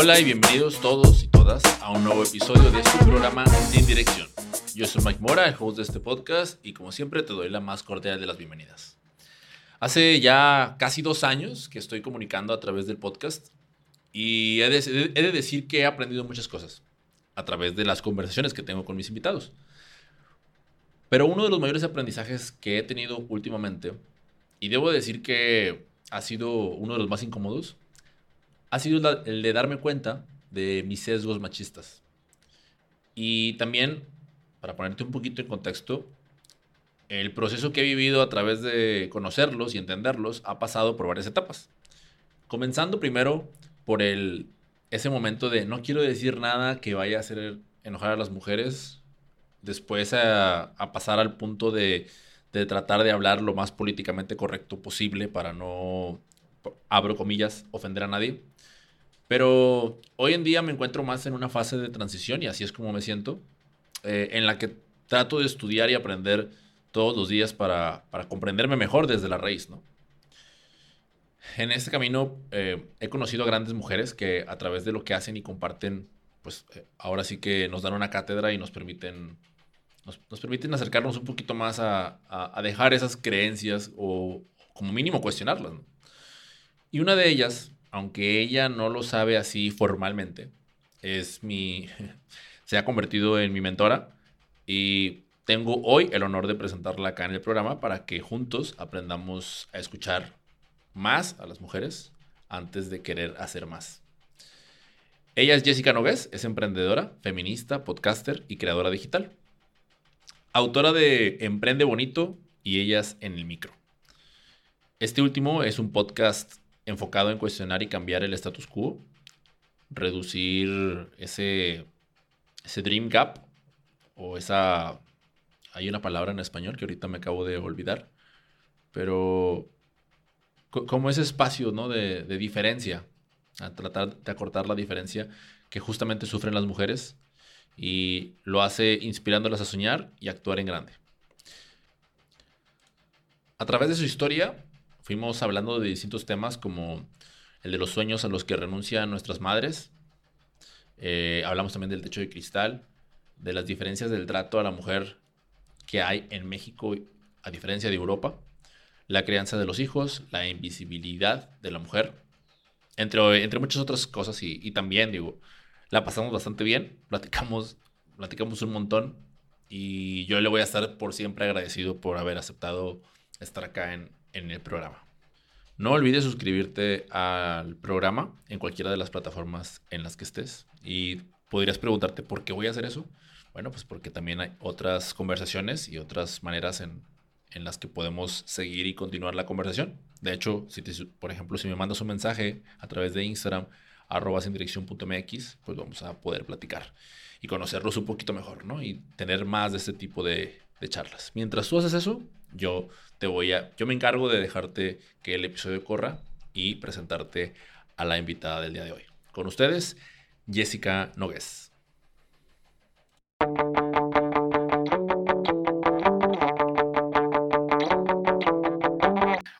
Hola y bienvenidos todos y todas a un nuevo episodio de su programa Sin Dirección. Yo soy Mike Mora, el host de este podcast, y como siempre te doy la más cordial de las bienvenidas. Hace ya casi dos años que estoy comunicando a través del podcast y he de, he de decir que he aprendido muchas cosas a través de las conversaciones que tengo con mis invitados. Pero uno de los mayores aprendizajes que he tenido últimamente, y debo decir que ha sido uno de los más incómodos, ha sido el de darme cuenta de mis sesgos machistas. Y también, para ponerte un poquito en contexto, el proceso que he vivido a través de conocerlos y entenderlos ha pasado por varias etapas. Comenzando primero por el, ese momento de no quiero decir nada que vaya a hacer enojar a las mujeres, después a, pasar al punto de, de tratar de hablar lo más políticamente correcto posible para no, abro comillas, ofender a nadie. Pero hoy en día me encuentro más en una fase de transición y así es como me siento, eh, en la que trato de estudiar y aprender todos los días para, comprenderme mejor desde la raíz, ¿no? En este camino eh, he conocido a grandes mujeres que a través de lo que hacen y comparten, pues eh, ahora sí que nos dan una cátedra y nos permiten, nos, permiten acercarnos un poquito más a, a, dejar esas creencias o como mínimo cuestionarlas. ¿no? Y una de ellas aunque ella no lo sabe así formalmente, es mi, se ha convertido en mi mentora y tengo hoy el honor de presentarla acá en el programa para que juntos aprendamos a escuchar más a las mujeres antes de querer hacer más. Ella es Jessica Nogués, es emprendedora, feminista, podcaster y creadora digital. Autora de Emprende Bonito y Ellas en el Micro. Este último es un podcast enfocado en cuestionar y cambiar el status quo, reducir ese, ese dream gap o esa... Hay una palabra en español que ahorita me acabo de olvidar, pero como ese espacio ¿no? de, de diferencia, a tratar de acortar la diferencia que justamente sufren las mujeres y lo hace inspirándolas a soñar y actuar en grande. A través de su historia, fuimos hablando de distintos temas como el de los sueños a los que renuncian nuestras madres. Eh, hablamos también del techo de cristal, de las diferencias del trato a la mujer que hay en México a diferencia de Europa, la crianza de los hijos, la invisibilidad de la mujer, entre, entre muchas otras cosas y, también, digo, la pasamos bastante bien, platicamos, platicamos un montón y yo le voy a estar por siempre agradecido por haber aceptado estar acá en, en el programa. No olvides suscribirte al programa en cualquiera de las plataformas en las que estés. Y podrías preguntarte, ¿por qué voy a hacer eso? Bueno, pues porque también hay otras conversaciones y otras maneras en, las que podemos seguir y continuar la conversación. De hecho, si por ejemplo, si me mandas un mensaje a través de Instagram, arroba sin dirección.mx, pues vamos a poder platicar y conocerlos un poquito mejor, ¿no? Y tener más de este tipo de, de charlas. Mientras tú haces eso, yo te voy a, yo me encargo de dejarte que el episodio corra y presentarte a la invitada del día de hoy. Con ustedes, Jessica Nogués.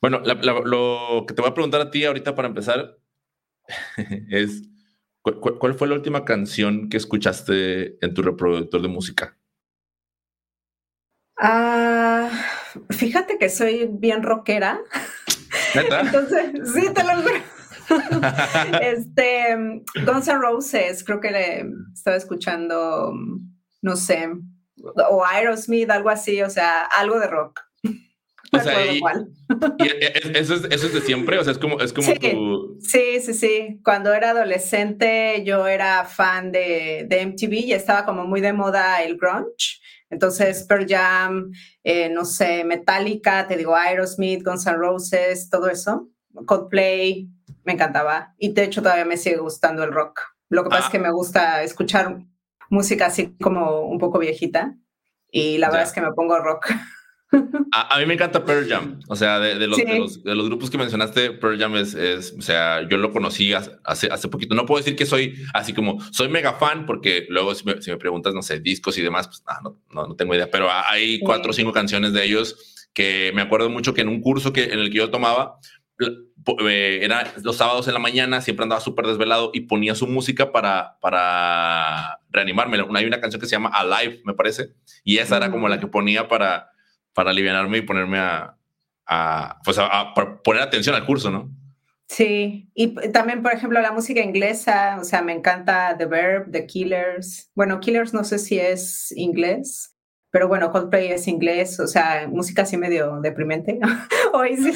Bueno, lo que te voy a preguntar a ti ahorita para empezar es, ¿cuál fue la última canción que escuchaste en tu reproductor de música? Ah, fíjate que soy bien rockera. Entonces, sí, te lo juro. este, Guns N' Roses, creo que le estaba escuchando, no sé, o Aerosmith, algo así, o sea, algo de rock. O sea, y, eso, es, eso, es, de siempre, o sea, es como, es como sí, tu... Sí, sí, sí. Cuando era adolescente yo era fan de, de MTV y estaba como muy de moda el grunge. Entonces, Pearl Jam, eh, no sé, Metallica, te digo, Aerosmith, Guns N' Roses, todo eso. Coldplay, me encantaba. Y de hecho todavía me sigue gustando el rock. Lo que pasa es ah. que me gusta escuchar música así como un poco viejita. Y la verdad es que me pongo rock. A, mí me encanta Pearl Jam. O sea, de, los, de, los, grupos que mencionaste, Pearl Jam es, o sea, yo lo conocí hace, hace poquito. No puedo decir que soy así como, soy mega fan, porque luego si me, preguntas, no sé, discos y demás, pues no, no, no tengo idea. Pero hay cuatro o cinco canciones de ellos que me acuerdo mucho que en un curso que, en el que yo tomaba, eh, era los sábados en la mañana, siempre andaba súper desvelado y ponía su música para, para reanimarme. Hay una canción que se llama Alive, me parece, y esa era como la mm. que ponía para, para aliviarme y ponerme a, pues a poner atención al curso, ¿no? Sí, y también, por ejemplo, la música inglesa, o sea, me encanta The Verb, The Killers. Bueno, Killers no sé si es inglés, pero bueno, Coldplay es inglés, o sea, música así medio deprimente. Oasis,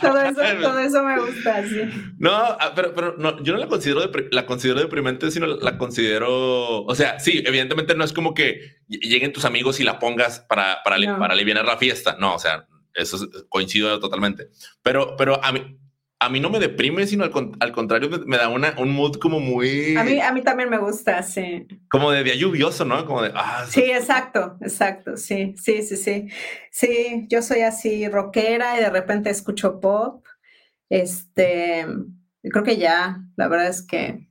todo eso, todo eso me gusta, sí. No, ah, pero, pero no, yo no la considero, la considero deprimente, sino la considero, o sea, sí, evidentemente no es como que lleguen tus amigos y la pongas para, para, para aliviar la fiesta, no, o sea, eso coincido totalmente. Pero, pero a mí, a mí no me deprime, sino al, contrario, me, da una, un mood como muy... A mí, a mí también me gusta, sí. Como de día lluvioso, ¿no? Como de... Ah, sí, exacto, exacto, sí, sí, sí, sí. Sí, yo soy así rockera y de repente escucho pop. Este, creo que ya, la verdad es que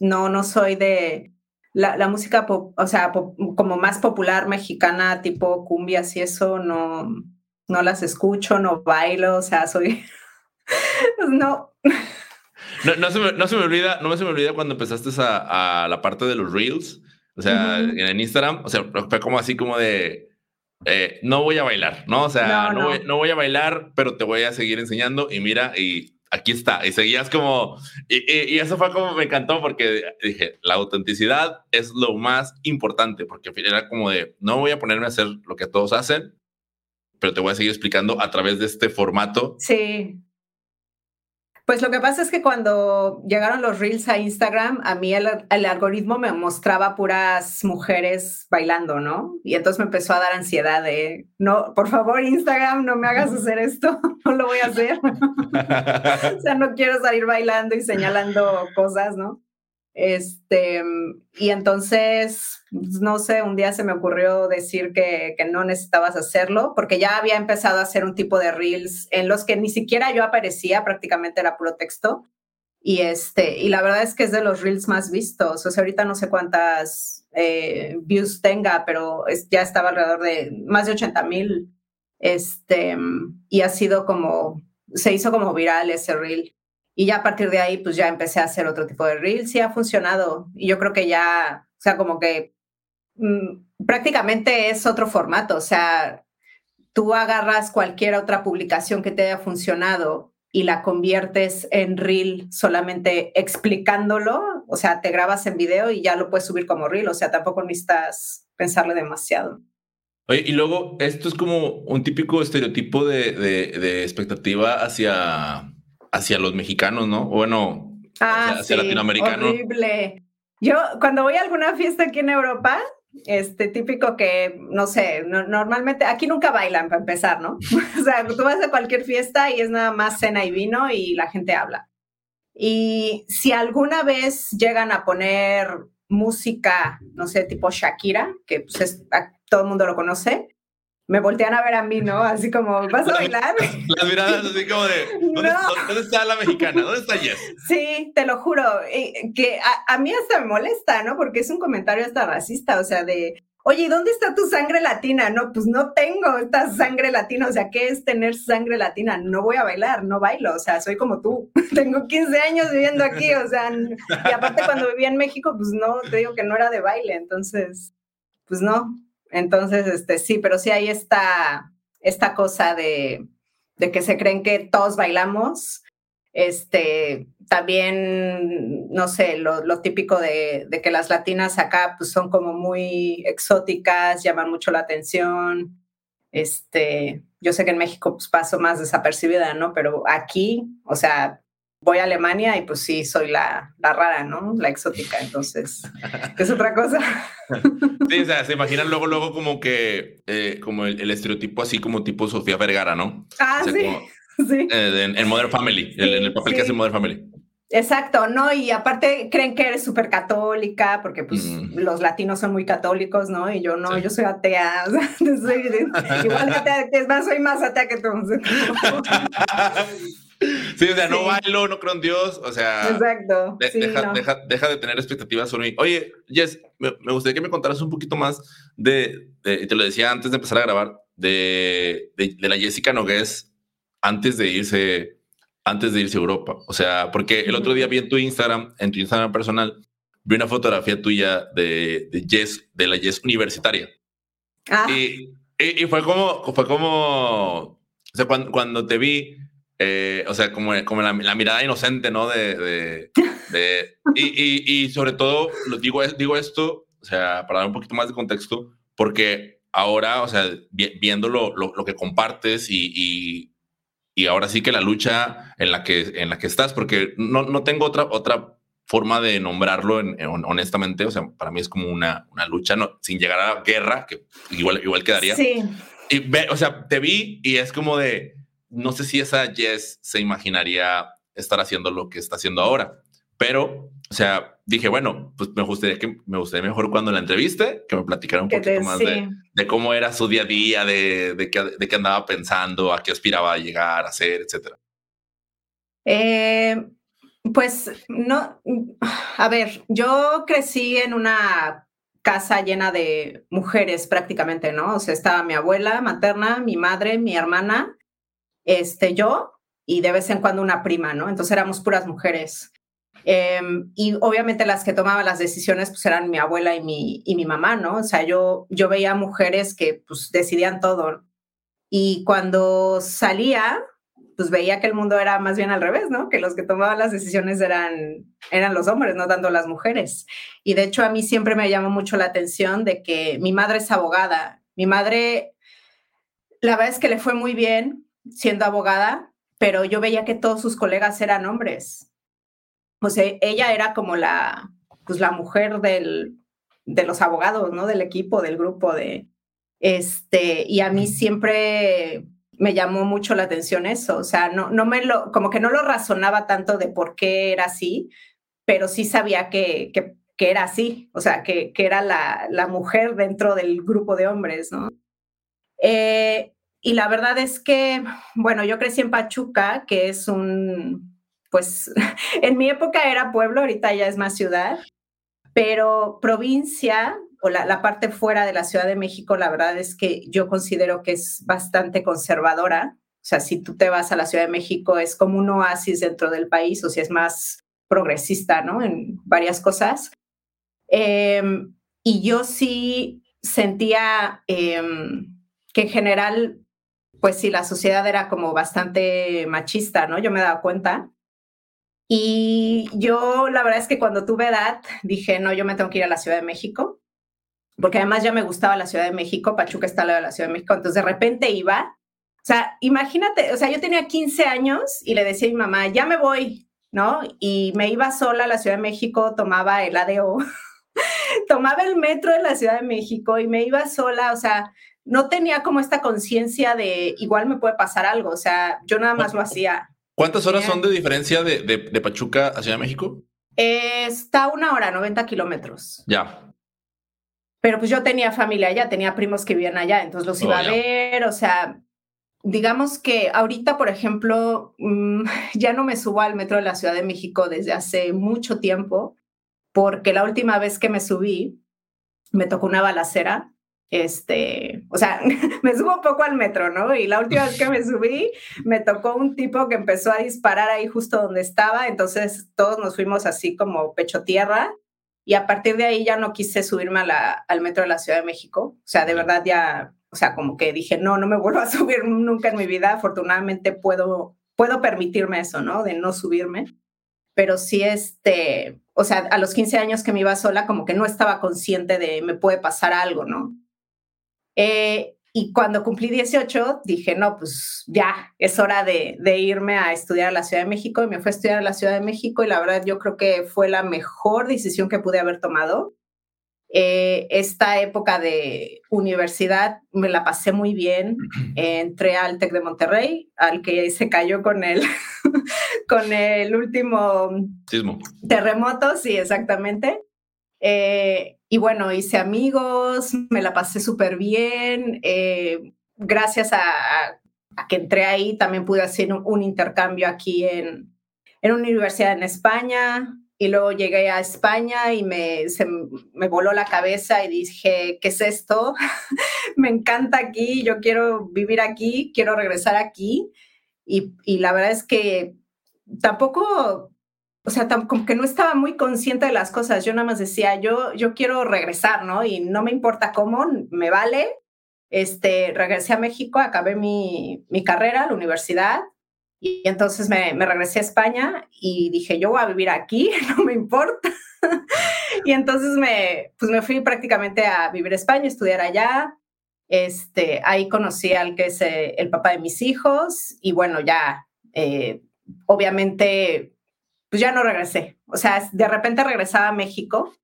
no, no soy de... La, música, pop, o sea, como más popular mexicana, tipo cumbias y eso, no, no las escucho, no bailo, o sea, soy pues no. No, se me, olvida, no se me olvida cuando empezaste a, la parte de los reels, o sea, en Instagram, o sea, fue como así como de, eh, no voy a bailar, ¿no? O sea, no, Voy, a bailar, pero te voy a seguir enseñando y mira, y aquí está, y seguías como, y, eso fue como me encantó porque dije, la autenticidad es lo más importante, porque era como de, no voy a ponerme a hacer lo que todos hacen, pero te voy a seguir explicando a través de este formato. Sí. Pues lo que pasa es que cuando llegaron los reels a Instagram, a mí el, algoritmo me mostraba puras mujeres bailando, ¿no? Y entonces me empezó a dar ansiedad de, no, por favor Instagram, no me hagas hacer esto, no lo voy a hacer. o sea, no quiero salir bailando y señalando cosas, ¿no? Este, y entonces, no sé, un día se me ocurrió decir que, que, no necesitabas hacerlo, porque ya había empezado a hacer un tipo de reels en los que ni siquiera yo aparecía, prácticamente era puro texto. Y, este, y la verdad es que es de los reels más vistos. O sea, ahorita no sé cuántas eh, views tenga, pero ya estaba alrededor de más de 80 mil. Este, y ha sido como, se hizo como viral ese reel. Y ya a partir de ahí, pues ya empecé a hacer otro tipo de reels y ha funcionado. Y yo creo que ya, o sea, como que mm, prácticamente es otro formato. O sea, tú agarras cualquier otra publicación que te haya funcionado y la conviertes en reel solamente explicándolo. O sea, te grabas en video y ya lo puedes subir como reel. O sea, tampoco necesitas pensarle demasiado. Oye, y luego esto es como un típico estereotipo de, de expectativa hacia hacia los mexicanos, ¿no? Bueno, ah, hacia, latinoamericanos. Horrible. Yo cuando voy a alguna fiesta aquí en Europa, este típico que, no sé, normalmente aquí nunca bailan para empezar, ¿no? o sea, tú vas a cualquier fiesta y es nada más cena y vino y la gente habla. Y si alguna vez llegan a poner música, no sé, tipo Shakira, que pues todo el mundo lo conoce, me voltean a ver a mí, ¿no? Así como, ¿vas a bailar? Las miradas así como de, ¿dónde, está la mexicana? ¿Dónde está Jess? Sí, te lo juro, que a, mí hasta me molesta, ¿no? Porque es un comentario hasta racista, o sea, de, oye, ¿y dónde está tu sangre latina? No, pues no tengo esta sangre latina, o sea, ¿qué es tener sangre latina? No voy a bailar, no bailo, o sea, soy como tú, tengo 15 años viviendo aquí, o sea, y aparte cuando vivía en México, pues no, te digo que no era de baile, entonces, pues no, entonces, este, sí, pero sí hay esta, esta cosa de, que se creen que todos bailamos. Este, también, no sé, lo, típico de, que las latinas acá pues, son como muy exóticas, llaman mucho la atención. Este, yo sé que en México pues, paso más desapercibida, ¿no? Pero aquí, o sea, voy a Alemania y pues sí, soy la, la rara, ¿no? La exótica, entonces es otra cosa. Sí, o sea, se imaginan luego, luego como que, eh, como el, estereotipo así como tipo Sofía Vergara, ¿no? Ah, sí. sí. Eh, en, Modern Family, en el, papel que hace Modern Family. Exacto, ¿no? Y aparte creen que eres súper católica, porque pues los latinos son muy católicos, ¿no? Y yo no, yo soy atea, o sea, soy, igual atea, es más, soy más atea que tú. Sí, o sea, no bailo, no creo en Dios, o sea. Exacto. deja, de tener expectativas sobre mí. Oye, Jess, me, gustaría que me contaras un poquito más de, te lo decía antes de empezar a grabar, de, de, la Jessica Nogués antes de irse antes de irse a Europa. O sea, porque el otro día vi en tu Instagram, en tu Instagram personal, vi una fotografía tuya de, de Jess, de la Jess universitaria. Ah. Y, y, fue como, fue como, o sea, cuando, cuando te vi, eh, o sea, como, como la, mirada inocente, ¿no? De, de, y, y, sobre todo, lo digo, digo esto, o sea, para dar un poquito más de contexto, porque ahora, o sea, viendo lo, lo, que compartes y, y, ahora sí que la lucha en la que, en la que estás, porque no, no tengo otra, otra forma de nombrarlo honestamente, o sea, para mí es como una, una lucha no, sin llegar a la guerra, que igual, igual quedaría. Sí. Y ve, o sea, te vi y es como de, no sé si esa Jess se imaginaría estar haciendo lo que está haciendo ahora, pero, o sea, dije, bueno, pues me gustaría que me gustaría mejor cuando la entreviste, que me platicara un poquito más de, de, cómo era su día a día, de, de, qué, de qué andaba pensando, a qué aspiraba a llegar, a hacer, etcétera. Eh, pues no, a ver, yo crecí en una casa llena de mujeres prácticamente, ¿no? O sea, estaba mi abuela materna, mi madre, mi hermana, este, yo y de vez en cuando una prima, ¿no? Entonces éramos puras mujeres. Em, y obviamente las que tomaban las decisiones pues eran mi abuela y mi, y mi mamá, ¿no? O sea, yo, yo veía mujeres que pues decidían todo. Y cuando salía, pues veía que el mundo era más bien al revés, ¿no? Que los que tomaban las decisiones eran, eran los hombres, no tanto las mujeres. Y de hecho a mí siempre me llamó mucho la atención de que mi madre es abogada. Mi madre, la verdad es que le fue muy bien siendo abogada, pero yo veía que todos sus colegas eran hombres. O sea, ella era como la, pues la mujer del, de los abogados, ¿no? Del equipo, del grupo de, este, y a mí siempre me llamó mucho la atención eso, o sea, no, no me lo, como que no lo razonaba tanto de por qué era así, pero sí sabía que, que, era así, o sea, que, que era la, la, mujer dentro del grupo de hombres, ¿no? Eh, y la verdad es que, bueno, yo crecí en Pachuca, que es un, pues, en mi época era pueblo, ahorita ya es más ciudad, pero provincia o la, parte fuera de la Ciudad de México, la verdad es que yo considero que es bastante conservadora. O sea, si tú te vas a la Ciudad de México, es como un oasis dentro del país, o sea, es más progresista, ¿no? En varias cosas. Em, y yo sí sentía em, que en general, pues sí, la sociedad era como bastante machista, ¿no? Yo me dado cuenta. Y yo, la verdad es que cuando tuve edad, dije, no, yo me tengo que ir a la Ciudad de México porque además ya me gustaba la Ciudad de México, Pachuca está al de la Ciudad de México, entonces de repente iba, o sea, imagínate, o sea, yo tenía 15 años y le decía a mi mamá, ya me voy, ¿no? Y me iba sola a la Ciudad de México, tomaba el ADO, tomaba el metro de la Ciudad de México y me iba sola, o sea, no tenía como esta conciencia de igual me puede pasar algo, o sea, yo nada más lo hacía. ¿Cuántas horas son de diferencia de, de, Pachuca a Ciudad de México? está una hora, 90 kilómetros. Ya. Pero pues yo tenía familia allá, tenía primos que vivían allá, entonces los iba oh, a ver, o sea, digamos que ahorita, por ejemplo, mm, ya no me subo al metro de la Ciudad de México desde hace mucho tiempo, porque la última vez que me subí, me tocó una balacera. Este, o sea, me subo un poco al metro, ¿no? Y la última vez que me subí, me tocó un tipo que empezó a disparar ahí justo donde estaba, entonces todos nos fuimos así como pecho tierra y a partir de ahí ya no quise subirme al metro de la Ciudad de México. O sea, de verdad ya, o sea, como que dije, no, no me vuelvo a subir nunca en mi vida. Afortunadamente puedo, puedo permitirme eso, ¿no? De no subirme. Pero sí, este, o sea, a los 15 años que me iba sola, como que no estaba consciente de me puede pasar algo, ¿no? Eh, y cuando cumplí 18, dije, no, pues ya, es hora de, irme a estudiar a la Ciudad de México. Y me fui a estudiar a la Ciudad de México y la verdad yo creo que fue la mejor decisión que pude haber tomado. Eh, esta época de universidad me la pasé muy bien. entré al TEC de Monterrey, al que se cayó con el, con el último terremoto, sí, exactamente. Eh, y bueno, hice amigos, me la pasé súper bien. Eh, gracias a, que entré ahí, también pude hacer un, intercambio aquí en, en, una universidad en España. Y luego llegué a España y me, se, me voló la cabeza y dije, ¿qué es esto? me encanta aquí, yo quiero vivir aquí, quiero regresar aquí. Y, y la verdad es que tampoco, o sea, como que no estaba muy consciente de las cosas. Yo nada más decía, yo, yo quiero regresar, ¿no? Y no me importa cómo, me vale. Este, regresé a México, acabé mi, mi carrera, la universidad, y entonces me, me, regresé a España y dije, yo voy a vivir aquí, no me importa. y entonces me, pues me fui prácticamente a vivir a España, estudiar allá. Este, ahí conocí al que es eh, el papá de mis hijos y bueno, ya, eh, obviamente, pues ya no regresé. O sea, de repente regresaba a México.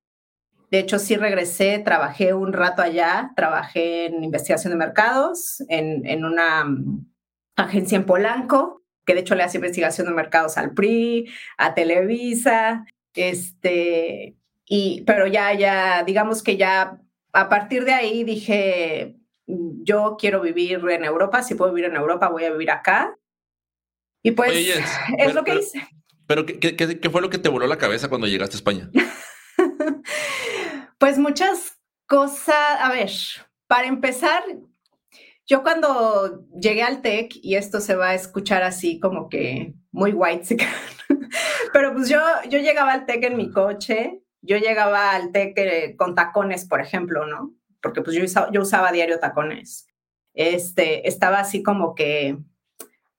De hecho, sí regresé, trabajé un rato allá, trabajé en investigación de mercados, en, en una mm, agencia en Polanco, que de hecho le hace investigación de mercados al PRI, a Televisa, este, y, pero ya, ya, digamos que ya a partir de ahí dije, yo quiero vivir en Europa, si puedo vivir en Europa, voy a vivir acá. Y pues es lo que hice. Pero ¿qué, qué, qué fue lo que te voló la cabeza cuando llegaste a España? pues muchas cosas, a ver, para empezar, yo cuando llegué al TEC, y esto se va a escuchar así como que muy white, pero pues yo, yo llegaba al TEC en mi coche, yo llegaba al TEC eh, con tacones, por ejemplo, ¿no? Porque pues yo usaba, yo usaba diario tacones. Este, estaba así como que,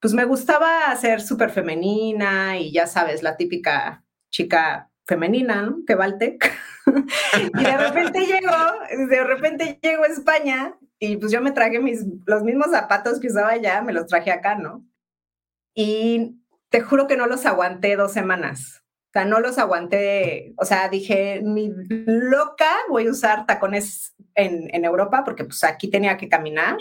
pues me gustaba ser súper femenina y ya sabes, la típica chica femenina, ¿no? Que va y de repente llegó, de repente llegó a España y pues yo me traje mis, los mismos zapatos que usaba allá, me los traje acá, ¿no? Y te juro que no los aguanté dos semanas. O sea, no los aguanté, o sea, dije, mi loca, voy a usar tacones en, en Europa porque pues aquí tenía que caminar.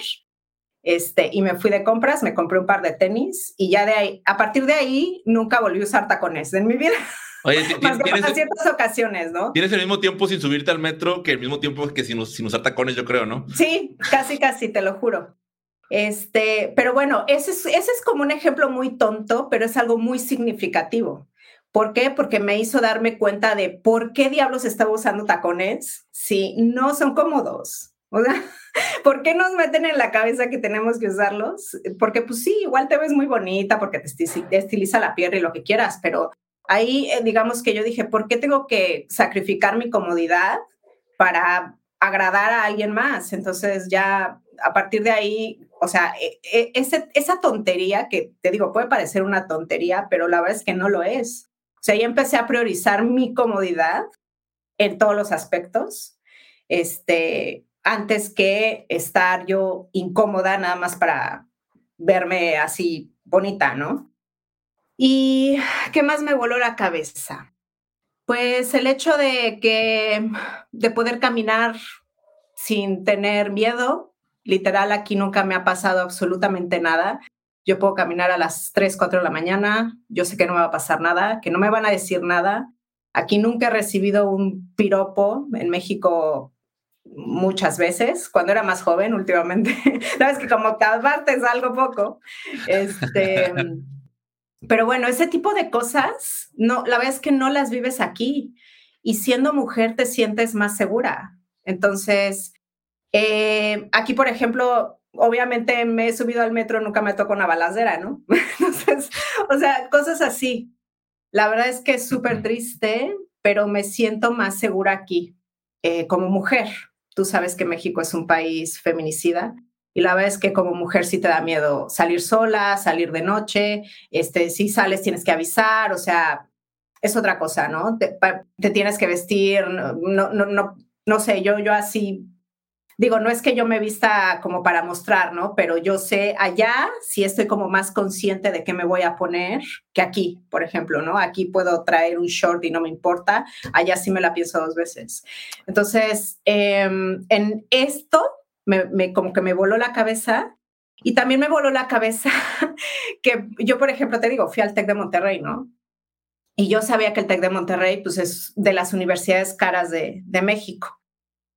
Este, y me fui de compras, me compré un par de tenis y ya de ahí, a partir de ahí, nunca volví a usar tacones en mi vida. Oye, tienes, ciertas ocasiones, ¿no? Tienes el mismo tiempo sin subirte al metro que el mismo tiempo que sin, sin usar tacones, yo creo, ¿no? Sí, casi, casi, te lo juro. Este, pero bueno, ese es, ese es como un ejemplo muy tonto, pero es algo muy significativo. ¿Por qué? Porque me hizo darme cuenta de por qué diablos estaba usando tacones si no son cómodos. O sea, ¿por qué nos meten en la cabeza que tenemos que usarlos? Porque pues sí, igual te ves muy bonita porque te estiliza la piel y lo que quieras, pero ahí eh, digamos que yo dije, ¿por qué tengo que sacrificar mi comodidad para agradar a alguien más? Entonces ya a partir de ahí, o sea, e, e, esa tontería que te digo, puede parecer una tontería, pero la verdad es que no lo es. O sea, ya empecé a priorizar mi comodidad en todos los aspectos, este, antes que estar yo incómoda nada más para verme así bonita, ¿no? ¿Y qué más me voló la cabeza? Pues el hecho de que, de poder caminar sin tener miedo, literal, aquí nunca me ha pasado absolutamente nada. Yo puedo caminar a las 3, 4 de la mañana, yo sé que no me va a pasar nada, que no me van a decir nada. Aquí nunca he recibido un piropo en México muchas veces, cuando era más joven últimamente. Sabes que como parte es algo poco. Este, pero bueno, ese tipo de cosas, no, la verdad es que no las vives aquí y siendo mujer te sientes más segura. Entonces, eh, aquí, por ejemplo, obviamente me he subido al metro, nunca me toco una balacera, ¿no? Entonces, o sea, cosas así. La verdad es que es súper triste, pero me siento más segura aquí eh, como mujer. Tú sabes que México es un país feminicida y la verdad es que como mujer sí te da miedo salir sola, salir de noche, este, si sales tienes que avisar, o sea, es otra cosa, ¿no? Te, tienes que vestir, no, no, no, no sé, yo, yo así, digo, no es que yo me vista como para mostrar, ¿no? Pero yo sé allá sí estoy como más consciente de qué me voy a poner que aquí, por ejemplo, ¿no? Aquí puedo traer un short y no me importa, allá sí me la pienso dos veces. Entonces, em, en esto me, como que me voló la cabeza y también me voló la cabeza que yo, por ejemplo, te digo, fui al TEC de Monterrey, ¿no? Y yo sabía que el TEC de Monterrey, pues es de las universidades caras de, de México.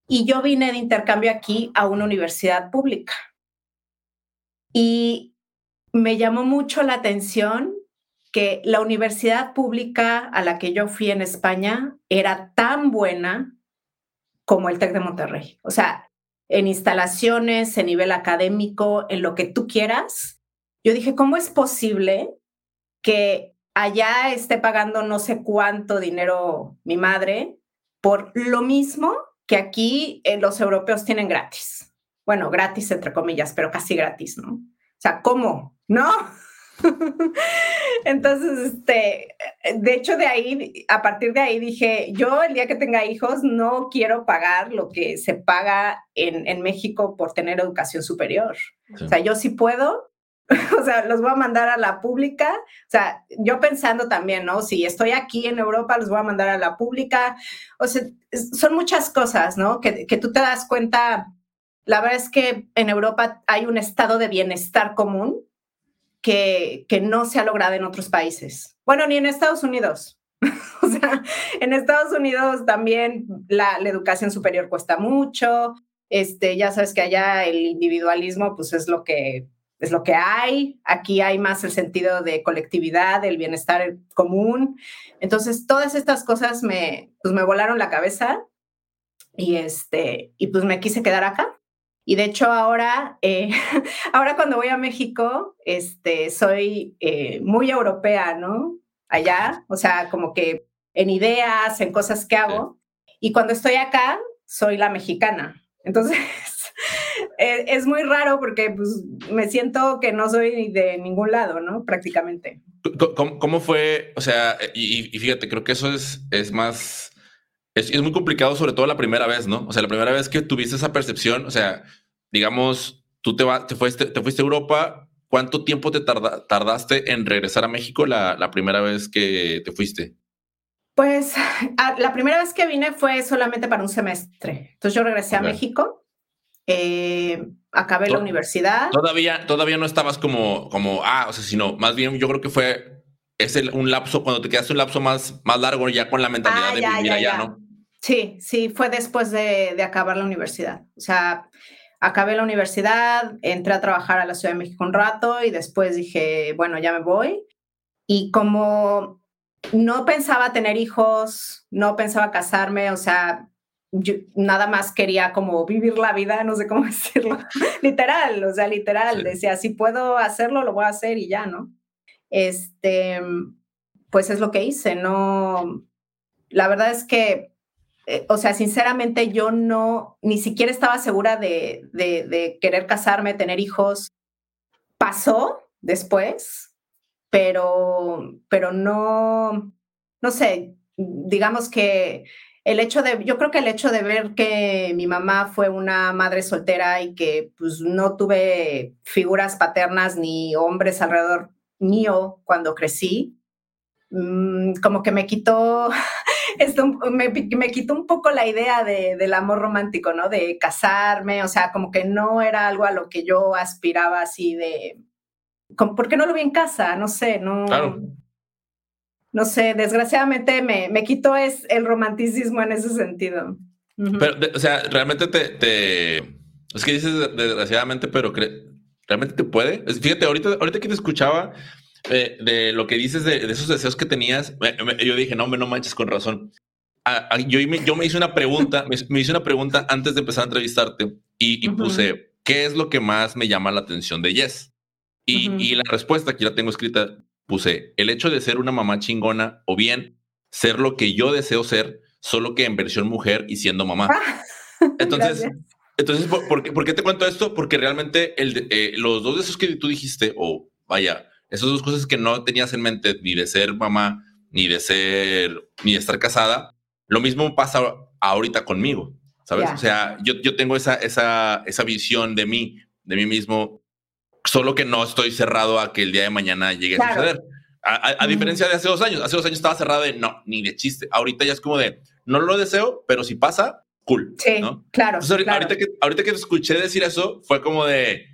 Y yo vine de intercambio aquí a una universidad pública. Y me llamó mucho la atención que la universidad pública a la que yo fui en España era tan buena como el TEC de Monterrey. O sea, en instalaciones, en nivel académico, en lo que tú quieras. Yo dije, ¿cómo es posible que allá esté pagando no sé cuánto dinero mi madre por lo mismo que aquí eh, los europeos tienen gratis. Bueno, gratis entre comillas, pero casi gratis, ¿no? O sea, ¿cómo? ¿No? Entonces, este, de hecho, de ahí, a partir de ahí dije, yo el día que tenga hijos no quiero pagar lo que se paga en, en México por tener educación superior. O sea, yo sí puedo, o sea, los voy a mandar a la pública. O sea, yo pensando también, ¿no? Si estoy aquí en Europa, los voy a mandar a la pública. O sea, son muchas cosas, ¿no? Que, que tú te das cuenta. La verdad es que en Europa hay un estado de bienestar común que, que no se ha logrado en otros países. Bueno, ni en Estados Unidos. o sea, en Estados Unidos también la, la, educación superior cuesta mucho. Este, ya sabes que allá el individualismo, pues es lo que es lo que hay. Aquí hay más el sentido de colectividad, del bienestar común. Entonces, todas estas cosas me, pues me volaron la cabeza y este, y pues me quise quedar acá. Y de hecho ahora, eh, ahora cuando voy a México, este, soy eh, muy europea, ¿no? Allá, o sea, como que en ideas, en cosas que hago. Y cuando estoy acá, soy la mexicana. Entonces, eh, es muy raro porque pues, me siento que no soy de ningún lado, ¿no? Prácticamente. ¿Cómo, cómo fue? O sea, y, y, fíjate, creo que eso es, es más es, es, muy complicado, sobre todo la primera vez, ¿no? O sea, la primera vez que tuviste esa percepción, o sea, digamos, tú te, va, te, fuiste, te fuiste a Europa, ¿cuánto tiempo te tarda, tardaste en regresar a México la, la, primera vez que te fuiste? Pues a, la primera vez que vine fue solamente para un semestre. Entonces yo regresé okay. a México, eh, acabé la universidad. Todavía, todavía no estabas como, como, ah, o sea, sino más bien yo creo que fue es el, un lapso, cuando te quedaste un lapso más, más largo ya con la mentalidad ah, de vivir ya, allá, ya. ¿no? Sí, sí, fue después de, de, acabar la universidad. O sea, acabé la universidad, entré a trabajar a la Ciudad de México un rato y después dije, bueno, ya me voy. Y como no pensaba tener hijos, no pensaba casarme, o sea, yo nada más quería como vivir la vida, no sé cómo decirlo, literal, o sea, literal, sí. decía, si puedo hacerlo, lo voy a hacer y ya, ¿no? Este, pues es lo que hice, no, la verdad es que, eh, o sea, sinceramente yo no, ni siquiera estaba segura de, de, de querer casarme, tener hijos. Pasó después, pero, pero no, no sé, digamos que el hecho de, yo creo que el hecho de ver que mi mamá fue una madre soltera y que pues no tuve figuras paternas ni hombres alrededor mío cuando crecí, mmm, como que me quitó, esto, me, me, quitó un poco la idea de, del amor romántico, ¿no? De casarme, o sea, como que no era algo a lo que yo aspiraba así de, ¿por qué no lo vi en casa? No sé, no. Claro. No sé, desgraciadamente me, me quitó es el romanticismo en ese sentido. Uh -huh. Pero, de, o sea, realmente te, te, es que dices desgraciadamente, pero realmente te puede. Fíjate, ahorita, ahorita que te escuchaba eh, de lo que dices de, de esos deseos que tenías, me, me, yo dije, no, me no manches con razón. A, a, yo, me, yo me hice una pregunta, me, me, hice una pregunta antes de empezar a entrevistarte y, y uh -huh. puse, ¿qué es lo que más me llama la atención de Yes? Y, uh -huh. y la respuesta, aquí la tengo escrita, puse, el hecho de ser una mamá chingona o bien ser lo que yo deseo ser, solo que en versión mujer y siendo mamá. Entonces, Gracias. Entonces, ¿por, por, qué, ¿por, qué, te cuento esto? Porque realmente el, eh, los dos de esos que tú dijiste, o vaya, esas dos cosas que no tenías en mente, ni de ser mamá, ni de ser, ni de estar casada, lo mismo pasa ahorita conmigo, ¿sabes? Yeah. O sea, yo, yo tengo esa, esa, esa visión de mí, de mí mismo, solo que no estoy cerrado a que el día de mañana llegue claro. a suceder. A, a, a mm. diferencia de hace dos años, hace dos años estaba cerrado de no, ni de chiste. Ahorita ya es como de no lo deseo, pero si pasa, cool. Sí, ¿no? claro, Entonces, claro. Ahorita, que, ahorita que te escuché decir eso, fue como de,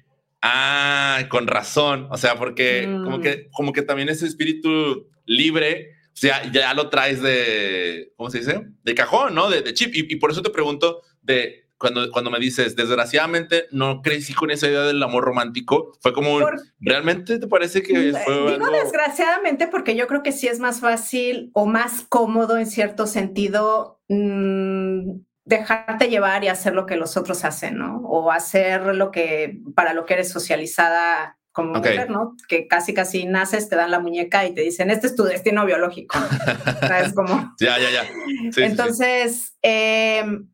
ah, con razón. O sea, porque mm. como, que, como que también ese espíritu libre, o sea, ya lo traes de, ¿cómo se dice? De cajón, ¿no? De, de chip. Y, y, por eso te pregunto de cuando, cuando me dices, desgraciadamente no crecí con esa idea del amor romántico, fue como, por, ¿realmente te parece que mm, fue Digo algo... desgraciadamente porque yo creo que sí es más fácil o más cómodo en cierto sentido mmm, dejarte llevar y hacer lo que los otros hacen, ¿no? O hacer lo que, para lo que eres socializada como mujer, ¿no? Que casi, casi naces, te dan la muñeca y te dicen, este es tu destino biológico. como... Ya, ya, ya. Entonces, em,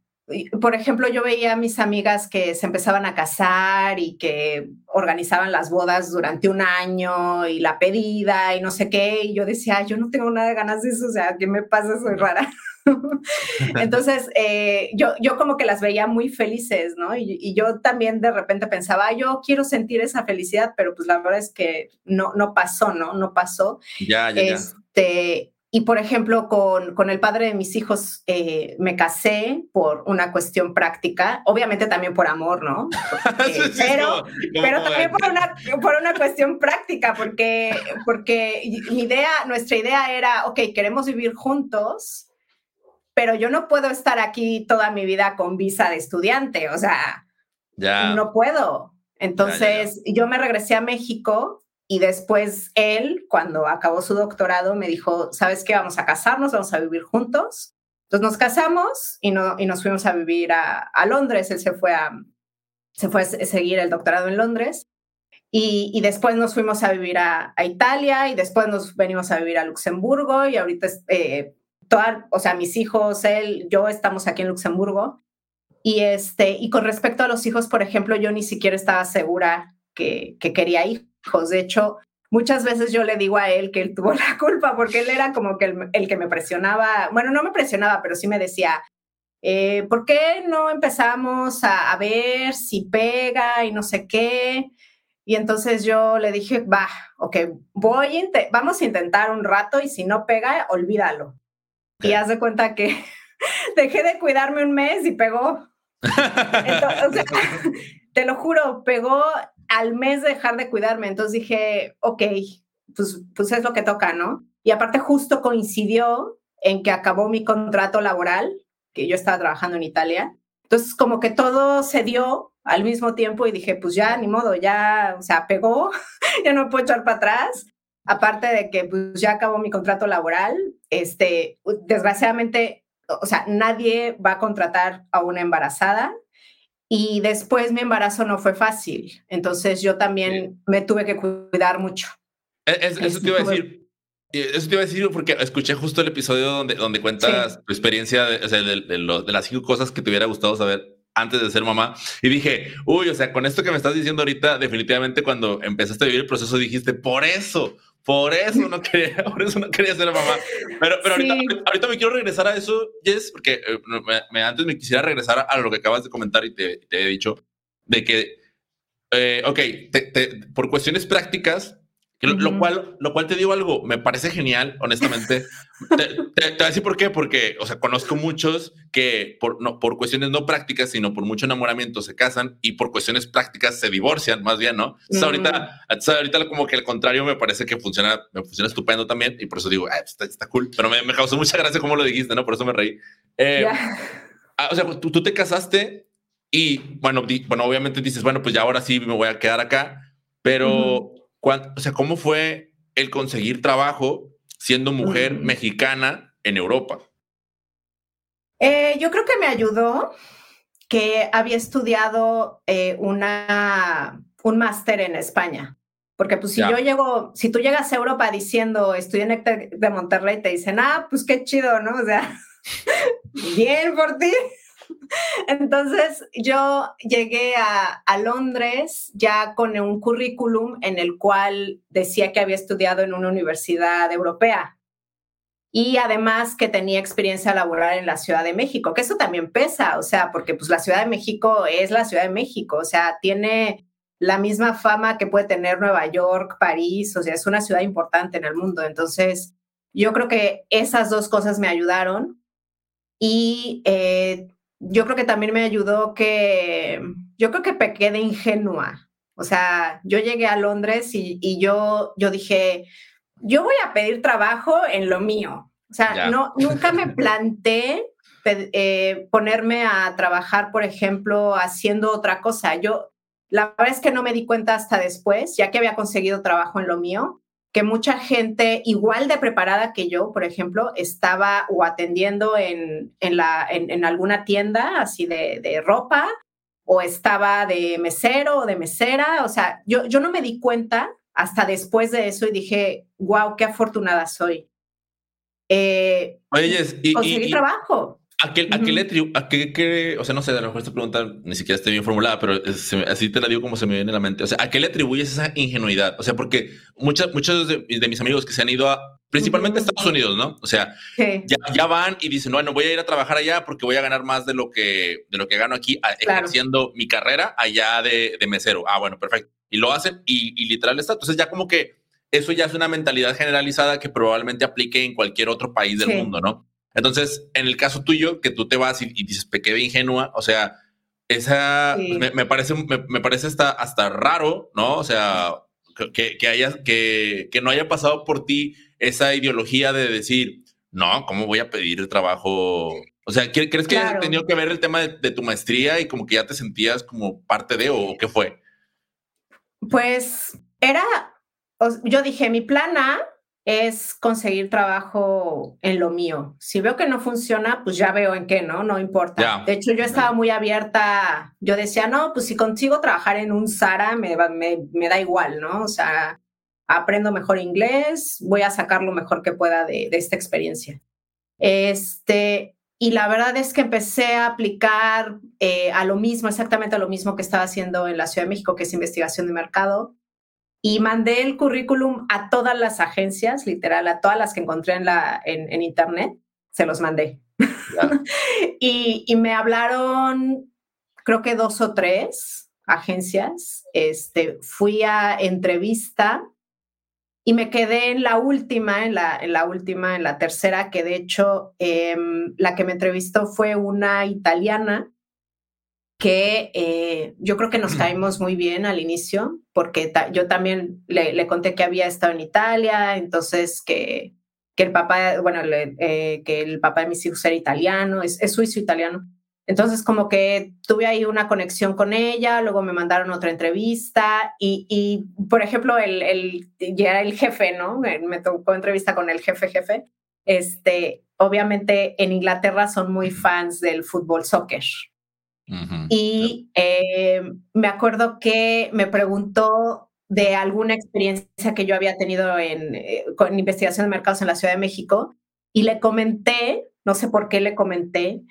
por ejemplo, yo veía a mis amigas que se empezaban a casar y que organizaban las bodas durante un año y la pedida y no sé qué, y yo decía, yo no tengo nada de ganas de eso, o sea, ¿qué me pasa? Soy rara. Entonces, eh, yo, yo como que las veía muy felices, ¿no? Y, yo también de repente pensaba, yo quiero sentir esa felicidad, pero pues la verdad es que no, no pasó, ¿no? No pasó. Ya, ya, este, Y por ejemplo, con, con el padre de mis hijos eh, me casé por una cuestión práctica, obviamente también por amor, ¿no? pero pero también por una, por una cuestión práctica, porque, porque mi idea, nuestra idea era, ok, queremos vivir juntos, pero yo no puedo estar aquí toda mi vida con visa de estudiante, o sea, ya. no puedo. Entonces, yo me regresé a México y después él, cuando acabó su doctorado, me dijo, ¿sabes qué? Vamos a casarnos, vamos a vivir juntos. Entonces nos casamos y, no, y nos fuimos a vivir a, Londres. Él se fue a, se fue a seguir el doctorado en Londres. Y, después nos fuimos a vivir a, Italia y después nos venimos a vivir a Luxemburgo y ahorita eh, o sea, mis hijos, él, yo estamos aquí en Luxemburgo. Y, este, y con respecto a los hijos, por ejemplo, yo ni siquiera estaba segura que, que quería hijos. De hecho, muchas veces yo le digo a él que él tuvo la culpa porque él era como que el, el que me presionaba, bueno, no me presionaba, pero sí me decía, eh, ¿por qué no empezamos a, a, ver si pega y no sé qué? Y entonces yo le dije, va, ok, voy vamos a intentar un rato y si no pega, olvídalo. Y haz de cuenta que dejé de cuidarme un mes y pegó. te lo juro, pegó al mes de dejar de cuidarme. Entonces dije, ok, pues, pues es lo que toca, ¿no? Y aparte justo coincidió en que acabó mi contrato laboral, que yo estaba trabajando en Italia. Entonces como que todo se dio al mismo tiempo y dije, pues ya, ni modo, ya, o sea, pegó, ya no puedo echar para atrás aparte de que pues, ya acabó mi contrato laboral, este, desgraciadamente, o sea, nadie va a contratar a una embarazada y después mi embarazo no fue fácil, entonces yo también me tuve que cuidar mucho. E, eso te iba a decir. Eso te iba a decir porque escuché justo el episodio donde, donde cuentas tu experiencia de, de, las cinco cosas que te hubiera gustado saber antes de ser mamá. Y dije, uy, o sea, con esto que me estás diciendo ahorita, definitivamente cuando empezaste a vivir el proceso dijiste, por eso, por eso no quería, por eso no quería ser mamá. Pero, pero ahorita, ahorita, me quiero regresar a eso, Jess, porque eh, me, antes me quisiera regresar a lo que acabas de comentar y te, te he dicho, de que, eh, ok, por cuestiones prácticas, lo, cual, lo cual te digo algo, me parece genial, honestamente. te, te, voy a decir por qué, porque, o sea, conozco muchos que por, no, por cuestiones no prácticas, sino por mucho enamoramiento se casan y por cuestiones prácticas se divorcian, más bien, ¿no? ahorita, ahorita como que al contrario me parece que funciona, me funciona estupendo también y por eso digo, está, está, cool, pero me, me, causó mucha gracia como lo dijiste, ¿no? Por eso me reí. Eh, ah, o sea, tú, tú te casaste y, bueno, bueno, obviamente dices, bueno, pues ya ahora sí me voy a quedar acá, pero o sea, ¿cómo fue el conseguir trabajo siendo mujer mexicana en Europa? Eh, yo creo que me ayudó que había estudiado eh, una, un máster en España. Porque pues si yo llego, si tú llegas a Europa diciendo estudié en de Monterrey, te dicen, ah, pues qué chido, ¿no? O sea, bien por ti. Entonces yo llegué a, Londres ya con un currículum en el cual decía que había estudiado en una universidad europea y además que tenía experiencia laboral en la Ciudad de México, que eso también pesa, o sea, porque pues la Ciudad de México es la Ciudad de México, o sea, tiene la misma fama que puede tener Nueva York, París, o sea, es una ciudad importante en el mundo. Entonces, yo creo que esas dos cosas me ayudaron y eh, yo creo que también me ayudó que, yo creo que pequé de ingenua. O sea, yo llegué a Londres y, yo, yo dije, yo voy a pedir trabajo en lo mío. O sea, no, nunca me planté eh, ponerme a trabajar, por ejemplo, haciendo otra cosa. Yo, la verdad es que no me di cuenta hasta después, ya que había conseguido trabajo en lo mío, que mucha gente igual de preparada que yo, por ejemplo, estaba o atendiendo en, en, la, en, alguna tienda así de, de, ropa o estaba de mesero o de mesera. O sea, yo, yo no me di cuenta hasta después de eso y dije, wow, qué afortunada soy. Eh, Oye, y, conseguí trabajo. ¿A qué, a qué le a qué, o sea, no sé, a lo mejor esta pregunta ni siquiera está bien formulada, pero así te la digo como se me viene a la mente. O sea, ¿a qué le atribuyes esa ingenuidad? O sea, porque muchas, muchos de, mis amigos que se han ido a, principalmente a Estados Unidos, ¿no? O sea, ya, ya, van y dicen, bueno, voy a ir a trabajar allá porque voy a ganar más de lo que, de lo que gano aquí ejerciendo mi carrera allá de, de, mesero. Ah, bueno, perfecto. Y lo hacen y, y literal está. Entonces ya como que eso ya es una mentalidad generalizada que probablemente aplique en cualquier otro país del mundo, ¿no? Entonces, en el caso tuyo, que tú te vas y, dices, pequeña ingenua, o sea, esa me, parece, me, parece hasta, hasta raro, ¿no? O sea, que, que, haya, que, que no haya pasado por ti esa ideología de decir, no, ¿cómo voy a pedir trabajo? O sea, ¿crees que ha tenido que ver el tema de, tu maestría y como que ya te sentías como parte de o qué fue? Pues era, yo dije, mi plan A es conseguir trabajo en lo mío. Si veo que no funciona, pues ya veo en qué, ¿no? No importa. De hecho, yo estaba muy abierta, yo decía, no, pues si consigo trabajar en un Sara, me, me, da igual, ¿no? O sea, aprendo mejor inglés, voy a sacar lo mejor que pueda de, de esta experiencia. Este, y la verdad es que empecé a aplicar eh, a lo mismo, exactamente a lo mismo que estaba haciendo en la Ciudad de México, que es investigación de mercado y mandé el currículum a todas las agencias, literal, a todas las que encontré en, la, en, internet, se los mandé. y, y, me hablaron, creo que dos o tres agencias. Este, fui a entrevista y me quedé en la última, en la, en la última, en la tercera, que de hecho em, la que me entrevistó fue una italiana que eh, yo creo que nos caímos muy bien al inicio, porque yo también le, conté que había estado en Italia, entonces que, que el papá, bueno, eh, que el papá de mis hijos era italiano, es, suizo-italiano. Entonces, como que tuve ahí una conexión con ella, luego me mandaron otra entrevista y, y por ejemplo, el, el, ya el jefe, ¿no? Me tocó entrevista con el jefe, jefe. Este, obviamente en Inglaterra son muy fans del fútbol soccer. Y eh, me acuerdo que me preguntó de alguna experiencia que yo había tenido en, eh, con investigación de mercados en la Ciudad de México y le comenté, no sé por qué le comenté,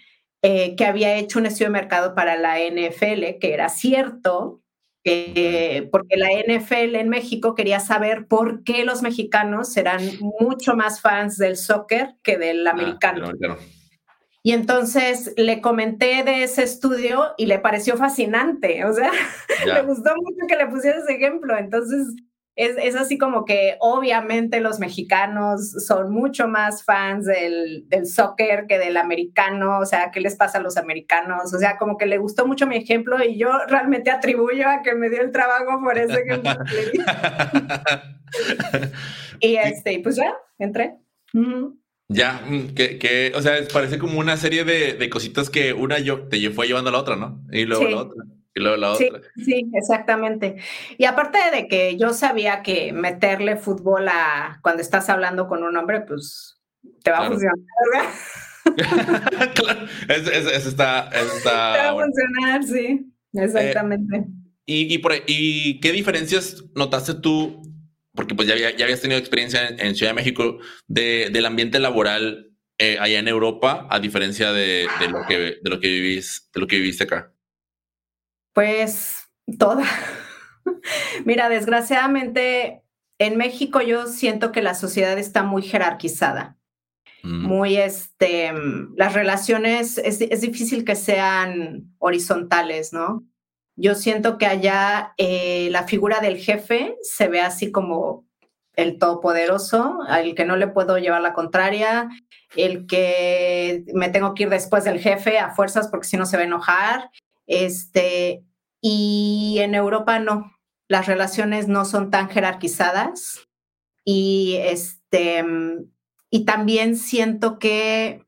eh, que había hecho un estudio de mercado para la NFL, que era cierto, porque la NFL en México quería saber por qué los mexicanos eran mucho más fans del soccer que del ah, americano. Y entonces le comenté de ese estudio y le pareció fascinante, o sea, le gustó mucho que le pusiera ese ejemplo. Entonces, es, es, así como que obviamente los mexicanos son mucho más fans del, del, soccer que del americano, o sea, ¿qué les pasa a los americanos? O sea, como que le gustó mucho mi ejemplo y yo realmente atribuyo a que me dio el trabajo por ese ejemplo. y este, pues ya, entré. Ya, mm, que, que, o sea, parece como una serie de, de, cositas que una yo te fue llevando a la otra, ¿no? Y luego la otra. Y luego la otra. Sí, exactamente. Y aparte de que yo sabía que meterle fútbol a cuando estás hablando con un hombre, pues te va a funcionar, ¿verdad? claro, eso, eso, está, eso está. Te va a funcionar, sí, exactamente. Eh, y, y, por, ¿Y qué diferencias notaste tú porque pues ya, ya habías tenido experiencia en, Ciudad de México de, del ambiente laboral eh, allá en Europa, a diferencia de, de, lo que, de, lo que vivís, de lo que viviste acá. Pues toda. Mira, desgraciadamente en México yo siento que la sociedad está muy jerarquizada. Mm. Muy, este, las relaciones, es, es difícil que sean horizontales, ¿no? Yo siento que allá eh, la figura del jefe se ve así como el todopoderoso, al que no le puedo llevar la contraria, el que me tengo que ir después del jefe a fuerzas porque si no se va a enojar. Este, y en Europa no, las relaciones no son tan jerarquizadas y este y también siento que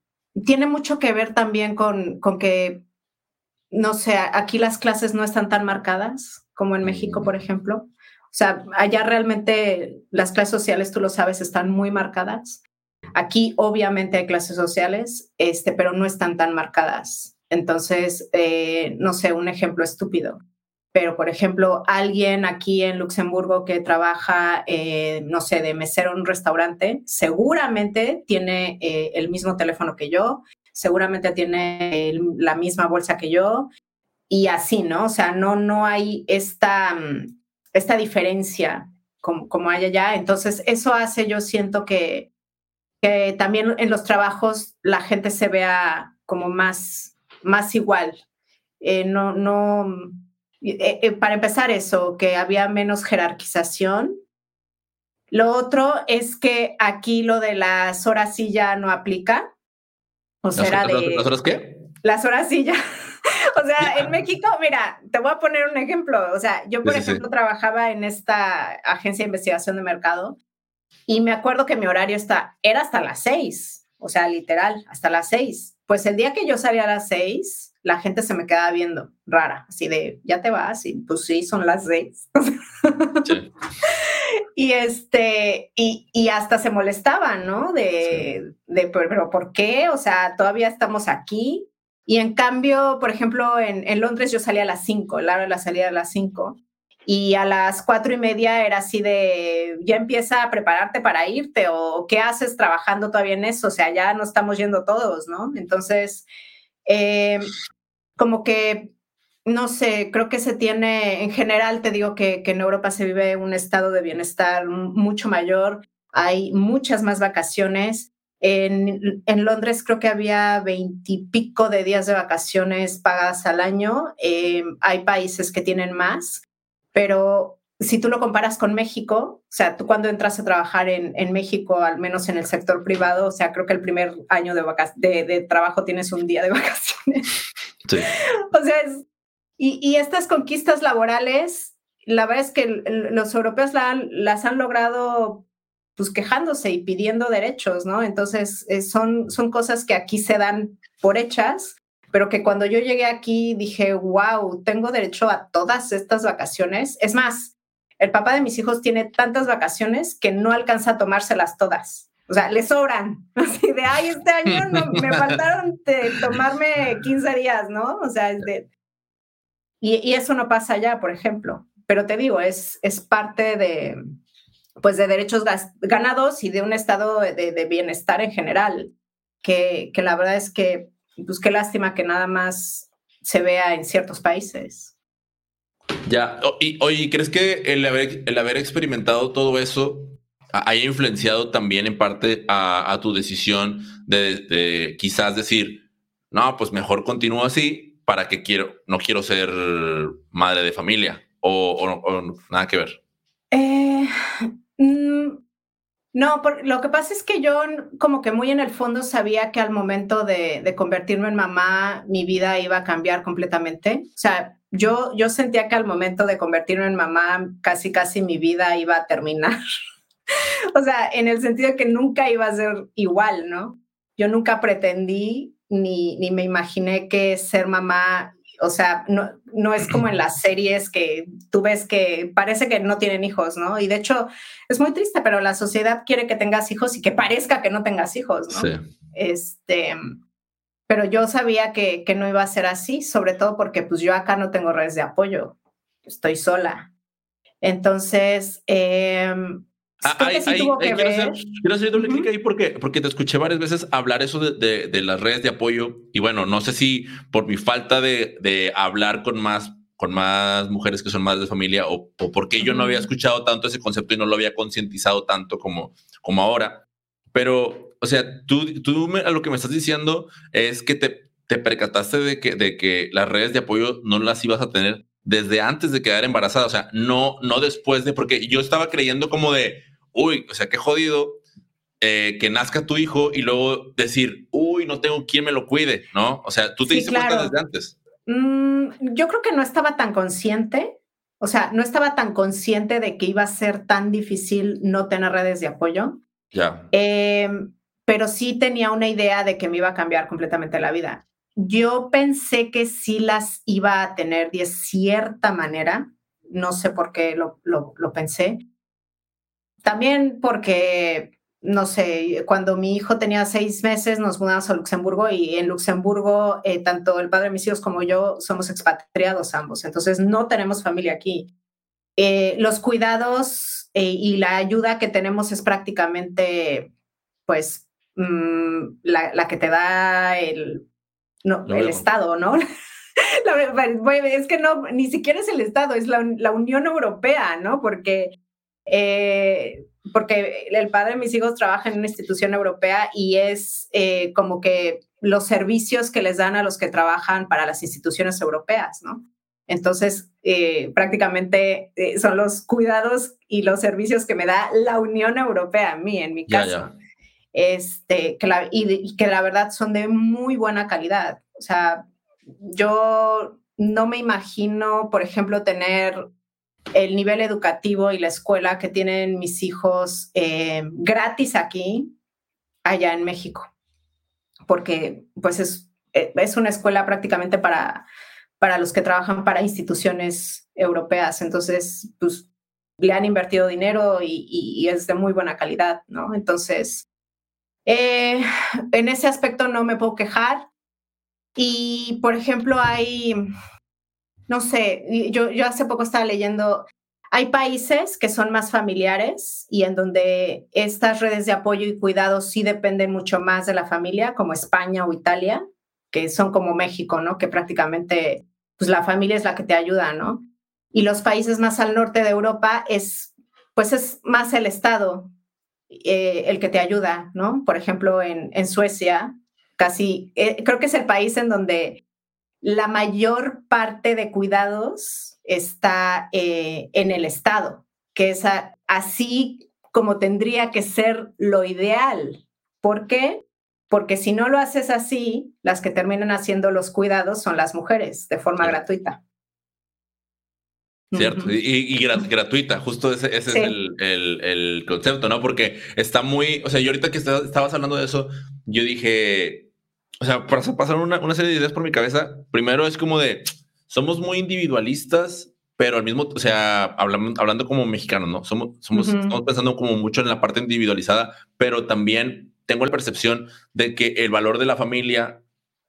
tiene mucho que ver también con, con que no sé, aquí las clases no están tan marcadas como en México, por mm. ejemplo. O sea, allá realmente las clases sociales, tú lo sabes, están muy marcadas. Aquí obviamente hay clases sociales, este, pero no están tan marcadas. Entonces, eh, no sé, un ejemplo estúpido. Pero, por ejemplo, alguien aquí en Luxemburgo que trabaja, eh, no sé, de mesero en un restaurante, seguramente tiene eh, el mismo teléfono que yo, seguramente tiene la misma bolsa que yo y así, ¿no? O sea, no, no hay esta, mm, esta diferencia como, como hay allá. Entonces, eso hace, yo siento que, que también en los trabajos la gente se vea como más, más igual. Eh, no, no, eh, eh, para empezar eso, que había menos jerarquización. Lo otro es que aquí lo de las horas sí ya no aplica. O sea, de, ¿Las horas qué? Las horas sí ya. o sea, en México, mira, te voy a poner un ejemplo. O sea, yo, por ejemplo, trabajaba en esta agencia de investigación de mercado y me acuerdo que mi horario está, era hasta las seis, o sea, literal, hasta las seis. Pues el día que yo salía a las seis, la gente se me quedaba viendo rara, así de, ya te vas, y pues sí, son las seis. y este, y, y, hasta se molestaban, ¿no? De, de, pero ¿por qué? O sea, todavía estamos aquí. Y en cambio, por ejemplo, en, en Londres yo salía a las cinco, la hora de la salida a las cinco y a las cuatro y media era así de, ya empieza a prepararte para irte o qué haces trabajando todavía en eso, o sea, ya no estamos yendo todos, ¿no? Entonces, eh, como que, no sé, creo que se tiene, en general te digo que, que en Europa se vive un estado de bienestar mucho mayor, hay muchas más vacaciones. En, en, Londres creo que había veintipico de días de vacaciones pagadas al año. Eh, hay países que tienen más pero si tú lo comparas con México, o sea, tú cuando entras a trabajar en, en México, al menos en el sector privado, o sea, creo que el primer año de, de, de trabajo tienes un día de vacaciones. Sí. o sea, y, y, estas conquistas laborales, la verdad es que los europeos las han logrado pues quejándose y pidiendo derechos, ¿no? Entonces, eh, son, son cosas que aquí se dan por hechas pero que cuando yo llegué aquí dije, wow, tengo derecho a todas estas vacaciones. Es más, el papá de mis hijos tiene tantas vacaciones que no alcanza a tomárselas todas. O sea, le sobran. Así de, ay, este año me faltaron de tomarme 15 días, ¿no? O sea, es de... Y, y, eso no pasa allá, por ejemplo. Pero te digo, es, es parte de, pues, de derechos ganados y de un estado de, de bienestar en general, que, que la verdad es que pues qué lástima que nada más se vea en ciertos países. Ya, y oye, ¿crees que el haber, el haber experimentado todo eso haya influenciado también en parte a, tu decisión de, quizás decir, no, pues mejor continúo así para que quiero, no quiero ser madre de familia o, nada que ver? Eh, mm, no, lo que pasa es que yo como que muy en el fondo sabía que al momento de, convertirme en mamá, mi vida iba a cambiar completamente. O sea, yo, yo sentía que al momento de convertirme en mamá, casi, casi mi vida iba a terminar. o sea, en el sentido que nunca iba a ser igual, ¿no? Yo nunca pretendí ni, ni me imaginé que ser mamá o sea, no, no es como en las series que tú ves que parece que no tienen hijos, ¿no? Y de hecho es muy triste, pero la sociedad quiere que tengas hijos y que parezca que no tengas hijos, ¿no? Sí. Este, pero yo sabía que, que no iba a ser así, sobre todo porque pues yo acá no tengo redes de apoyo, estoy sola. Entonces, eh, Ah, quiero, hacer, quiero hacer doble clic ahí porque, porque te escuché varias veces hablar eso de, de, las redes de apoyo y bueno, no sé si por mi falta de, de hablar con más, con más mujeres que son madres de familia o, o porque yo no había escuchado tanto ese concepto y no lo había concientizado tanto como, como ahora. Pero, o sea, tú, tú a lo que me estás diciendo es que te, te percataste de que, de que las redes de apoyo no las ibas a tener desde antes de quedar embarazada, o sea, no, no después de, porque yo estaba creyendo como de, uy, o sea, qué jodido eh, que nazca tu hijo y luego decir, uy, no tengo quien me lo cuide, ¿no? O sea, tú te diste cuenta desde antes. Mm, yo creo que no estaba tan consciente, o sea, no estaba tan consciente de que iba a ser tan difícil no tener redes de apoyo. Ya. Em, pero sí tenía una idea de que me iba a cambiar completamente la vida. Yo pensé que sí las iba a tener de cierta manera, no sé por qué lo, lo, lo pensé, también porque no sé, cuando mi hijo tenía seis meses nos mudamos a Luxemburgo y en Luxemburgo eh, tanto el padre de mis hijos como yo somos expatriados ambos, entonces no tenemos familia aquí. Eh, los cuidados eh, y la ayuda que tenemos es prácticamente, pues, mm, la, que te da el, el Estado, ¿no? es que no, ni siquiera es el Estado, es la, la Unión Europea, ¿no? Porque porque el padre de mis hijos trabaja en una institución europea y es eh, como que los servicios que les dan a los que trabajan para las instituciones europeas, ¿no? Entonces, eh, prácticamente eh, son los cuidados y los servicios que me da la Unión Europea a mí, en mi caso. Este, que y, que la verdad son de muy buena calidad. O sea, yo no me imagino, por ejemplo, tener el nivel educativo y la escuela que tienen mis hijos eh, gratis aquí, allá en México, porque pues es, eh, es una escuela prácticamente para, para los que trabajan para instituciones europeas, entonces pues le han invertido dinero y, es de muy buena calidad, ¿no? Entonces, eh, en ese aspecto no me puedo quejar. Y, por ejemplo, hay no sé, yo, yo hace poco estaba leyendo, hay países que son más familiares y en donde estas redes de apoyo y cuidado sí dependen mucho más de la familia, como España o Italia, que son como México, ¿no? Que prácticamente, pues la familia es la que te ayuda, ¿no? Y los países más al norte de Europa es, pues es más el Estado eh, el que te ayuda, ¿no? Por ejemplo, en, en Suecia, casi, eh, creo que es el país en donde la mayor parte de cuidados está eh, en el Estado, que es así como tendría que ser lo ideal. ¿Por qué? Porque si no lo haces así, las que terminan haciendo los cuidados son las mujeres de forma gratuita. Cierto, y, gratuita, justo ese, es el, concepto, ¿no? Porque está muy, o sea, yo ahorita que estabas hablando de eso, yo dije, o sea, para pasar una, una, serie de ideas por mi cabeza, primero es como de, somos muy individualistas, pero al mismo, o sea, hablando, hablando como mexicanos, ¿no? Somos, somos estamos pensando como mucho en la parte individualizada, pero también tengo la percepción de que el valor de la familia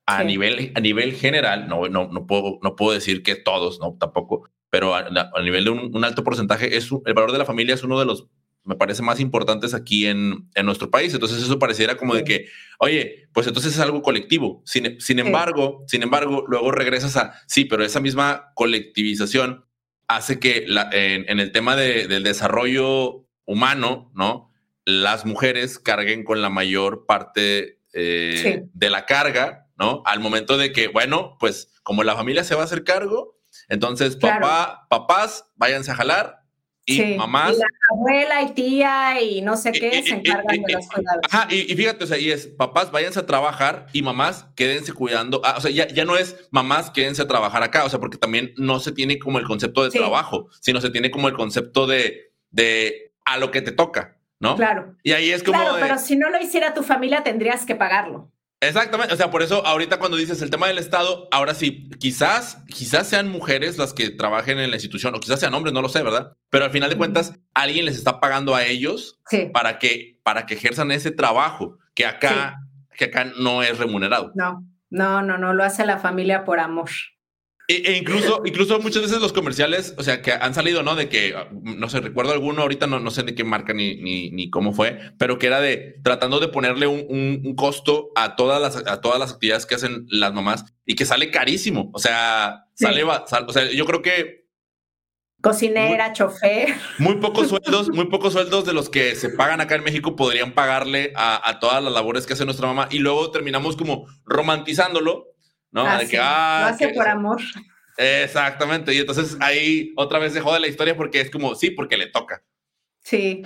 a, nivel, a nivel general, no, no, no, puedo, no puedo decir que todos, no, tampoco, pero a, nivel de un, un, alto porcentaje, es, el valor de la familia es uno de los me parece más importantes aquí en, en, nuestro país. Entonces eso pareciera como de que, oye, pues entonces es algo colectivo. Sin, sin embargo, sin embargo, luego regresas a, sí, pero esa misma colectivización hace que la, en, el tema de, del desarrollo humano, ¿no? Las mujeres carguen con la mayor parte eh, de la carga, ¿no? Al momento de que, bueno, pues como la familia se va a hacer cargo, entonces papá, papás, váyanse a jalar, y mamás. Y la abuela y tía y no sé qué se encargan de las cuidados. Ajá, y, fíjate, o sea, y es papás váyanse a trabajar y mamás quédense cuidando. Ah, o sea, ya, ya no es mamás quédense a trabajar acá, o sea, porque también no se tiene como el concepto de trabajo, sino se tiene como el concepto de, de a lo que te toca, ¿no? Claro. Y ahí es como. Claro, pero si no lo hiciera tu familia, tendrías que pagarlo. Exactamente, o sea, por eso ahorita cuando dices el tema del Estado, ahora sí, quizás, quizás sean mujeres las que trabajen en la institución, o quizás sean hombres, no lo sé, ¿verdad? Pero al final de cuentas, alguien les está pagando a ellos para, que, para que ejerzan ese trabajo que acá, que acá no es remunerado. No, no, no, no, lo hace la familia por amor. E, e, incluso, incluso muchas veces los comerciales, o sea, que han salido, ¿no? De que, no sé, recuerdo alguno ahorita, no, no sé de qué marca ni, ni, ni cómo fue, pero que era de tratando de ponerle un, un, costo a todas, las, a todas las actividades que hacen las mamás y que sale carísimo. O sea, sale, o sea, yo creo que... Cocinera, chofer. Muy pocos sueldos, muy pocos sueldos de los que se pagan acá en México podrían pagarle a, a todas las labores que hace nuestra mamá y luego terminamos como romantizándolo ¿no? Ah, lo hace por amor. Exactamente. Y entonces ahí otra vez se jode la historia porque es como, sí, porque le toca. Sí.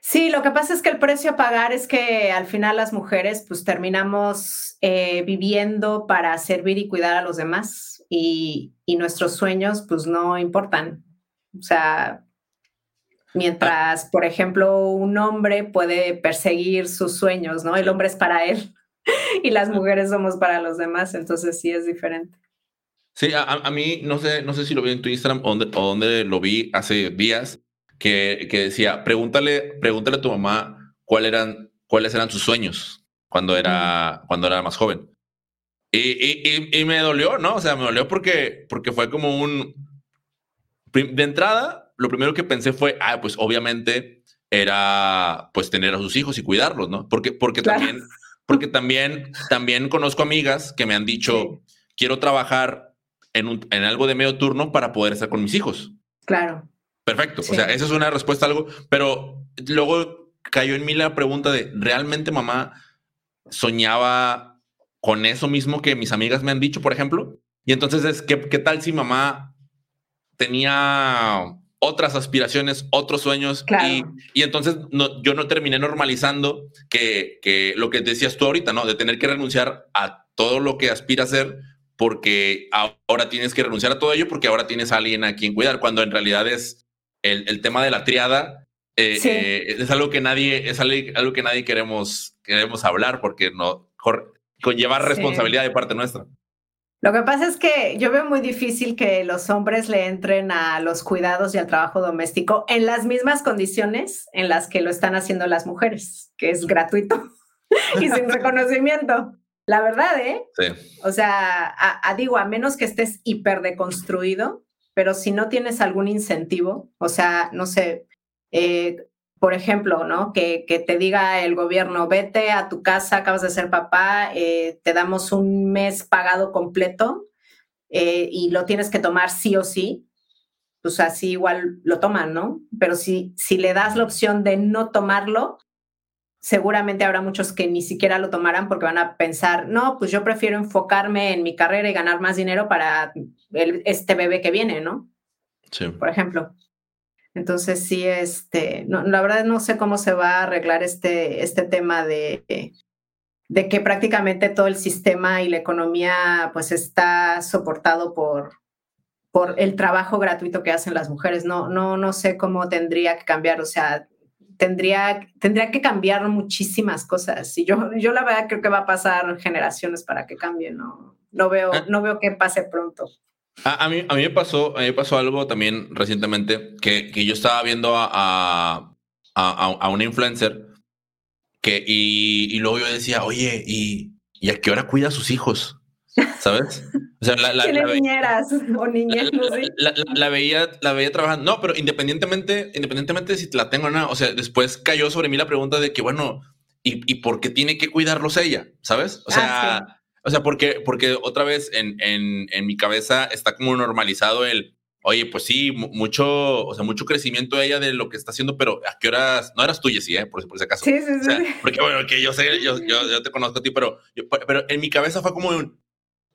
Sí, lo que pasa es que el precio a pagar es que al final las mujeres pues terminamos eh, viviendo para servir y cuidar a los demás y, y, nuestros sueños pues no importan. O sea, mientras, por ejemplo, un hombre puede perseguir sus sueños, ¿no? El hombre es para él. y las mujeres somos para los demás, entonces sí es diferente. Sí, a, mí no sé, no sé si lo vi en tu Instagram o donde, lo vi hace días, que, que, decía, pregúntale, pregúntale a tu mamá cuáles eran, cuáles eran sus sueños cuando era, cuando era más joven. Y, y, me dolió, ¿no? O sea, me dolió porque, porque fue como un... De entrada, lo primero que pensé fue, ah, pues obviamente era pues tener a sus hijos y cuidarlos, ¿no? Porque, porque también, porque también, también conozco amigas que me han dicho, quiero trabajar en, un, en algo de medio turno para poder estar con mis hijos. Claro. Perfecto. O sea, esa es una respuesta a algo, pero luego cayó en mí la pregunta de, ¿realmente mamá soñaba con eso mismo que mis amigas me han dicho, por ejemplo? Y entonces es, ¿qué, qué tal si mamá tenía otras aspiraciones, otros sueños. Y, y, entonces no, yo no terminé normalizando que, que, lo que decías tú ahorita, ¿no? De tener que renunciar a todo lo que aspira a ser porque ahora tienes que renunciar a todo ello porque ahora tienes a alguien a quien cuidar, cuando en realidad es el, el tema de la triada. Eh, eh, es algo que nadie, es algo, que nadie queremos, queremos hablar porque no conlleva responsabilidad de parte nuestra. Lo que pasa es que yo veo muy difícil que los hombres le entren a los cuidados y al trabajo doméstico en las mismas condiciones en las que lo están haciendo las mujeres, que es gratuito y sin reconocimiento. La verdad, ¿eh? Sí. O sea, a, digo, a menos que estés hiper deconstruido, pero si no tienes algún incentivo, o sea, no sé, eh, por ejemplo, ¿no? Que, que, te diga el gobierno, vete a tu casa, acabas de ser papá, eh, te damos un mes pagado completo eh, y lo tienes que tomar sí o sí, pues así igual lo toman, ¿no? Pero si, si le das la opción de no tomarlo, seguramente habrá muchos que ni siquiera lo tomarán porque van a pensar, no, pues yo prefiero enfocarme en mi carrera y ganar más dinero para este bebé que viene, ¿no? Sí. Por ejemplo. Entonces, sí, este, no, la verdad no sé cómo se va a arreglar este, este tema de, de que prácticamente todo el sistema y la economía pues está soportado por, por el trabajo gratuito que hacen las mujeres. No, no, no sé cómo tendría que cambiar, o sea, tendría, tendría que cambiar muchísimas cosas. Y yo, yo la verdad creo que va a pasar generaciones para que cambie, no, no, veo, ah. no veo que pase pronto. A, mí, a mí me pasó, a mí me pasó algo también recientemente que, que yo estaba viendo a, a, a, una influencer que, y, y, luego yo decía, oye, ¿y, ¿y a qué hora cuida a sus hijos? ¿Sabes? O sea, la, la, la, niñeras o niñas, la, la, veía, la veía trabajando. No, pero independientemente, independientemente de si la tengo o no, o sea, después cayó sobre mí la pregunta de que, bueno, ¿y, y por qué tiene que cuidarlos ella? ¿Sabes? O ah, sea, o sea, porque, porque otra vez en, en, en, mi cabeza está como normalizado el, oye, pues sí, mucho, o sea, mucho crecimiento ella de lo que está haciendo, pero ¿a qué horas? No eras tuya, sí, ¿eh? por, por ese acaso. Sí, sí, sí. porque bueno, que yo sé, yo, yo, yo, te conozco a ti, pero, pero en mi cabeza fue como un,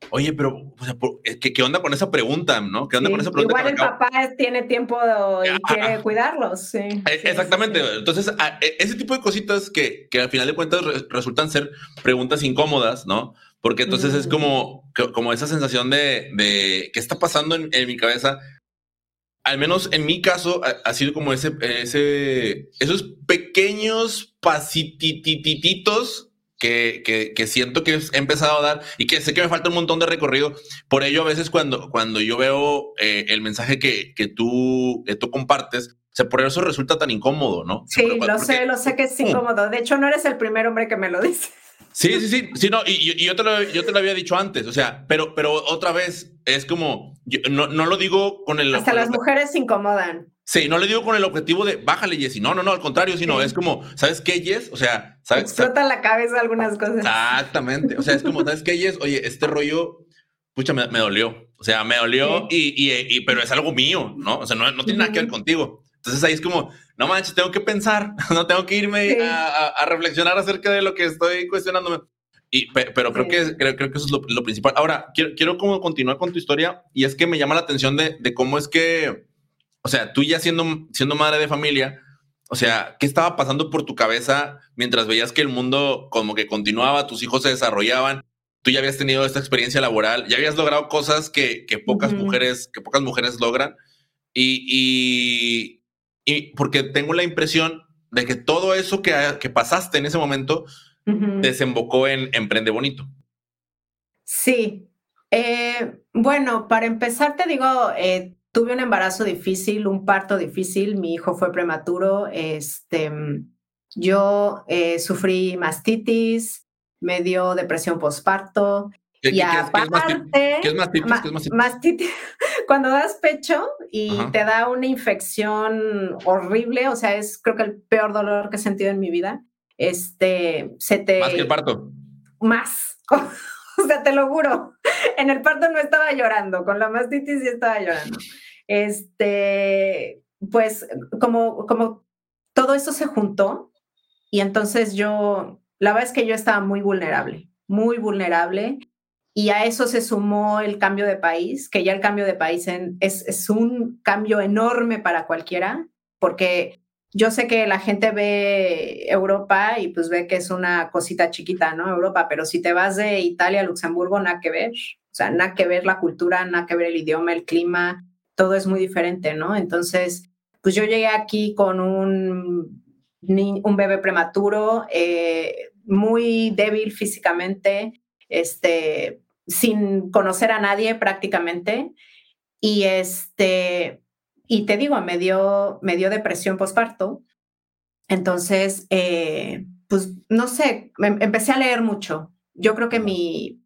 Oye, pero o sea, eh, ¿qué, ¿qué, onda con esa pregunta, no? ¿Qué onda con esa pregunta? Igual el papá tiene tiempo y quiere cuidarlos. E, sí. Exactamente. Entonces, e, ese tipo de cositas que, que al final de cuentas resultan ser preguntas incómodas, ¿no? Porque entonces es como, como esa sensación de, de qué está pasando en, mi cabeza. Al menos en mi caso ha, sido como ese, ese, esos pequeños pasitititos que, que, que, siento que he empezado a dar y que sé que me falta un montón de recorrido. Por ello, a veces cuando, cuando yo veo eh, el mensaje que, que, tú, que tú compartes, o sea, por eso resulta tan incómodo, ¿no? Sí, lo sé, lo sé que es incómodo. De hecho, no eres el primer hombre que me lo dice. Sí, sí, sí, sí, no, y, yo, te lo, yo te lo había dicho antes, o sea, pero, pero otra vez es como, no, no lo digo con el... Hasta las mujeres se incomodan. Sí, no le digo con el objetivo de bájale, Jessy, no, no, no, al contrario, sino es como, ¿sabes qué, Jess? O sea, ¿sabes? Explota la cabeza algunas cosas. Exactamente, o sea, es como, ¿sabes qué, Jess? Oye, este rollo, pucha, me, dolió, o sea, me dolió y, y, pero es algo mío, ¿no? O sea, no, no tiene nada que ver contigo. Entonces ahí es como, no manches, tengo que pensar, no tengo que irme a, reflexionar acerca de lo que estoy cuestionándome. Y, pero creo, que, creo, creo, que eso es lo, principal. Ahora, quiero, quiero como continuar con tu historia y es que me llama la atención de, de, cómo es que, o sea, tú ya siendo, siendo madre de familia, o sea, ¿qué estaba pasando por tu cabeza mientras veías que el mundo como que continuaba, tus hijos se desarrollaban? Tú ya habías tenido esta experiencia laboral, ya habías logrado cosas que, que pocas mujeres, que pocas mujeres logran. Y, y, y porque tengo la impresión de que todo eso que, que pasaste en ese momento desembocó en Emprende Bonito. Sí. Eh, bueno, para empezar te digo, eh, tuve un embarazo difícil, un parto difícil, mi hijo fue prematuro, este, yo eh, sufrí mastitis, me dio depresión postparto. y aparte, ¿qué es mastitis? ¿Qué es mastitis? Cuando das pecho y te da una infección horrible, o sea, es creo que el peor dolor que he sentido en mi vida. Este, se te... Más que el parto. Más. o sea, te lo juro. En el parto no estaba llorando, con la mastitis sí estaba llorando. Este, pues como, como todo eso se juntó y entonces yo, la verdad es que yo estaba muy vulnerable, muy vulnerable. Y a eso se sumó el cambio de país, que ya el cambio de país es, es un cambio enorme para cualquiera, porque yo sé que la gente ve Europa y pues ve que es una cosita chiquita, ¿no? Europa, pero si te vas de Italia a Luxemburgo, nada que ver. O sea, nada que ver la cultura, nada que ver el idioma, el clima, todo es muy diferente, ¿no? Entonces, pues yo llegué aquí con un un bebé prematuro, eh, muy débil físicamente, este, sin conocer a nadie prácticamente. Y, este, y te digo, me dio, me dio depresión postparto. Entonces, eh, pues no sé, empecé a leer mucho. Yo creo que mi,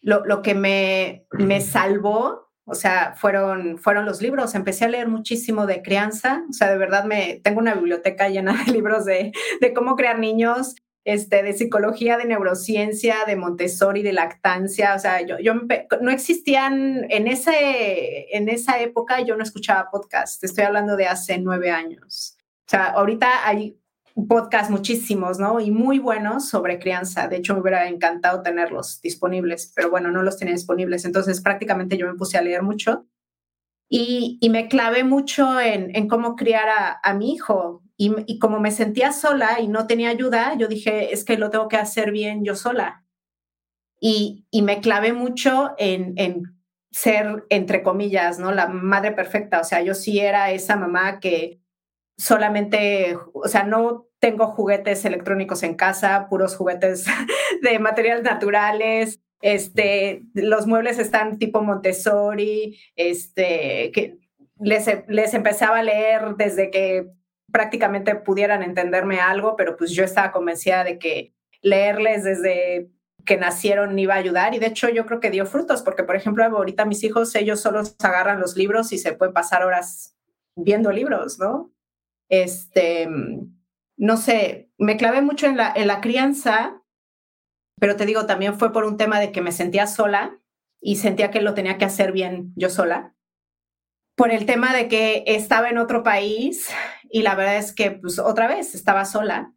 lo, lo que me, me salvó o sea, fueron, fueron los libros. Empecé a leer muchísimo de crianza. O sea, de verdad me tengo una biblioteca llena de libros de, de cómo crear niños, este, de psicología, de neurociencia, de Montessori, de lactancia. O sea, yo, yo no existían en, ese, en esa época, yo no escuchaba podcast. Estoy hablando de hace nueve años. O sea, ahorita hay podcast muchísimos, ¿no? Y muy buenos sobre crianza. De hecho, me hubiera encantado tenerlos disponibles, pero bueno, no los tenía disponibles. Entonces, prácticamente yo me puse a leer mucho y, me clavé mucho en, cómo criar a, mi hijo. Y, como me sentía sola y no tenía ayuda, yo dije, es que lo tengo que hacer bien yo sola. Y, me clavé mucho en, en ser, entre comillas, ¿no? La madre perfecta. O sea, yo sí era esa mamá que solamente, o sea, no tengo juguetes electrónicos en casa, puros juguetes de materiales naturales. Este, los muebles están tipo Montessori, este, que les, les empezaba a leer desde que prácticamente pudieran entenderme algo, pero pues yo estaba convencida de que leerles desde que nacieron iba a ayudar y de hecho yo creo que dio frutos porque por ejemplo ahorita mis hijos ellos solo agarran los libros y se pueden pasar horas viendo libros, ¿no? Este, no sé, me clavé mucho en la, en la crianza, pero te digo, también fue por un tema de que me sentía sola y sentía que lo tenía que hacer bien yo sola. Por el tema de que estaba en otro país y la verdad es que, pues, otra vez estaba sola.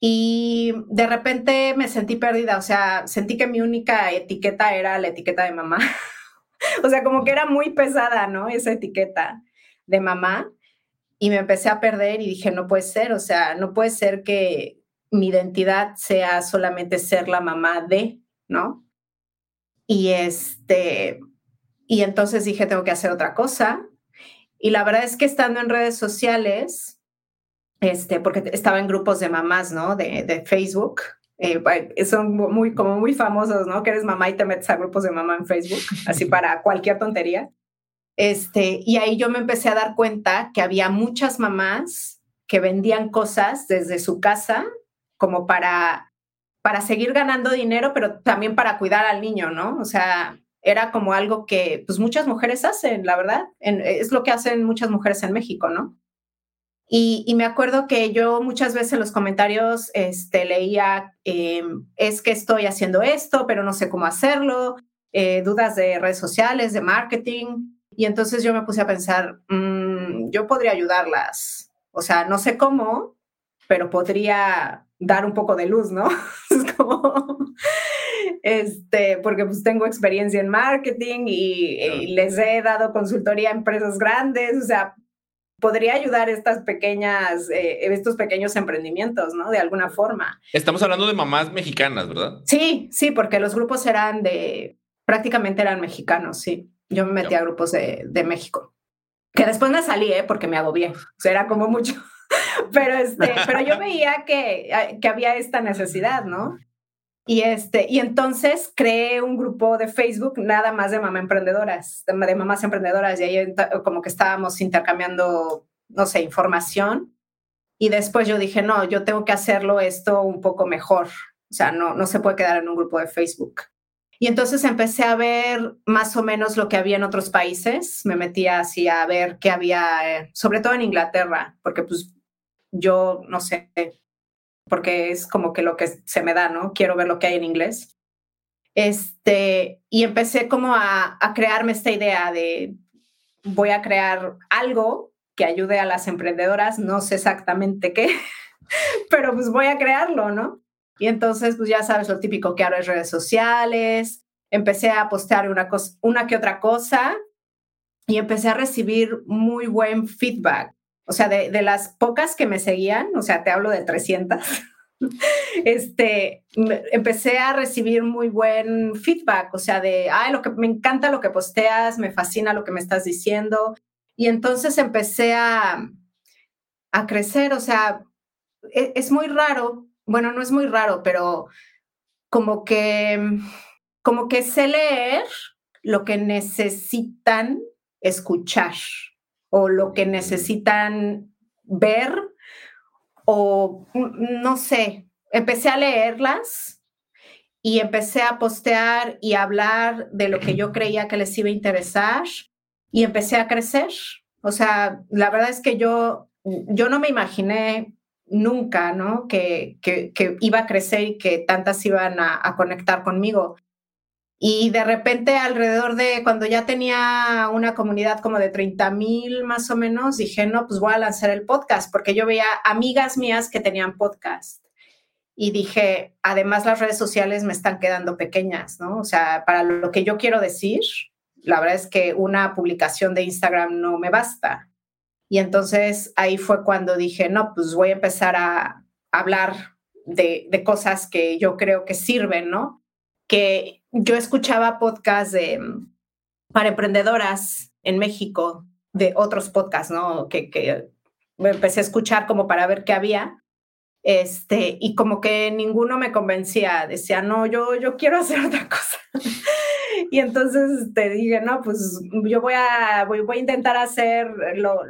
Y de repente me sentí perdida, o sea, sentí que mi única etiqueta era la etiqueta de mamá. o sea, como que era muy pesada, ¿no? Esa etiqueta de mamá y me empecé a perder y dije, no puede ser, o sea, no puede ser que mi identidad sea solamente ser la mamá de, ¿no? Y este, y entonces dije, tengo que hacer otra cosa. Y la verdad es que estando en redes sociales, este, porque estaba en grupos de mamás, ¿no? De, de Facebook, eh, son muy, como muy famosos, ¿no? Que eres mamá y te metes a grupos de mamá en Facebook, así para cualquier tontería. Este, y ahí yo me empecé a dar cuenta que había muchas mamás que vendían cosas desde su casa como para, para seguir ganando dinero, pero también para cuidar al niño, ¿no? O sea, era como algo que pues muchas mujeres hacen, la verdad. es lo que hacen muchas mujeres en México, ¿no? Y, me acuerdo que yo muchas veces en los comentarios este, leía, em, es que estoy haciendo esto, pero no sé cómo hacerlo, eh, dudas de redes sociales, de marketing. Y entonces yo me puse a pensar, mm, yo podría ayudarlas. O sea, no sé cómo, pero podría dar un poco de luz, ¿no? como, este, porque pues tengo experiencia en marketing y, les he dado consultoría a empresas grandes, o sea, podría ayudar estas pequeñas, eh, estos pequeños emprendimientos, ¿no? De alguna forma. Estamos hablando de mamás mexicanas, ¿verdad? Sí, sí, porque los grupos eran de, prácticamente eran mexicanos, sí. Yo me metí a grupos de, de, México, que después me salí, ¿eh? porque me bien. O sea, era como mucho. pero, este, pero yo veía que, que había esta necesidad, ¿no? Y, este, y entonces creé un grupo de Facebook nada más de mamá emprendedoras, de, de mamás emprendedoras, y ahí como que estábamos intercambiando, no sé, información. Y después yo dije, no, yo tengo que hacerlo esto un poco mejor. O sea, no, no se puede quedar en un grupo de Facebook. Y entonces empecé a ver más o menos lo que había en otros países. Me metía así a ver qué había, eh, sobre todo en Inglaterra, porque pues yo no sé, porque es como que lo que se me da, ¿no? Quiero ver lo que hay en inglés. Este, y empecé como a, a crearme esta idea de voy a crear algo que ayude a las emprendedoras, no sé exactamente qué, pero pues voy a crearlo, ¿no? Y entonces, pues ya sabes lo típico que ahora es redes sociales, empecé a postear una, cosa, una que otra cosa y empecé a recibir muy buen feedback. O sea, de, de las pocas que me seguían, o sea, te hablo de 300, este, empecé a recibir muy buen feedback, o sea, de, ay, lo que me encanta lo que posteas, me fascina lo que me estás diciendo. Y entonces empecé a, a crecer, o sea, es, es muy raro bueno, no es muy raro, pero como que, como que sé leer lo que necesitan escuchar o lo que necesitan ver o no sé, empecé a leerlas y empecé a postear y hablar de lo que yo creía que les iba a interesar y empecé a crecer. O sea, la verdad es que yo, yo no me imaginé nunca, ¿no? Que, que, iba a crecer y que tantas iban a, conectar conmigo. Y de repente, alrededor de cuando ya tenía una comunidad como de 30 mil más o menos, dije, no, pues voy a lanzar el podcast, porque yo veía amigas mías que tenían podcast. Y dije, además las redes sociales me están quedando pequeñas, ¿no? O sea, para lo que yo quiero decir, la verdad es que una publicación de Instagram no me basta. Y entonces ahí fue cuando dije, no, pues voy a empezar a hablar de, cosas que yo creo que sirven, ¿no? Que yo escuchaba podcasts de, para emprendedoras en México, de otros podcasts, ¿no? Que, que me empecé a escuchar como para ver qué había. Este, y como que ninguno me convencía, decía, no, yo, yo quiero hacer otra cosa. y entonces te dije, no, pues yo voy a, voy, voy a intentar hacer lo,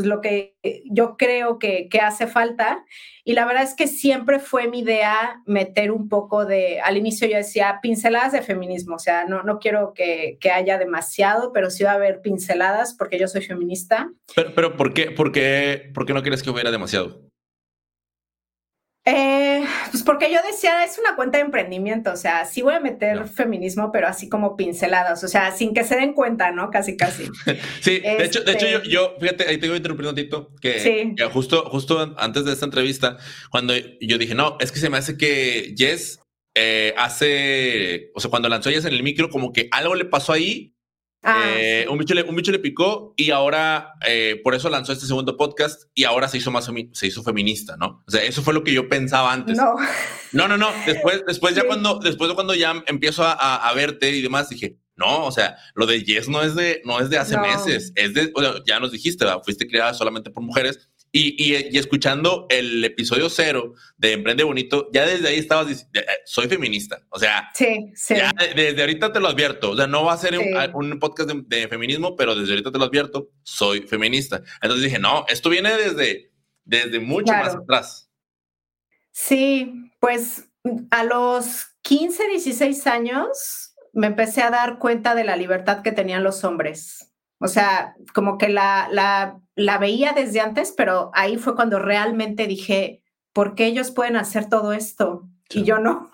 pues, lo que yo creo que, que, hace falta. Y la verdad es que siempre fue mi idea meter un poco de, al inicio yo decía pinceladas de feminismo, o sea, no, no quiero que, que haya demasiado, pero sí va a haber pinceladas porque yo soy feminista. Pero, pero ¿por, qué, por, qué, ¿por qué no quieres que hubiera demasiado? Eh, pues porque yo decía, es una cuenta de emprendimiento, o sea, sí voy a meter feminismo, pero así como pinceladas, o sea, sin que se den cuenta, ¿no? Casi, casi. sí, de hecho, de hecho yo, este yo, fíjate, ahí te voy a interrumpir un tantito, que, justo, justo antes de esta entrevista, cuando yo dije, no, es que se me hace que Jess eh, hace, o sea, cuando lanzó Jess en el micro, como que algo le pasó ahí Ah, eh, un, bicho le, un bicho le picó y ahora eh, por eso lanzó este segundo podcast y ahora se hizo más se hizo feminista, ¿no? O sea, eso fue lo que yo pensaba antes. No, no, no, no. Después, después ya cuando, después de cuando ya empiezo a, a, verte y demás, dije, no, o sea, lo de Yes no es de, no es de hace meses, es de, ya nos dijiste, fuiste creada solamente por mujeres y, y, escuchando el episodio cero de Emprende Bonito, ya desde ahí estabas diciendo, eh, soy feminista. O sea, sí, sí. Ya desde ahorita te lo advierto. O sea, no va a ser un, podcast de, feminismo, pero desde ahorita te lo advierto, soy feminista. Entonces dije, no, esto viene desde, desde mucho más atrás. Sí, pues a los 15, 16 años me empecé a dar cuenta de la libertad que tenían los hombres o sea, como que la, la, la veía desde antes, pero ahí fue cuando realmente dije, ¿por qué ellos pueden hacer todo esto y yo no?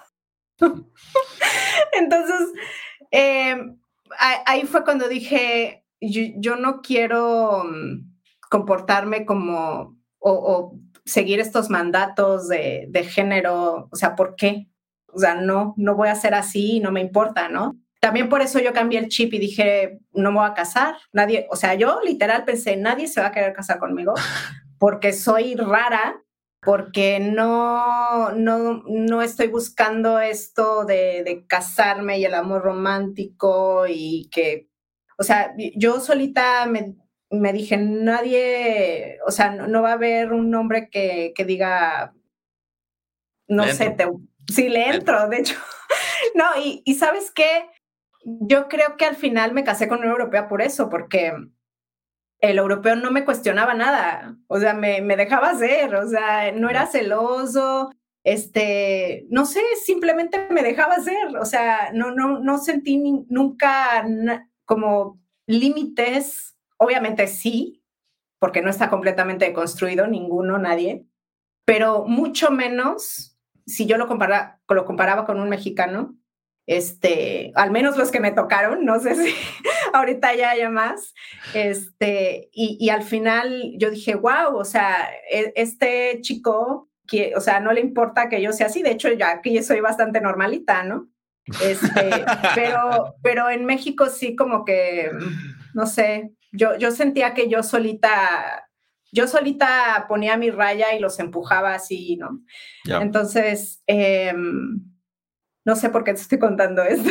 Entonces, em, ahí fue cuando dije, yo, no quiero mm, comportarme como o, o, seguir estos mandatos de, de género, o sea, ¿por qué? O sea, no, no voy a ser así, no me importa, ¿no? También por eso yo cambié el chip y dije, no me voy a casar. Nadie, o sea, yo literal pensé, nadie se va a querer casar conmigo porque soy rara, porque no, no, no estoy buscando esto de, de casarme y el amor romántico y que, o sea, yo solita me, me dije, nadie, o sea, no, va a haber un hombre que, que diga, no sé, te, sí le entro, de hecho. no, y, y sabes qué, yo creo que al final me casé con una europea por eso, porque el europeo no me cuestionaba nada, o sea, me, me dejaba hacer, o sea, no era celoso, este, no sé, simplemente me dejaba hacer, o sea, no, no, no sentí nunca como límites, obviamente sí, porque no está completamente construido, ninguno, nadie, pero mucho menos si yo lo, compara, lo comparaba con un mexicano, este, al menos los que me tocaron, no sé si ahorita ya haya más, este, y, y, al final yo dije, wow, o sea, e, este chico, que, o sea, no le importa que yo sea así, de hecho ya aquí soy bastante normalita, ¿no? Este, pero, pero en México sí como que, no sé, yo, yo sentía que yo solita, yo solita ponía mi raya y los empujaba así, ¿no? Entonces, em, no sé por qué te estoy contando esto.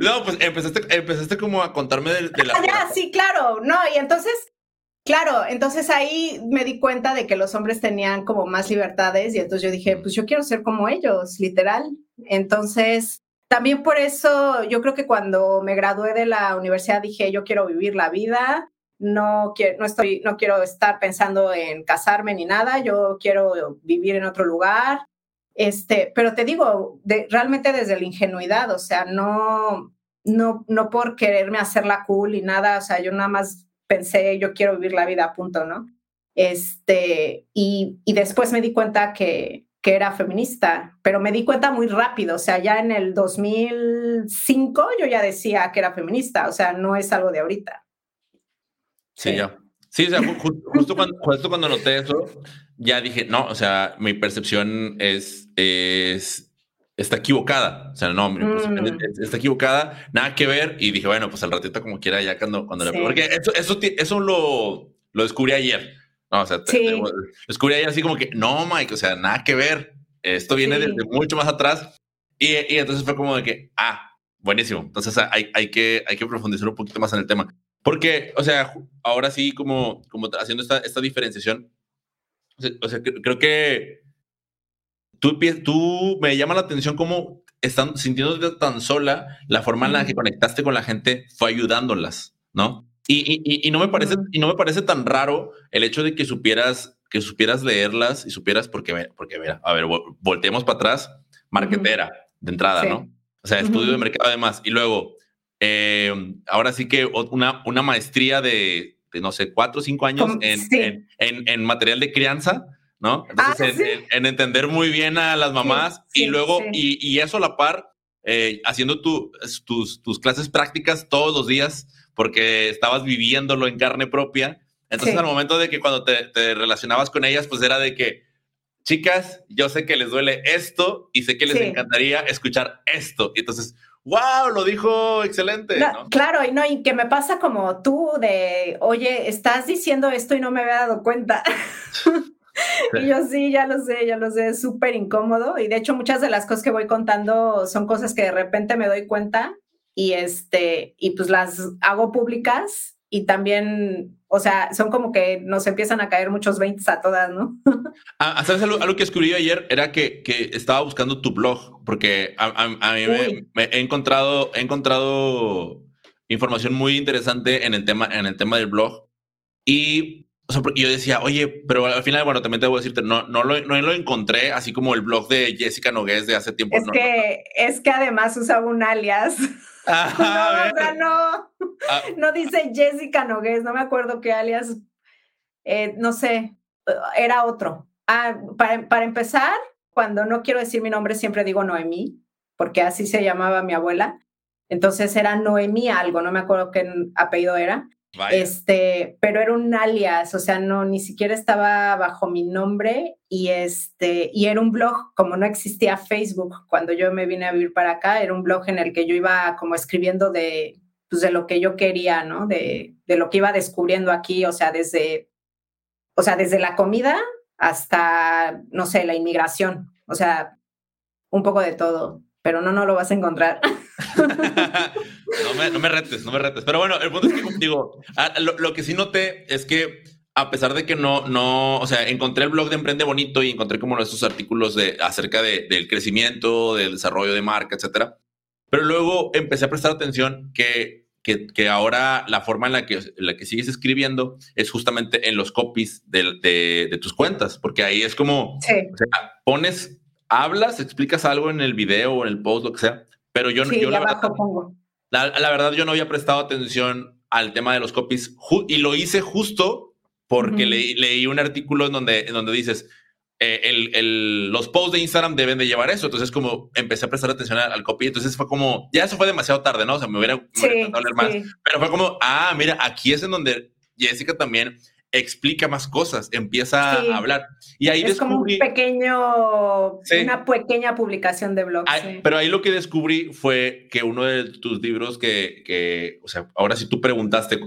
no, pues empezaste, empezaste como a contarme de, la... Ah, sí, claro, no, y entonces Claro, entonces ahí me di cuenta de que los hombres tenían como más libertades y entonces yo dije, pues yo quiero ser como ellos, literal. Entonces, también por eso yo creo que cuando me gradué de la universidad dije, yo quiero vivir la vida, no quiero, no estoy, no quiero estar pensando en casarme ni nada, yo quiero vivir en otro lugar. Este, pero te digo, realmente desde la ingenuidad, o sea, no, no, no por quererme hacer la cool y nada, o sea, yo nada más pensé, yo quiero vivir la vida, punto, ¿no? Este, y, y después me di cuenta que, que era feminista, pero me di cuenta muy rápido, o sea, ya en el 2005 yo ya decía que era feminista, o sea, no es algo de ahorita. Sí, ya. Sí, o sea, justo, cuando, justo cuando noté eso, ya dije, no, o sea, mi percepción es, es está equivocada. O sea, no, mm. está equivocada, nada que ver. Y dije, bueno, pues al ratito como quiera, ya cuando, cuando le... Porque eso, eso, eso lo, lo descubrí ayer. No, o sea, lo descubrí ayer así como que, no, Mike, o sea, nada que ver. Esto viene desde mucho más atrás. Y, y, entonces fue como de que, ah, buenísimo. Entonces hay, hay, que, hay que profundizar un poquito más en el tema. Porque, o sea, ahora sí, como, como haciendo esta, esta diferenciación, o sea, creo que tú, tú me llama la atención cómo están sintiéndote tan sola, la forma en la que conectaste con la gente fue ayudándolas, ¿no? Y, y, y, no me parece, y no me parece tan raro el hecho de que supieras, que supieras leerlas y supieras, porque, porque mira, a ver, volteemos para atrás, marquetera de entrada, ¿no? O sea, estudio de mercado además. Y luego, eh, ahora sí que una, una maestría de, de, no sé, cuatro o cinco años en, en, en, en, material de crianza ¿no? Entonces, ah, en, entender muy bien a las mamás y luego, y, y, eso a la par, eh, haciendo tu, tus, tus clases prácticas todos los días, porque estabas viviéndolo en carne propia. Entonces, al momento de que cuando te, te, relacionabas con ellas, pues era de que, chicas, yo sé que les duele esto y sé que les encantaría escuchar esto. Y entonces, wow, lo dijo excelente. Claro, y no, y que me pasa como tú de, oye, estás diciendo esto y no me había dado cuenta. Y yo sí, ya lo sé, ya lo sé, es súper incómodo. Y de hecho muchas de las cosas que voy contando son cosas que de repente me doy cuenta y, este, y pues las hago públicas y también, o sea, son como que nos empiezan a caer muchos veintes a todas, ¿no? Ah, ¿Sabes algo, que escribí ayer? Era que, que, estaba buscando tu blog, porque a, mí me, he encontrado, he encontrado información muy interesante en el tema, en el tema del blog. Y o sea, yo decía, oye, pero al final, bueno, también te voy a decirte, no, no, lo, no lo encontré, así como el blog de Jessica Nogués de hace tiempo. Es, que, es que además usaba un alias. no, no, ah. no dice Jessica Nogués, no me acuerdo qué alias, eh, no sé, era otro. Ah, para, para empezar, cuando no quiero decir mi nombre, siempre digo Noemí, porque así se llamaba mi abuela. Entonces era Noemí algo, no me acuerdo qué apellido era. Este, pero era un alias, o sea, no, ni siquiera estaba bajo mi nombre y este, y era un blog, como no existía Facebook cuando yo me vine a vivir para acá, era un blog en el que yo iba como escribiendo de, pues, de lo que yo quería, ¿no? De, de lo que iba descubriendo aquí, o sea, desde, o sea, desde la comida hasta, no sé, la inmigración, o sea, un poco de todo pero no, no lo vas a encontrar. no, me, no, me, retes, no me retes. Pero bueno, el punto es que, digo, ah, lo, lo, que sí noté es que a pesar de que no, no, o sea, encontré el blog de Emprende Bonito y encontré como estos artículos de, acerca de, del crecimiento, del desarrollo de marca, etcétera. Pero luego empecé a prestar atención que, que, que, ahora la forma en la que, la que sigues escribiendo es justamente en los copies de, de, tus cuentas, porque ahí es como, o sea, pones, hablas, explicas algo en el video o en el post, lo que sea, pero yo, yo la, verdad, la, la, verdad, yo no había prestado atención al tema de los copies y lo hice justo porque leí, un artículo en donde, en donde dices, eh, el, el, los posts de Instagram deben de llevar eso. Entonces, como empecé a prestar atención al, copy, entonces fue como, ya eso fue demasiado tarde, ¿no? O sea, me hubiera, me hablar más. Pero fue como, ah, mira, aquí es en donde Jessica también explica más cosas, empieza a hablar. Y ahí es como un pequeño, una pequeña publicación de blog. Pero ahí lo que descubrí fue que uno de tus libros que, que, o sea, ahora si tú preguntaste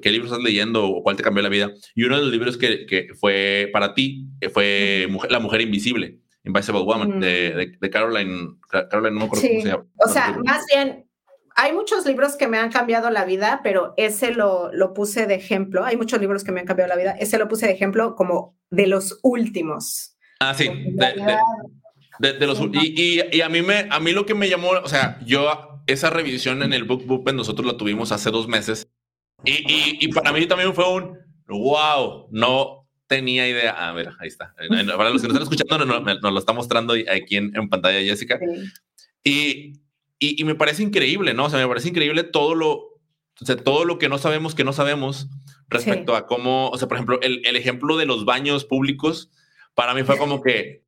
qué libros estás leyendo o cuál te cambió la vida, y uno de los libros que, que fue para ti fue La Mujer Invisible, Invisible Woman, de, de, Caroline, Caroline, no me acuerdo cómo se llama. O sea, más bien hay muchos libros que me han cambiado la vida, pero ese lo, lo, puse de ejemplo. Hay muchos libros que me han cambiado la vida. Ese lo puse de ejemplo como de los últimos. Ah, sí. De, los, y, y, a, mí me, a mí lo que me llamó, o sea, yo esa revisión en el Book Book nosotros la tuvimos hace dos meses. Y, y, para mí también fue un wow, no tenía idea. A ver, ahí está. Para los que nos están escuchando, nos, lo está mostrando aquí en, en pantalla Jessica. Y y, me parece increíble, ¿no? O sea, me parece increíble todo lo, o sea, todo lo que no sabemos que no sabemos respecto a cómo, o sea, por ejemplo, el, el, ejemplo de los baños públicos, para mí fue como que,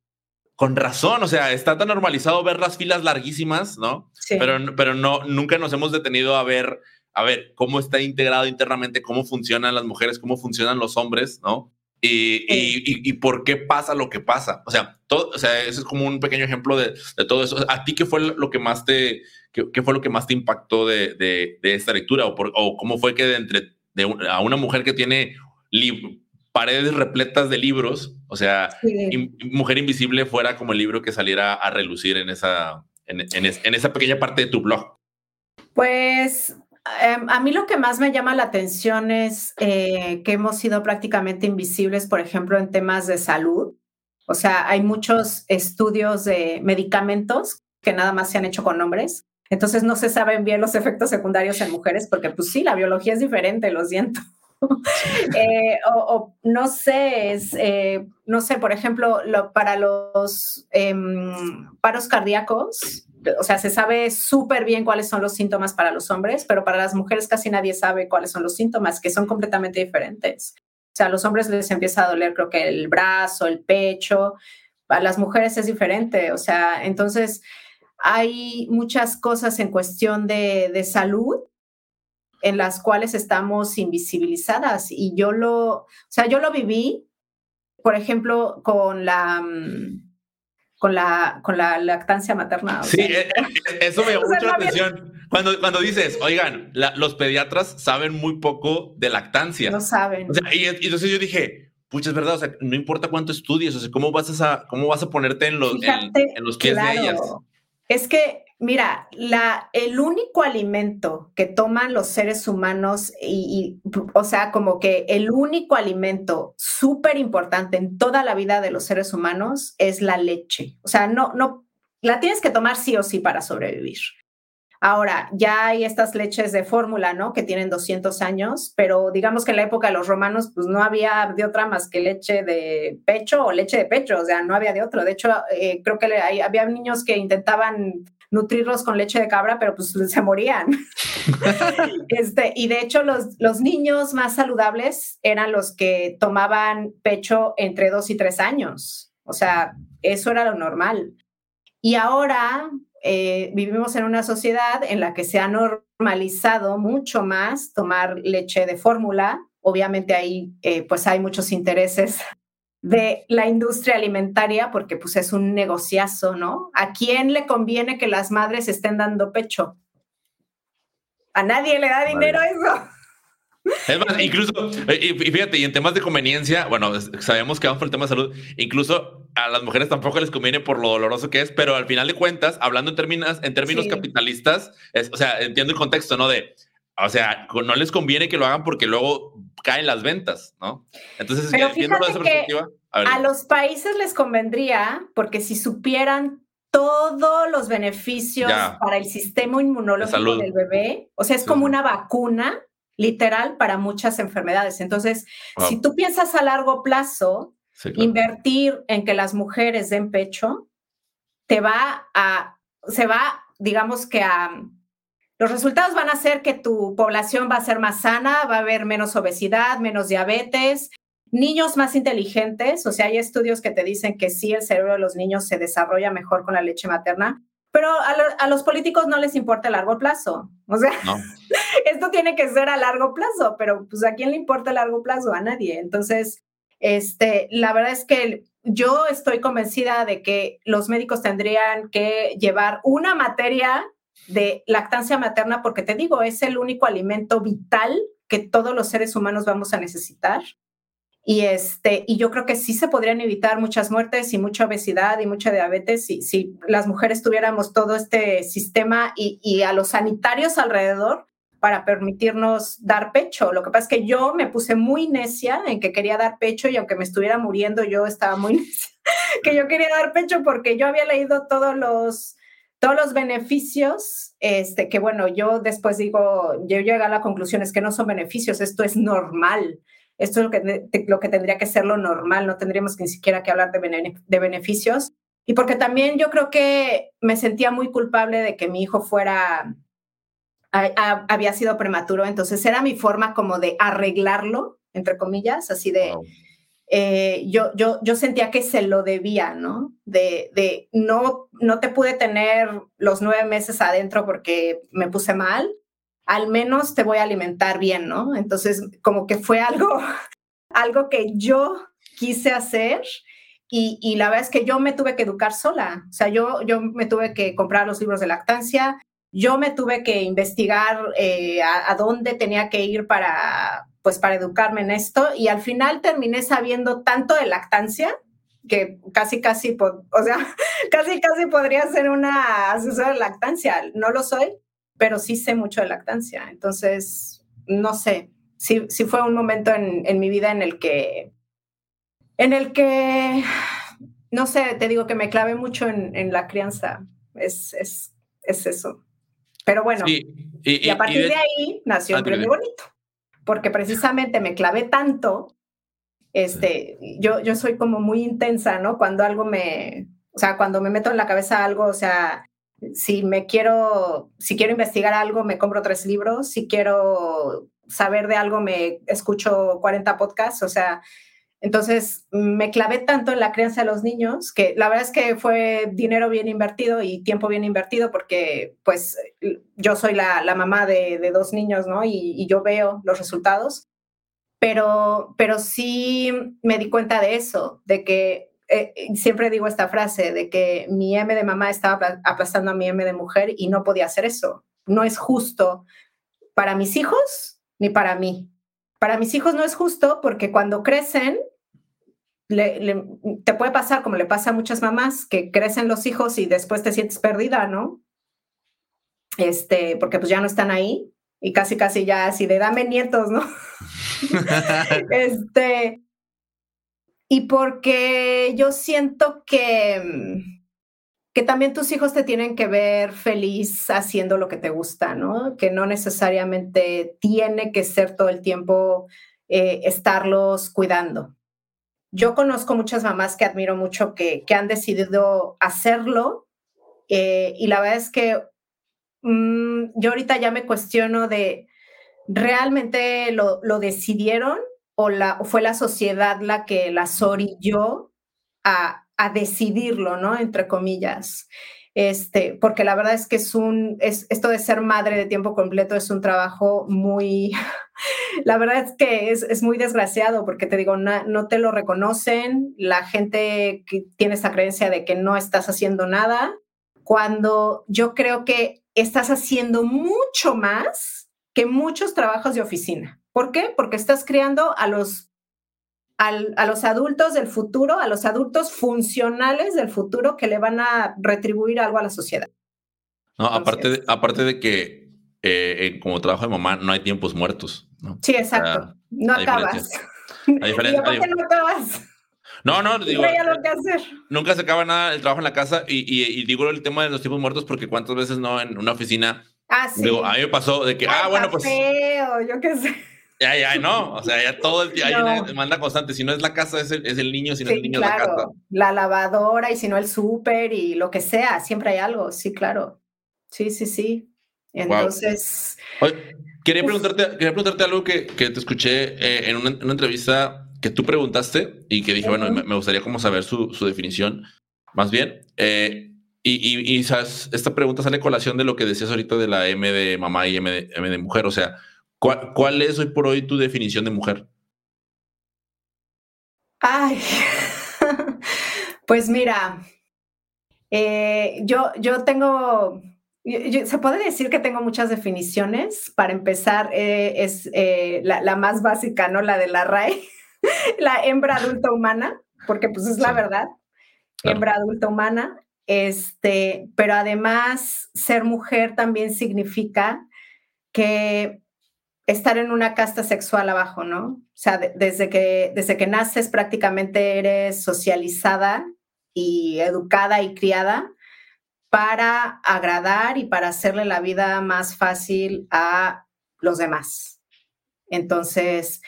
con razón, o sea, está tan normalizado ver las filas larguísimas, ¿no? Sí. Pero, pero no, nunca nos hemos detenido a ver, a ver cómo está integrado internamente, cómo funcionan las mujeres, cómo funcionan los hombres, ¿no? Y, y, y, por qué pasa lo que pasa. O sea, todo, o sea, ese es como un pequeño ejemplo de, de todo eso. ¿A ti qué fue lo que más te, qué, qué fue lo que más te impactó de, de, de esta lectura? ¿O, por, ¿O, cómo fue que de entre de a una mujer que tiene paredes repletas de libros, o sea, Mujer Invisible fuera como el libro que saliera a relucir en esa, en, en, en esa pequeña parte de tu blog? Pues Em, a mí lo que más me llama la atención es eh, que hemos sido prácticamente invisibles, por ejemplo, en temas de salud. O sea, hay muchos estudios de medicamentos que nada más se han hecho con hombres. Entonces no se saben bien los efectos secundarios en mujeres porque pues sí, la biología es diferente, lo siento. Eh, o, no sé, es, eh, no sé, por ejemplo, para los em, paros cardíacos, o sea, se sabe súper bien cuáles son los síntomas para los hombres, pero para las mujeres casi nadie sabe cuáles son los síntomas, que son completamente diferentes. O sea, a los hombres les empieza a doler, creo que el brazo, el pecho, a las mujeres es diferente. O sea, entonces hay muchas cosas en cuestión de, de salud en las cuales estamos invisibilizadas y yo lo, o sea, yo lo viví, por ejemplo, con la mm, con la, con la lactancia materna. Sí, eh, eh, eso me llamó mucho la atención. Cuando, cuando dices, oigan, los pediatras saben muy poco de lactancia. No saben. y, entonces yo dije, pucha, es verdad, o sea, no importa cuánto estudies, o sea, ¿cómo vas a, cómo vas a ponerte en los, en, los pies de ellas? Es que Mira, el único alimento que toman los seres humanos, y, o sea, como que el único alimento súper importante en toda la vida de los seres humanos es la leche. O sea, no, no, la tienes que tomar sí o sí para sobrevivir. Ahora, ya hay estas leches de fórmula, ¿no? Que tienen 200 años, pero digamos que en la época de los romanos, pues no había de otra más que leche de pecho o leche de pecho, o sea, no había de otro. De hecho, eh, creo que había niños que intentaban nutrirlos con leche de cabra, pero pues se morían. este, y de hecho los, los niños más saludables eran los que tomaban pecho entre dos y tres años. O sea, eso era lo normal. Y ahora eh, vivimos en una sociedad en la que se ha normalizado mucho más tomar leche de fórmula. Obviamente ahí eh, pues hay muchos intereses de la industria alimentaria porque pues es un negociazo, ¿no? ¿A quién le conviene que las madres estén dando pecho? A nadie le da dinero eso. Es más, incluso, y fíjate, y en temas de conveniencia, bueno, sabemos que vamos por el tema de salud, incluso a las mujeres tampoco les conviene por lo doloroso que es, pero al final de cuentas, hablando en términos, en términos capitalistas, es, o sea, entiendo el contexto, ¿no? De, o sea, no les conviene que lo hagan porque luego caen las ventas, ¿no? Entonces, esa perspectiva. A, los países les convendría porque si supieran todos los beneficios para el sistema inmunológico del bebé. O sea, es como una vacuna literal para muchas enfermedades. Entonces, si tú piensas a largo plazo, invertir en que las mujeres den pecho, te va a, se va, digamos que a, los resultados van a ser que tu población va a ser más sana, va a haber menos obesidad, menos diabetes, niños más inteligentes, o sea, hay estudios que te dicen que sí, el cerebro de los niños se desarrolla mejor con la leche materna, pero a, los políticos no les importa a largo plazo. O sea, esto tiene que ser a largo plazo, pero pues a quién le importa a largo plazo? A nadie. Entonces, este, la verdad es que yo estoy convencida de que los médicos tendrían que llevar una materia de lactancia materna, porque te digo, es el único alimento vital que todos los seres humanos vamos a necesitar. Y, este, y yo creo que sí se podrían evitar muchas muertes y mucha obesidad y mucha diabetes si, si las mujeres tuviéramos todo este sistema y, y, a los sanitarios alrededor para permitirnos dar pecho. Lo que pasa es que yo me puse muy necia en que quería dar pecho y aunque me estuviera muriendo, yo estaba muy necia que yo quería dar pecho porque yo había leído todos los, todos los beneficios, este, que bueno, yo después digo, yo llegué a la conclusión es que no son beneficios, esto es normal. Esto es lo que, lo que tendría que ser lo normal, no tendríamos ni siquiera que hablar de, de beneficios. Y porque también yo creo que me sentía muy culpable de que mi hijo fuera, había sido prematuro, entonces era mi forma como de arreglarlo, entre comillas, así de... Eh, yo, yo, yo sentía que se lo debía, ¿no? De, de, no, no te pude tener los nueve meses adentro porque me puse mal, al menos te voy a alimentar bien, ¿no? Entonces, como que fue algo, algo que yo quise hacer y, y, la verdad es que yo me tuve que educar sola, o sea, yo, yo me tuve que comprar los libros de lactancia, yo me tuve que investigar eh, a, dónde tenía que ir para, pues, para educarme en esto y al final terminé sabiendo tanto de lactancia que casi, casi, o sea, casi, casi podría ser una asesora de lactancia. No lo soy, pero sí sé mucho de lactancia. Entonces, no sé, sí, sí fue un momento en, mi vida en el que, en el que, no sé, te digo que me clavé mucho en, la crianza. Es, es, es, eso. Pero bueno, y, a partir de, ahí nació el premio bonito, porque precisamente me clavé tanto, este, yo, yo soy como muy intensa, ¿no? Cuando algo me, o sea, cuando me meto en la cabeza algo, o sea, si me quiero, si quiero investigar algo, me compro tres libros, si quiero saber de algo, me escucho 40 podcasts, o sea, entonces me clavé tanto en la crianza de los niños que la verdad es que fue dinero bien invertido y tiempo bien invertido porque pues yo soy la, mamá de, dos niños, ¿no? Y, y, yo veo los resultados, pero, pero sí me di cuenta de eso, de que eh, siempre digo esta frase de que mi M de mamá estaba aplastando a mi M de mujer y no podía hacer eso. No es justo para mis hijos ni para mí. Para mis hijos no es justo porque cuando crecen, te puede pasar como le pasa a muchas mamás, que crecen los hijos y después te sientes perdida, ¿no? Este, porque pues ya no están ahí y casi, casi ya así de dame nietos, ¿no? este, y porque yo siento que, que también tus hijos te tienen que ver feliz haciendo lo que te gusta, ¿no? Que no necesariamente tiene que ser todo el tiempo eh, estarlos cuidando. Yo conozco muchas mamás que admiro mucho que, que han decidido hacerlo eh, y la verdad es que mm, yo ahorita ya me cuestiono de, ¿realmente lo, lo decidieron o, la, fue la sociedad la que las orilló a, a decidirlo, ¿no? Entre comillas. Este, porque la verdad es que es un, es, esto de ser madre de tiempo completo es un trabajo muy, la verdad es que es, es muy desgraciado porque te digo, no te lo reconocen, la gente tiene esa creencia de que no estás haciendo nada, cuando yo creo que estás haciendo mucho más que muchos trabajos de oficina. ¿Por qué? Porque estás creando a los, a los adultos del futuro, a los adultos funcionales del futuro que le van a retribuir algo a la sociedad. No, aparte, de, aparte de que eh, como trabajo de mamá no hay tiempos muertos. ¿no? Sí, exacto. no acabas. Diferencia, no acabas? No, no, digo. que hacer. Nunca se acaba nada el trabajo en la casa y, y, digo el tema de los tiempos muertos porque cuántas veces no en una oficina. Ah, sí. Digo, a mí me pasó de que, ah, bueno, pues. Feo, yo qué sé. Ya, ya, no. O sea, ya todo el día hay una demanda constante. Si no es la casa, es el, es el niño. Si no es el niño, es la casa. La lavadora y si no el súper y lo que sea. Siempre hay algo. Sí, claro. Sí, sí, sí. Entonces. quería, preguntarte, quería preguntarte algo que, que te escuché eh, en, una, una, entrevista que tú preguntaste y que dije, bueno, me, gustaría como saber su, su definición. Más bien. Eh, y, y, y ¿sabes? esta pregunta sale colación de lo que decías ahorita de la M de mamá y M de, M de mujer. O sea, ¿Cuál, es hoy por hoy tu definición de mujer? Ay, pues mira, eh, yo, yo tengo, se puede decir que tengo muchas definiciones. Para empezar, eh, es eh, la, más básica, ¿no? La de la RAE, la hembra adulta humana, porque pues es la verdad, hembra adulta humana. Este, pero además, ser mujer también significa que estar en una casta sexual abajo, ¿no? O sea, desde, que, desde que naces prácticamente eres socializada y educada y criada para agradar y para hacerle la vida más fácil a los demás. Entonces,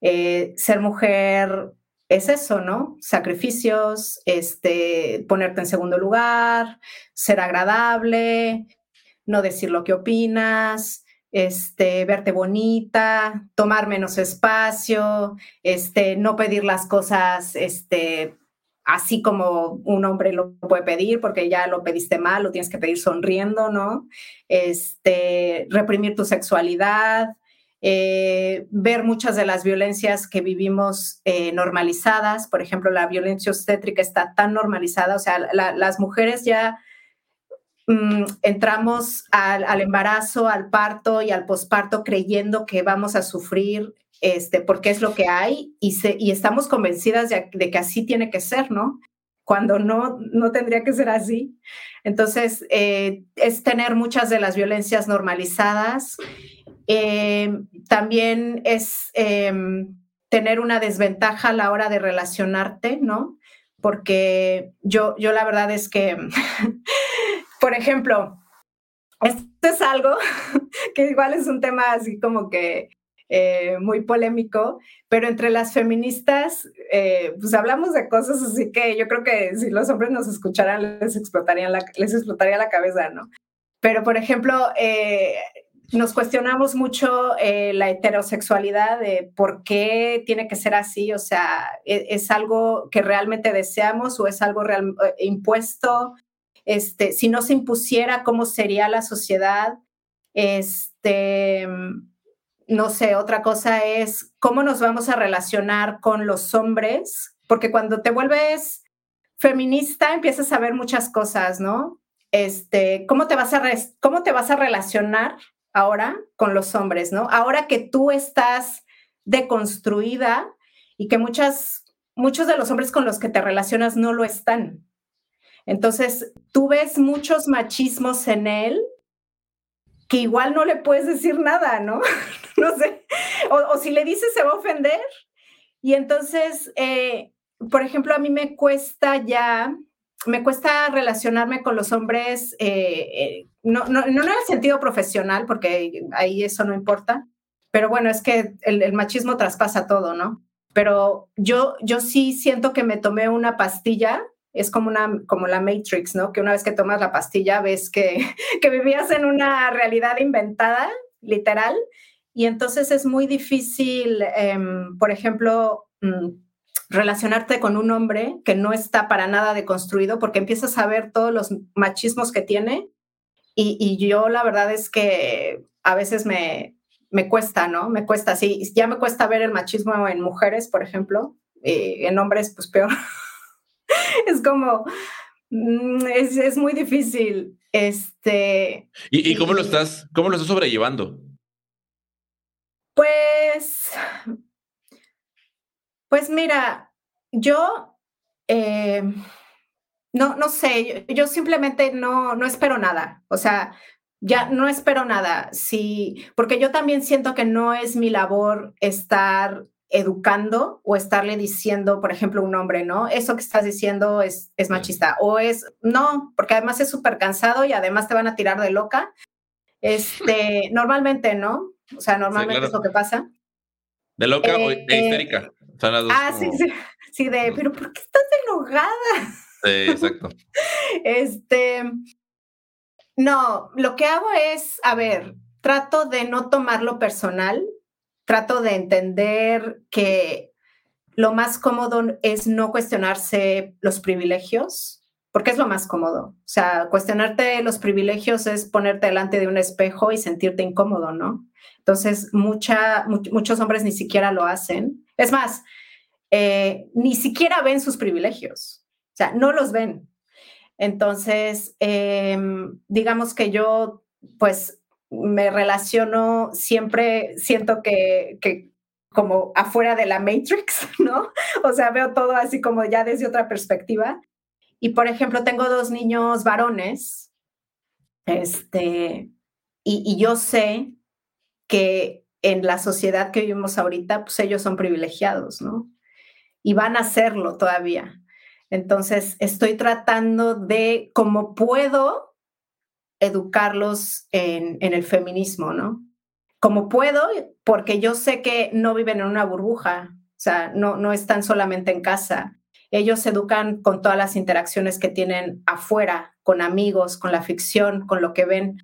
eh, ser mujer es eso, ¿no? Sacrificios, este, ponerte en segundo lugar, ser agradable, no decir lo que opinas, este, verte bonita, tomar menos espacio, este, no pedir las cosas este, así como un hombre lo puede pedir, porque ya lo pediste mal, lo tienes que pedir sonriendo, ¿no? Este, reprimir tu sexualidad, eh, ver muchas de las violencias que vivimos eh, normalizadas, por ejemplo, la violencia obstétrica está tan normalizada, o sea, las mujeres ya Mm, entramos al, embarazo, al parto y al posparto creyendo que vamos a sufrir este, porque es lo que hay y, y estamos convencidas de, que así tiene que ser, ¿no? Cuando no, no tendría que ser así. Entonces, eh, es tener muchas de las violencias normalizadas. Eh, también es em, tener una desventaja a la hora de relacionarte, ¿no? Porque yo, yo la verdad es que Por ejemplo, esto es algo que igual es un tema así como que eh, muy polémico, pero entre las feministas, eh, pues hablamos de cosas así que yo creo que si los hombres nos escucharan les, explotarían la, les explotaría la cabeza, ¿no? Pero, por ejemplo, eh, nos cuestionamos mucho la heterosexualidad de por qué tiene que ser así, o sea, ¿es, es algo que realmente deseamos o es algo real, impuesto? Este, si no se impusiera, cómo sería la sociedad. Este, no sé, otra cosa es cómo nos vamos a relacionar con los hombres, porque cuando te vuelves feminista empiezas a ver muchas cosas, ¿no? Este, ¿cómo te vas a, cómo te vas a relacionar ahora con los hombres, ¿no? Ahora que tú estás deconstruida y que muchas, muchos de los hombres con los que te relacionas no lo están. Entonces, tú ves muchos machismos en él que igual no le puedes decir nada, ¿no? no sé. O, si le dices se va a ofender. Y entonces, eh, por ejemplo, a mí me cuesta ya, me cuesta relacionarme con los hombres, eh, eh, no, no, no, en el sentido profesional, porque ahí eso no importa, pero bueno, es que el, el machismo traspasa todo, ¿no? Pero yo, yo sí siento que me tomé una pastilla es como, una, como la Matrix, ¿no? Que una vez que tomas la pastilla ves que, que vivías en una realidad inventada, literal, y entonces es muy difícil, em, por ejemplo, mm, relacionarte con un hombre que no está para nada deconstruido porque empiezas a ver todos los machismos que tiene y, y yo la verdad es que a veces me, me cuesta, ¿no? Me cuesta, sí, ya me cuesta ver el machismo en mujeres, por ejemplo, eh, en hombres pues peor. es como, mm, es, muy difícil. Este. ¿Y, cómo lo estás, cómo lo estás sobrellevando? Pues, pues mira, yo eh, no, no sé, yo, simplemente no, no espero nada. O sea, ya no espero nada. Sí, porque yo también siento que no es mi labor estar educando o estarle diciendo, por ejemplo, un hombre, ¿no? Eso que estás diciendo es, es machista o es, no, porque además es súper cansado y además te van a tirar de loca. Este, normalmente, ¿no? O sea, normalmente es lo que pasa. De loca o de eh, histérica. ah, sí, sí. Sí, de, pero ¿por qué estás enojada? Sí, exacto. este, no, lo que hago es, a ver, trato de no tomarlo personal, trato de entender que lo más cómodo es no cuestionarse los privilegios, porque es lo más cómodo. O sea, cuestionarte los privilegios es ponerte delante de un espejo y sentirte incómodo, ¿no? Entonces, mucha, muchos hombres ni siquiera lo hacen. Es más, eh, ni siquiera ven sus privilegios, o sea, no los ven. Entonces, em, digamos que yo, pues, me relaciono siempre, siento que, como afuera de la Matrix, ¿no? O sea, veo todo así como ya desde otra perspectiva. Y por ejemplo, tengo dos niños varones, este, y, y, yo sé que en la sociedad que vivimos ahorita, pues ellos son privilegiados, ¿no? Y van a serlo todavía. Entonces, estoy tratando de, como puedo, educarlos en, el feminismo, ¿no? Como puedo, porque yo sé que no viven en una burbuja, o sea, no, no están solamente en casa. Ellos educan con todas las interacciones que tienen afuera, con amigos, con la ficción, con lo que ven.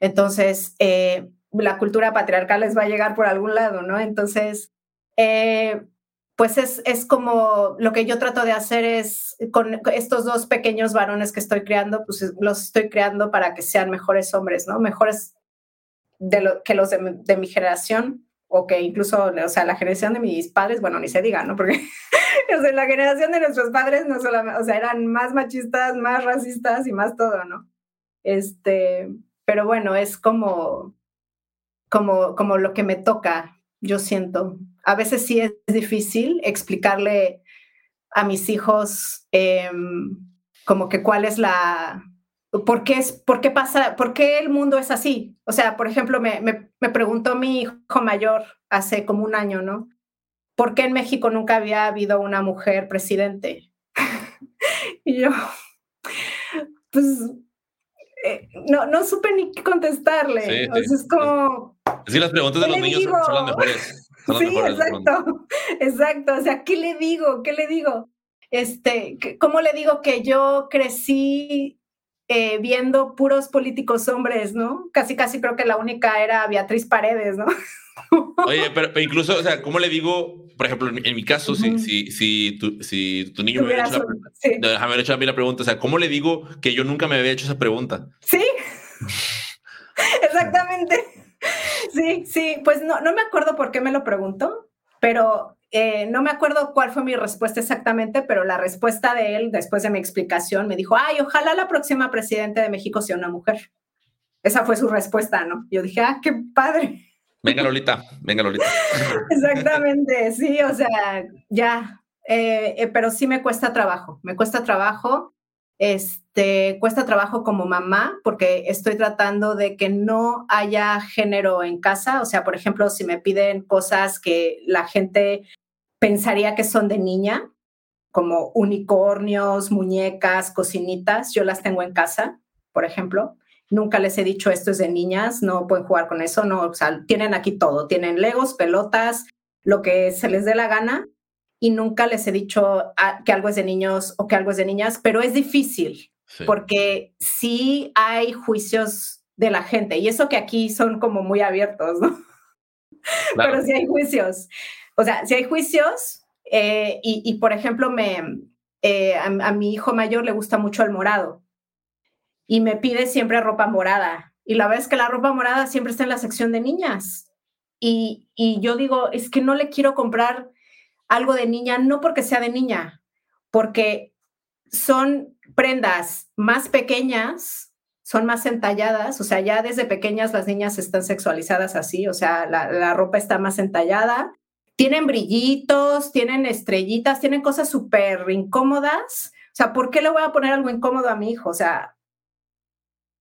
Entonces, eh, la cultura patriarcal les va a llegar por algún lado, ¿no? Entonces, eh, pues es, es, como lo que yo trato de hacer es con estos dos pequeños varones que estoy creando, pues los estoy creando para que sean mejores hombres, ¿no? Mejores de lo, que los de, mi generación o que incluso, o sea, la generación de mis padres, bueno, ni se diga, ¿no? Porque o sea, la generación de nuestros padres no solamente, o sea, eran más machistas, más racistas y más todo, ¿no? Este, pero bueno, es como, como, como lo que me toca, yo siento a veces sí es difícil explicarle a mis hijos em, como que cuál es la, ¿por qué, es, por qué pasa, por qué el mundo es así? O sea, por ejemplo, me, me, preguntó mi hijo mayor hace como un año, ¿no? ¿Por qué en México nunca había habido una mujer presidente? y yo, pues, eh, no, no supe ni qué contestarle. es como... Sí, las preguntas de los niños son las mejores. Sí, exacto, exacto. O sea, ¿qué le digo? ¿Qué le digo? Este, ¿cómo le digo que yo crecí eh, viendo puros políticos hombres, ¿no? Casi, casi creo que la única era Beatriz Paredes, ¿no? Oye, pero, incluso, o sea, ¿cómo le digo, por ejemplo, en, mi caso, si, si, si, tu, si tu niño me hubiera hecho, la, hecho a mí la pregunta, o sea, ¿cómo le digo que yo nunca me había hecho esa pregunta? Sí, exactamente. Sí, sí, pues no, no me acuerdo por qué me lo preguntó, pero eh, no me acuerdo cuál fue mi respuesta exactamente, pero la respuesta de él, después de mi explicación, me dijo, ay, ojalá la próxima presidenta de México sea una mujer. Esa fue su respuesta, ¿no? Yo dije, ah, qué padre. Venga, Lolita, venga, Lolita. Exactamente, sí, o sea, ya, eh, eh, pero sí me cuesta trabajo, me cuesta trabajo este, cuesta trabajo como mamá porque estoy tratando de que no haya género en casa. O sea, por ejemplo, si me piden cosas que la gente pensaría que son de niña, como unicornios, muñecas, cocinitas, yo las tengo en casa, por ejemplo. Nunca les he dicho esto es de niñas, no pueden jugar con eso, no, o sea, tienen aquí todo, tienen legos, pelotas, lo que se les dé la gana, y nunca les he dicho ah, que algo es de niños o que algo es de niñas, pero es difícil porque sí hay juicios de la gente y eso que aquí son como muy abiertos, ¿no? Pero sí hay juicios. O sea, si hay juicios eh, y, por ejemplo, me, eh, a, mi hijo mayor le gusta mucho el morado y me pide siempre ropa morada. Y la verdad es que la ropa morada siempre está en la sección de niñas. Y, y yo digo, es que no le quiero comprar algo de niña, no porque sea de niña, porque son prendas más pequeñas, son más entalladas, o sea, ya desde pequeñas las niñas están sexualizadas así, o sea, la, ropa está más entallada, tienen brillitos, tienen estrellitas, tienen cosas súper incómodas. O sea, ¿por qué le voy a poner algo incómodo a mi hijo? O sea,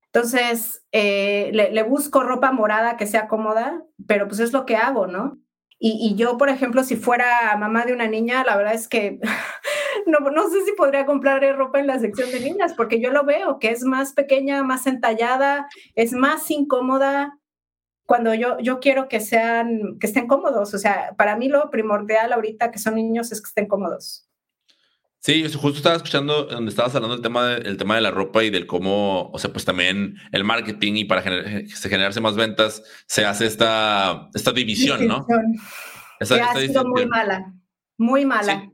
entonces eh, le, le, busco ropa morada que sea cómoda, pero pues es lo que hago, ¿no? Y, yo, por ejemplo, si fuera mamá de una niña, la verdad es que no, no sé si podría comprar ropa en la sección de niñas, porque yo lo veo, que es más pequeña, más entallada, es más incómoda, cuando yo, yo quiero que sean, que estén cómodos. O sea, para mí lo primordial ahorita que son niños es que estén cómodos. Sí, justo estaba escuchando donde estabas hablando del tema, de, tema de la ropa y del cómo, o sea, pues también el marketing y para generarse más ventas se hace esta, esta división, ¿no? Esa, ha sido muy mala, muy mala.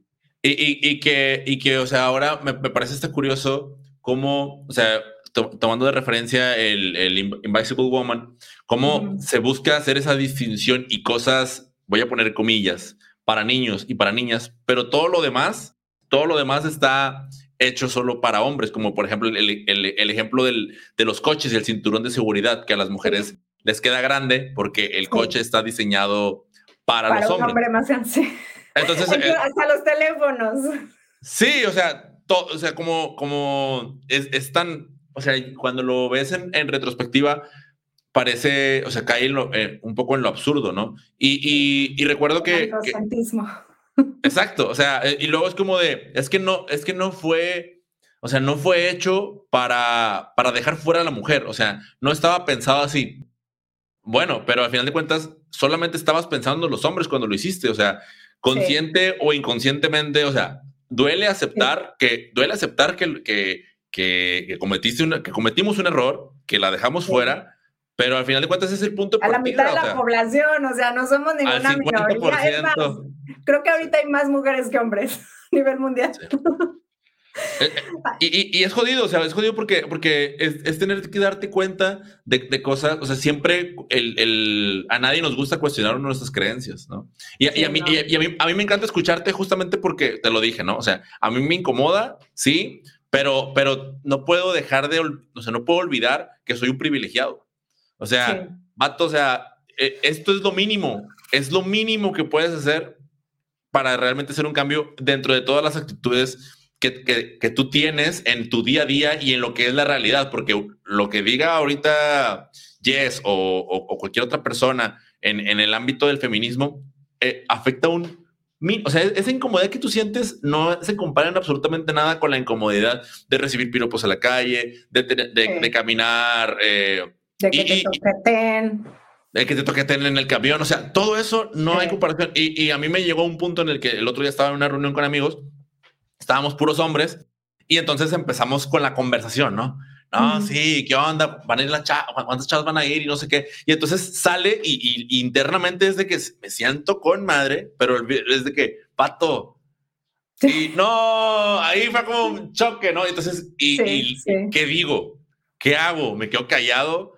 Y, y, y, que, y que, o sea, ahora me, me parece está curioso cómo, o sea, tomando de referencia el, el Invisible Woman, cómo se busca hacer esa distinción y cosas, voy a poner comillas, para niños y para niñas, pero todo lo demás todo lo demás está hecho solo para hombres, como por ejemplo el, ejemplo del, de los coches y el cinturón de seguridad, que a las mujeres les queda grande porque el coche está diseñado para, los hombres. Hombre más Entonces, eh, hasta los teléfonos. Sí, o sea, o sea, como, como es, tan, o sea, cuando lo ves en, retrospectiva, parece, o sea, cae eh, un poco en lo absurdo, ¿no? Y, y, recuerdo que, que Exacto, o sea, eh, y luego es como de, es que no, es que no fue, o sea, no fue hecho para, para dejar fuera a la mujer, o sea, no estaba pensado así. Bueno, pero al final de cuentas, solamente estabas pensando en los hombres cuando lo hiciste, o sea, consciente o inconscientemente, o sea, duele aceptar que, duele aceptar que, que, que, cometiste una, que cometimos un error, que la dejamos fuera, pero al final de cuentas es el punto de A la mitad de la población, o sea, no somos ninguna minoría. creo que ahorita hay más mujeres que hombres a nivel mundial. Eh, eh, y, es jodido, o sea, es jodido porque, porque es, tener que darte cuenta de, cosas, o sea, siempre el, a nadie nos gusta cuestionar nuestras creencias, ¿no? Y, a, mí, y a, mí, a mí me encanta escucharte justamente porque te lo dije, ¿no? O sea, a mí me incomoda, sí, pero, pero no puedo dejar de, o sea, no puedo olvidar que soy un privilegiado. O sea, vato, o sea, e, esto es lo mínimo, es lo mínimo que puedes hacer para realmente hacer un cambio dentro de todas las actitudes que, que, tú tienes en tu día a día y en lo que es la realidad, porque lo que diga ahorita Jess o, o, cualquier otra persona en, en, el ámbito del feminismo eh, afecta un... O sea, esa incomodidad que tú sientes no se compara en absolutamente nada con la incomodidad de recibir piropos a la calle, de, de, de, caminar eh, de que te toqueten. De que te toqueten en el camión. O sea, todo eso no hay comparación. Y, y, a mí me llegó un punto en el que el otro día estaba en una reunión con amigos, estábamos puros hombres, y entonces empezamos con la conversación, ¿no? No, sí, ¿qué onda? Van a ir las chavas, ¿cuántas chavas van a ir? Y no sé qué. Y entonces sale y, internamente es de que me siento con madre, pero es de que, pato, y no, ahí fue como un choque, ¿no? Entonces, y, y ¿qué digo? ¿Qué hago? ¿Me quedo callado?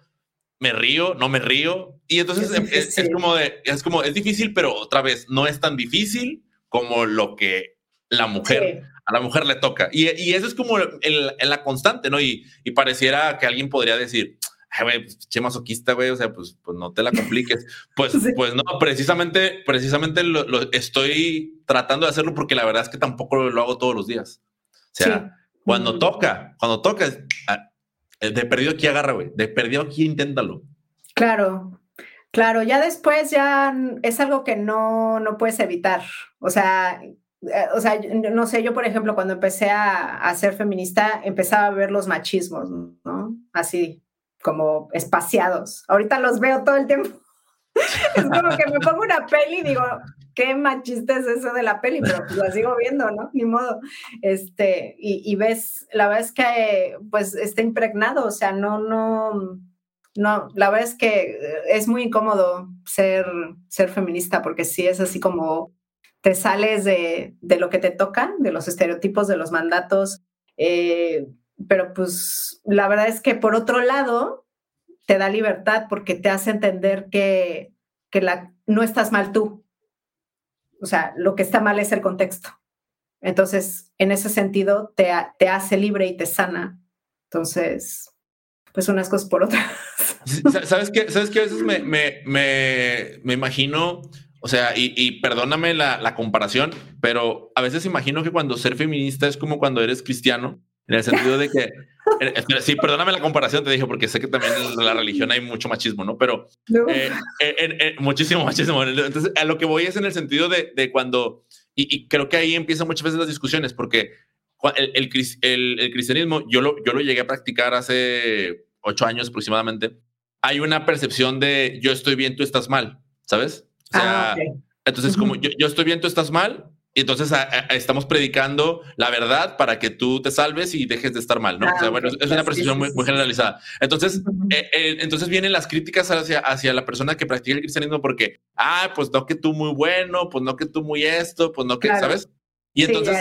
me río, no me río. Y entonces es, como de, es como, es difícil, pero otra vez, no es tan difícil como lo que la mujer, a la mujer le toca. Y, y eso es como el, la constante, ¿no? Y, y, pareciera que alguien podría decir, ay, güey, pues, che masoquista, güey, o sea, pues, pues no te la compliques. Pues, pues no, precisamente, precisamente lo, estoy tratando de hacerlo porque la verdad es que tampoco lo, hago todos los días. O sea, cuando toca, cuando toca, eh, de perdido aquí agarra, güey. De perdido aquí inténtalo. Claro, claro. Ya después ya es algo que no, no puedes evitar. O sea, o sea, no sé, yo por ejemplo, cuando empecé a, a, ser feminista, empezaba a ver los machismos, ¿no? Así como espaciados. Ahorita los veo todo el tiempo. es como que me pongo una peli y digo, qué machista es eso de la peli, pero pues la sigo viendo, ¿no? Ni modo. Este, y, ves, la verdad es que pues está impregnado, o sea, no, no, no, la verdad es que es muy incómodo ser, ser feminista porque sí es así como te sales de, de lo que te toca, de los estereotipos, de los mandatos, eh, pero pues la verdad es que por otro lado te da libertad porque te hace entender que, que la, no estás mal tú, o sea, lo que está mal es el contexto. Entonces, en ese sentido, te, te hace libre y te sana. Entonces, pues unas cosas por otras. ¿Sabes qué? ¿Sabes qué? A veces me, me, me, me imagino, o sea, y, y perdóname la, la, comparación, pero a veces imagino que cuando ser feminista es como cuando eres cristiano, en el sentido de que, sí, perdóname la comparación, te dije, porque sé que también en la religión hay mucho machismo, ¿no? Pero muchísimo machismo. Entonces, a lo que voy es en el sentido de, de cuando, y, creo que ahí empiezan muchas veces las discusiones, porque el, el, el, cristianismo, yo lo, yo lo llegué a practicar hace ocho años aproximadamente. Hay una percepción de yo estoy bien, tú estás mal, ¿sabes? O sea, ah, entonces, como yo, yo estoy bien, tú estás mal, y entonces estamos predicando la verdad para que tú te salves y dejes de estar mal, ¿no? o sea, ah, bueno, es una percepción muy, muy, generalizada. Entonces, eh, eh, entonces vienen las críticas hacia, hacia la persona que practica el cristianismo porque, ah, pues no que tú muy bueno, pues no que tú muy esto, pues no que, ¿sabes? Y entonces,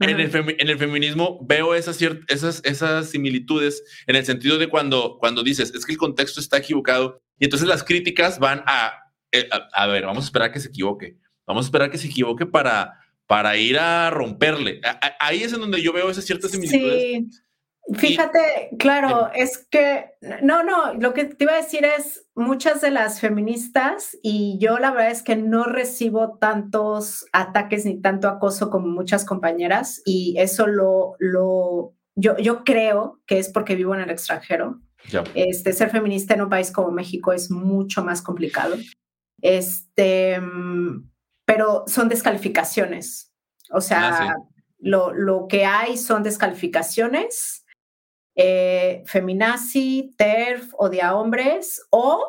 en, el en, el feminismo veo esas, esas, esas similitudes en el sentido de cuando, cuando dices, es que el contexto está equivocado, y entonces las críticas van a, eh, a, a ver, vamos a esperar a que se equivoque Vamos a esperar que se equivoque para, para ir a romperle. ahí es en donde yo veo esas ciertas similitudes. Sí. Fíjate, claro, es que, no, no, lo que te iba a decir es, muchas de las feministas, y yo la verdad es que no recibo tantos ataques ni tanto acoso como muchas compañeras, y eso lo, lo yo, yo creo que es porque vivo en el extranjero. Este, ser feminista en un país como México es mucho más complicado. Este, pero son descalificaciones. O sea, ah, lo, que hay son descalificaciones, eh, feminazi, TERF, odia a hombres, o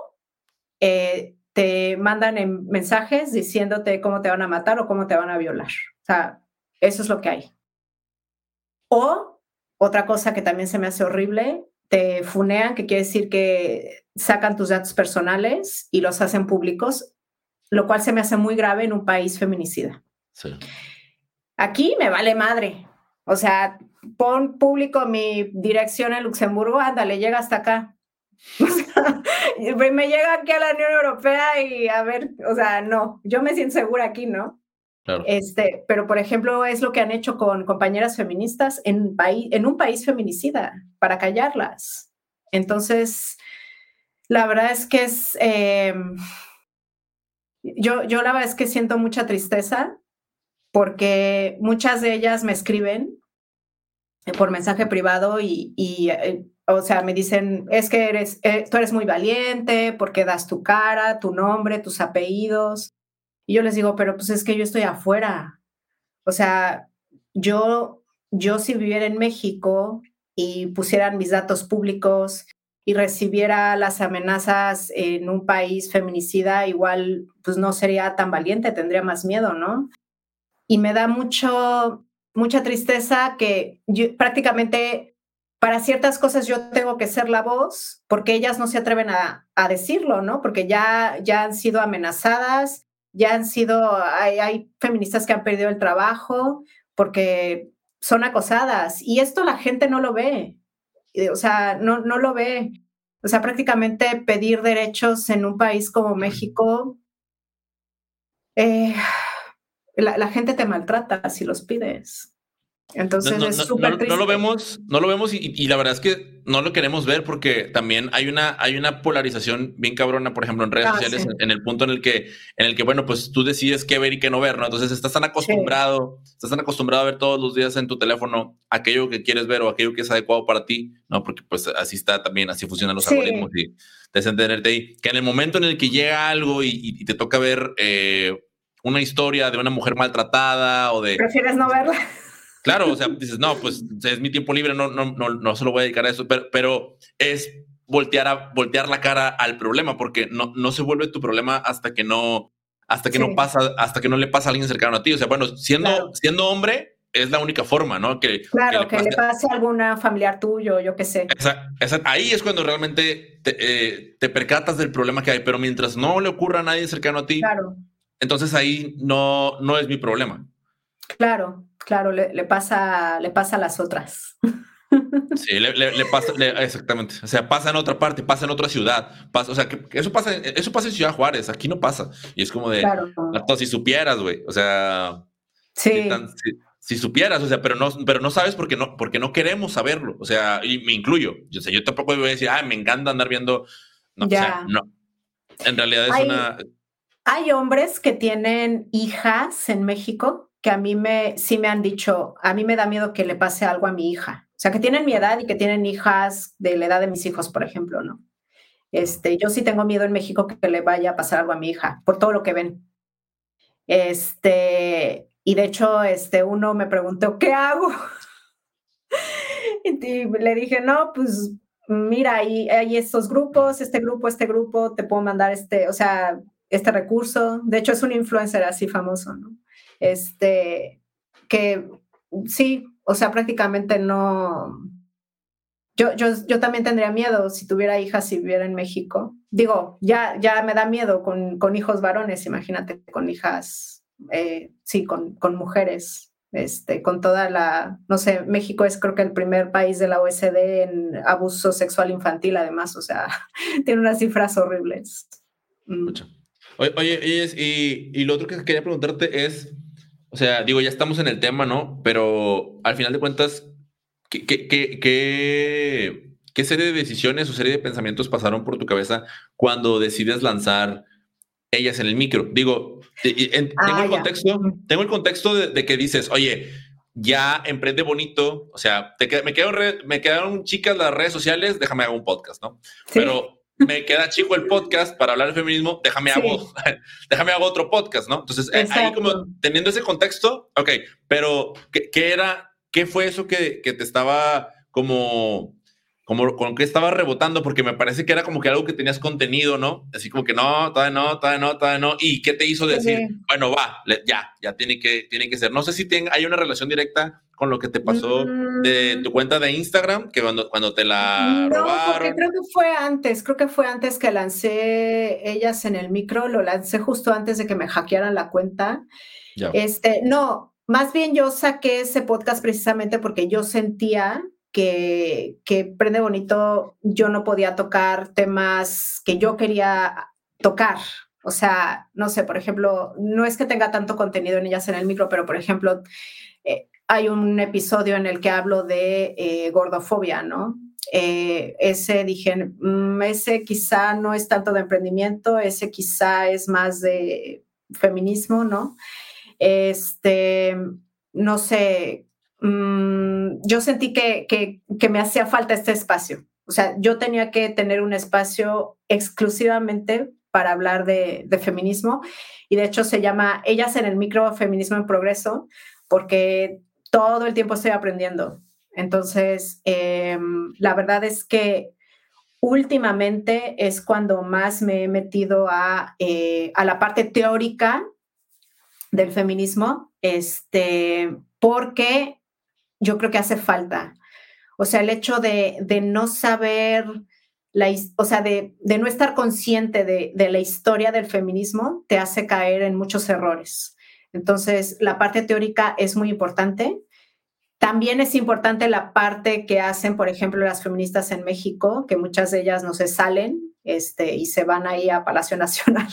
eh, te mandan en mensajes diciéndote cómo te van a matar o cómo te van a violar. O sea, eso es lo que hay. O otra cosa que también se me hace horrible, te funean, que quiere decir que sacan tus datos personales y los hacen públicos lo cual se me hace muy grave en un país feminicida. Aquí me vale madre. O sea, pon público mi dirección en Luxemburgo, ándale, llega hasta acá. me llega aquí a la Unión Europea y a ver, o sea, no, yo me siento segura aquí, ¿no? Este, pero por ejemplo, es lo que han hecho con compañeras feministas en, en un país feminicida para callarlas. Entonces, la verdad es que es, em, yo, yo la verdad es que siento mucha tristeza porque muchas de ellas me escriben por mensaje privado y, eh, o sea, me dicen, es que eres, eh, tú eres muy valiente porque das tu cara, tu nombre, tus apellidos. Y yo les digo, pero pues es que yo estoy afuera. O sea, yo, yo si viviera en México y pusieran mis datos públicos y recibiera las amenazas en un país feminicida, igual pues no sería tan valiente, tendría más miedo, ¿no? Y me da mucho, mucha tristeza que prácticamente para ciertas cosas yo tengo que ser la voz porque ellas no se atreven a, decirlo, ¿no? Porque ya, ya han sido amenazadas, ya han sido, hay, hay feministas que han perdido el trabajo porque son acosadas y esto la gente no lo ve, o sea, no, no lo ve. O sea, prácticamente pedir derechos en un país como México, eh, la, gente te maltrata si los pides. Entonces no, es súper no, lo vemos, no lo vemos y, la verdad es que no lo queremos ver porque también hay una, hay una polarización bien cabrona, por ejemplo, en redes ah, sociales, en, el punto en el que, en el que, bueno, pues tú decides qué ver y qué no ver, ¿no? Entonces estás tan acostumbrado, estás tan acostumbrado a ver todos los días en tu teléfono aquello que quieres ver o aquello que es adecuado para ti, ¿no? Porque pues así está también, así funcionan los algoritmos y desentenerte ahí. Que en el momento en el que llega algo y, te toca ver eh, una historia de una mujer maltratada o de... Prefieres no verla. Claro, o sea, dices, no, pues es mi tiempo libre, no, no, no, no se lo voy a dedicar a eso, pero, pero es voltear, a, voltear la cara al problema, porque no, no se vuelve tu problema hasta que no, hasta que no pasa, hasta que no le pasa a alguien cercano a ti. O sea, bueno, siendo, siendo hombre, es la única forma, ¿no? Que, claro, que, le, pase... a alguna familiar tuyo, yo qué sé. Ahí es cuando realmente te, eh, te, percatas del problema que hay, pero mientras no le ocurra a nadie cercano a ti, claro. entonces ahí no, no es mi problema. Claro, Claro, le, pasa, le pasa a las otras. Sí, le, pasa, exactamente. O sea, pasa en otra parte, pasa en otra ciudad. Pasa, o sea, que, eso, pasa, eso pasa en Ciudad Juárez, aquí no pasa. Y es como de, claro. si supieras, güey. O sea, sí. Si, supieras, o sea, pero no, pero no sabes porque no, porque no queremos saberlo. O sea, y me incluyo. O sea, yo tampoco voy a decir, ah, me encanta andar viendo. No, o sea, no. En realidad es una. Hay hombres que tienen hijas en México que a mí me, sí me han dicho, a mí me da miedo que le pase algo a mi hija. O sea, que tienen mi edad y que tienen hijas de la edad de mis hijos, por ejemplo, ¿no? Este, yo sí tengo miedo en México que le vaya a pasar algo a mi hija, por todo lo que ven. Este, y de hecho, este, uno me preguntó, ¿qué hago? y le dije, no, pues mira, hay, hay estos grupos, este grupo, este grupo, te puedo mandar este, o sea, este recurso. De hecho, es un influencer así famoso, ¿no? Este, que sí, o sea, prácticamente no. Yo, yo, yo también tendría miedo si tuviera hijas y viviera en México. Digo, ya, ya me da miedo con, con hijos varones, imagínate, con hijas, eh, sí, con, con mujeres este, con toda la, no sé, México es creo que el primer país de la OSD en abuso sexual infantil, además, o sea, tiene unas cifras horribles. Mm. Oye, y, y, lo otro que quería preguntarte es, o sea, digo, ya estamos en el tema, ¿no? Pero al final de cuentas, ¿qué, qué, qué, qué serie de decisiones o serie de pensamientos pasaron por tu cabeza cuando decides lanzar ellas en el micro? Digo, Ah, tengo, el contexto, tengo el contexto de, que dices, oye, ya emprende bonito, o sea, te, me, quedo me quedaron chicas las redes sociales, déjame hago un podcast, ¿no? Pero me queda chico el podcast para hablar de feminismo, déjame hago, déjame hago otro podcast, ¿no? Entonces, eh, ahí como teniendo ese contexto, ok, pero ¿qué, qué era, qué fue eso que, que te estaba como como con qué estaba rebotando, porque me parece que era como que algo que tenías contenido, ¿no? Así como que no, todavía no, todavía no, todavía no. ¿Y qué te hizo decir, bueno, va, ya, ya tiene que, tiene que ser? No sé si hay una relación directa con lo que te pasó de tu mm. cuenta de Instagram, que cuando, cuando te la no, Porque creo que fue antes, creo que fue antes que lancé ellas en el micro, lo lancé justo antes de que me hackearan la cuenta. Este, no, más bien yo saqué ese podcast precisamente porque yo sentía que, que Prende Bonito yo no podía tocar temas que yo quería tocar. O sea, no sé, por ejemplo, no es que tenga tanto contenido en ellas en el micro, pero por ejemplo, eh, hay un episodio en el que hablo de eh, gordofobia, ¿no? Eh, ese dije, mm, ese quizá no es tanto de emprendimiento, ese quizá es más de feminismo, ¿no? Este, no sé, Mm, yo sentí que, que, me hacía falta este espacio. O sea, yo tenía que tener un espacio exclusivamente para hablar de, feminismo y de hecho se llama Ellas en el micro feminismo en progreso porque todo el tiempo estoy aprendiendo. Entonces, em, la verdad es que últimamente es cuando más me he metido a, eh, a la parte teórica del feminismo, este, porque yo creo que hace falta. O sea, el hecho de, no saber, la, o sea, de, no estar consciente de, la historia del feminismo te hace caer en muchos errores. Entonces, la parte teórica es muy importante. También es importante la parte que hacen, por ejemplo, las feministas en México, que muchas de ellas no se salen este, y se van ahí a Palacio Nacional.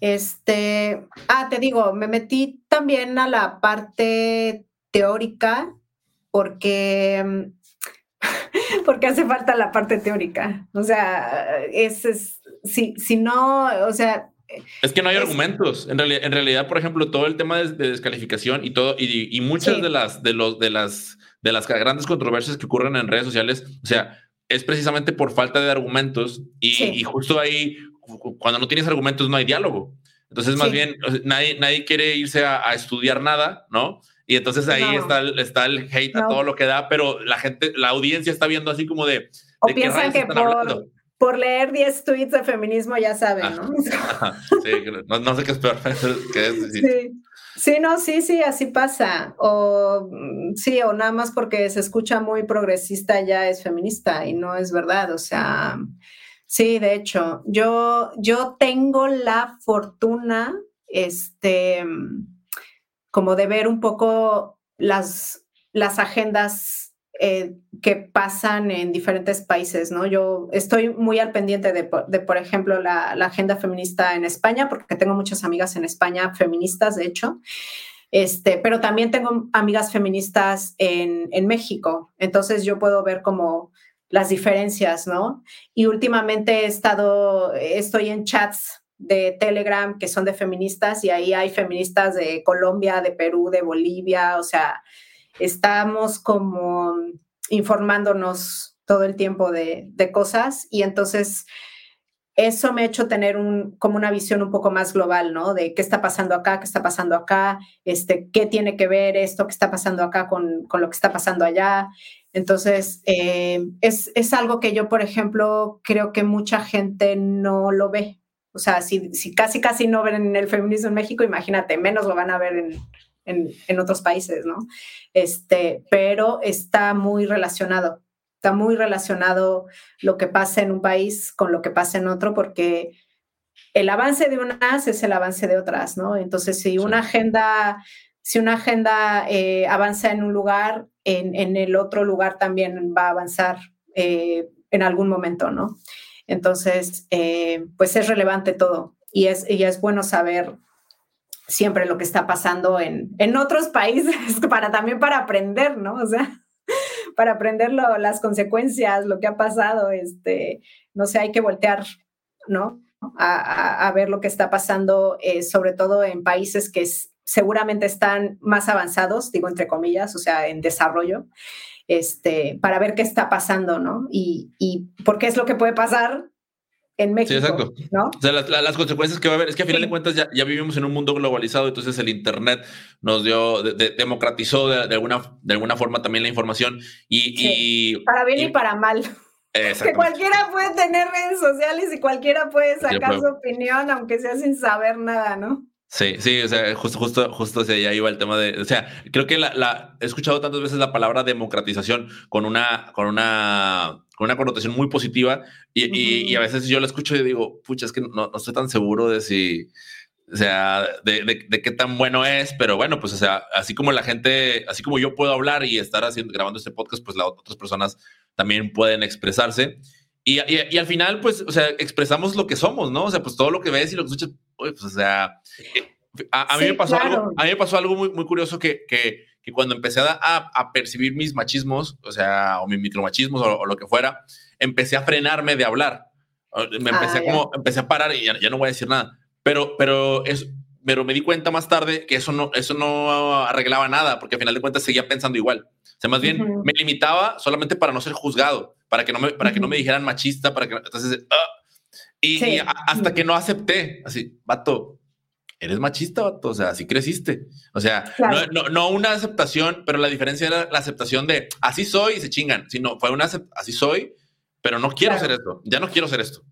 Este, ah, te digo, me metí también a la parte teórica porque, porque hace falta la parte teórica. O sea, es, si, si no, o sea... Es que no hay argumentos. En realidad, en realidad, por ejemplo, todo el tema de, descalificación y todo, y, muchas de las, de los, de las, de las grandes controversias que ocurren en redes sociales, o sea, es precisamente por falta de argumentos y, justo ahí, cuando no tienes argumentos, no hay diálogo. Entonces, más bien, nadie, nadie quiere irse a, a, estudiar nada, ¿no? Y entonces ahí está, el, está el hate a todo lo que da, pero la gente, la audiencia está viendo así como de... O piensan que por, por, leer 10 tweets de feminismo ya saben, ¿no? sí, no, sé qué es peor. sí. sí, no, sí, sí, así pasa. O mm, sí, o nada más porque se escucha muy progresista ya es feminista y no es verdad. O sea, sí, de hecho, yo, yo tengo la fortuna, este como de ver un poco las, las agendas eh, que pasan en diferentes países, ¿no? Yo estoy muy al pendiente de, por ejemplo, la, agenda feminista en España, porque tengo muchas amigas en España feministas, de hecho, este, pero también tengo amigas feministas en, en México, entonces yo puedo ver como las diferencias, ¿no? Y últimamente he estado, estoy en chats de Telegram que son de feministas y ahí hay feministas de Colombia, de Perú, de Bolivia, o sea, estamos como informándonos todo el tiempo de, de cosas y entonces eso me ha hecho tener un, como una visión un poco más global, ¿no? De qué está pasando acá, qué está pasando acá, este, qué tiene que ver esto que está pasando acá con, con lo que está pasando allá. Entonces, eh, es, es, algo que yo, por ejemplo, creo que mucha gente no lo ve. O sea, si, si casi, casi no ven el feminismo en México, imagínate, menos lo van a ver en, en, en otros países, ¿no? Este, pero está muy relacionado está muy relacionado lo que pasa en un país con lo que pasa en otro, porque el avance de unas es el avance de otras, ¿no? Entonces, si una agenda, si una agenda eh, avanza en un lugar, en, en, el otro lugar también va a avanzar eh, en algún momento, ¿no? Entonces, eh, pues es relevante todo y es, y es bueno saber siempre lo que está pasando en, en otros países para también para aprender, ¿no? O sea, para aprender las consecuencias, lo que ha pasado, este, no sé, hay que voltear, ¿no? A, ver lo que está pasando, eh, sobre todo en países que seguramente están más avanzados, digo entre comillas, o sea, en desarrollo, este, para ver qué está pasando, ¿no? Y, y por qué es lo que puede pasar en México. Sí, exacto. ¿no? O sea, las, consecuencias que va a haber es que a final de cuentas ya, ya, vivimos en un mundo globalizado, entonces el Internet nos dio, democratizó de, alguna, de alguna forma también la información y... para bien y, para mal. Que cualquiera puede tener redes sociales y cualquiera puede sacar su opinión, aunque sea sin saber nada, ¿no? Sí, sí, o sea, justo, justo, justo hacia allá iba el tema de, o sea, creo que la, la, he escuchado tantas veces la palabra democratización con una, con una, con una connotación muy positiva y, y, a veces yo la escucho y digo, pucha, es que no, no estoy tan seguro de si, o sea, de, de, qué tan bueno es, pero bueno, pues, o sea, así como la gente, así como yo puedo hablar y estar haciendo, grabando este podcast, pues las otras personas también pueden expresarse. Y, y, al final, pues, o sea, expresamos lo que somos, ¿no? O sea, pues todo lo que ves y lo que escuchas, pues, o sea, eh, a, mí me pasó algo, a mí me pasó algo muy, muy curioso que, que, que cuando empecé a, a, percibir mis machismos, o sea, o mis micromachismos o, o, lo que fuera, empecé a frenarme de hablar. Me empecé, a, ah, como, empecé a parar y ya, ya, no voy a decir nada. Pero, pero, es, pero me di cuenta más tarde que eso no, eso no arreglaba nada, porque al final de cuentas seguía pensando igual. O sea, más bien me limitaba solamente para no ser juzgado, para que no me, para que no me dijeran machista, para que entonces, uh, y, y hasta que no acepté, así, vato, eres machista, vato, o sea, así creciste. O sea, no, no, no, una aceptación, pero la diferencia era la aceptación de así soy y se chingan, sino fue una así soy, pero no quiero ser esto, ya no quiero ser esto.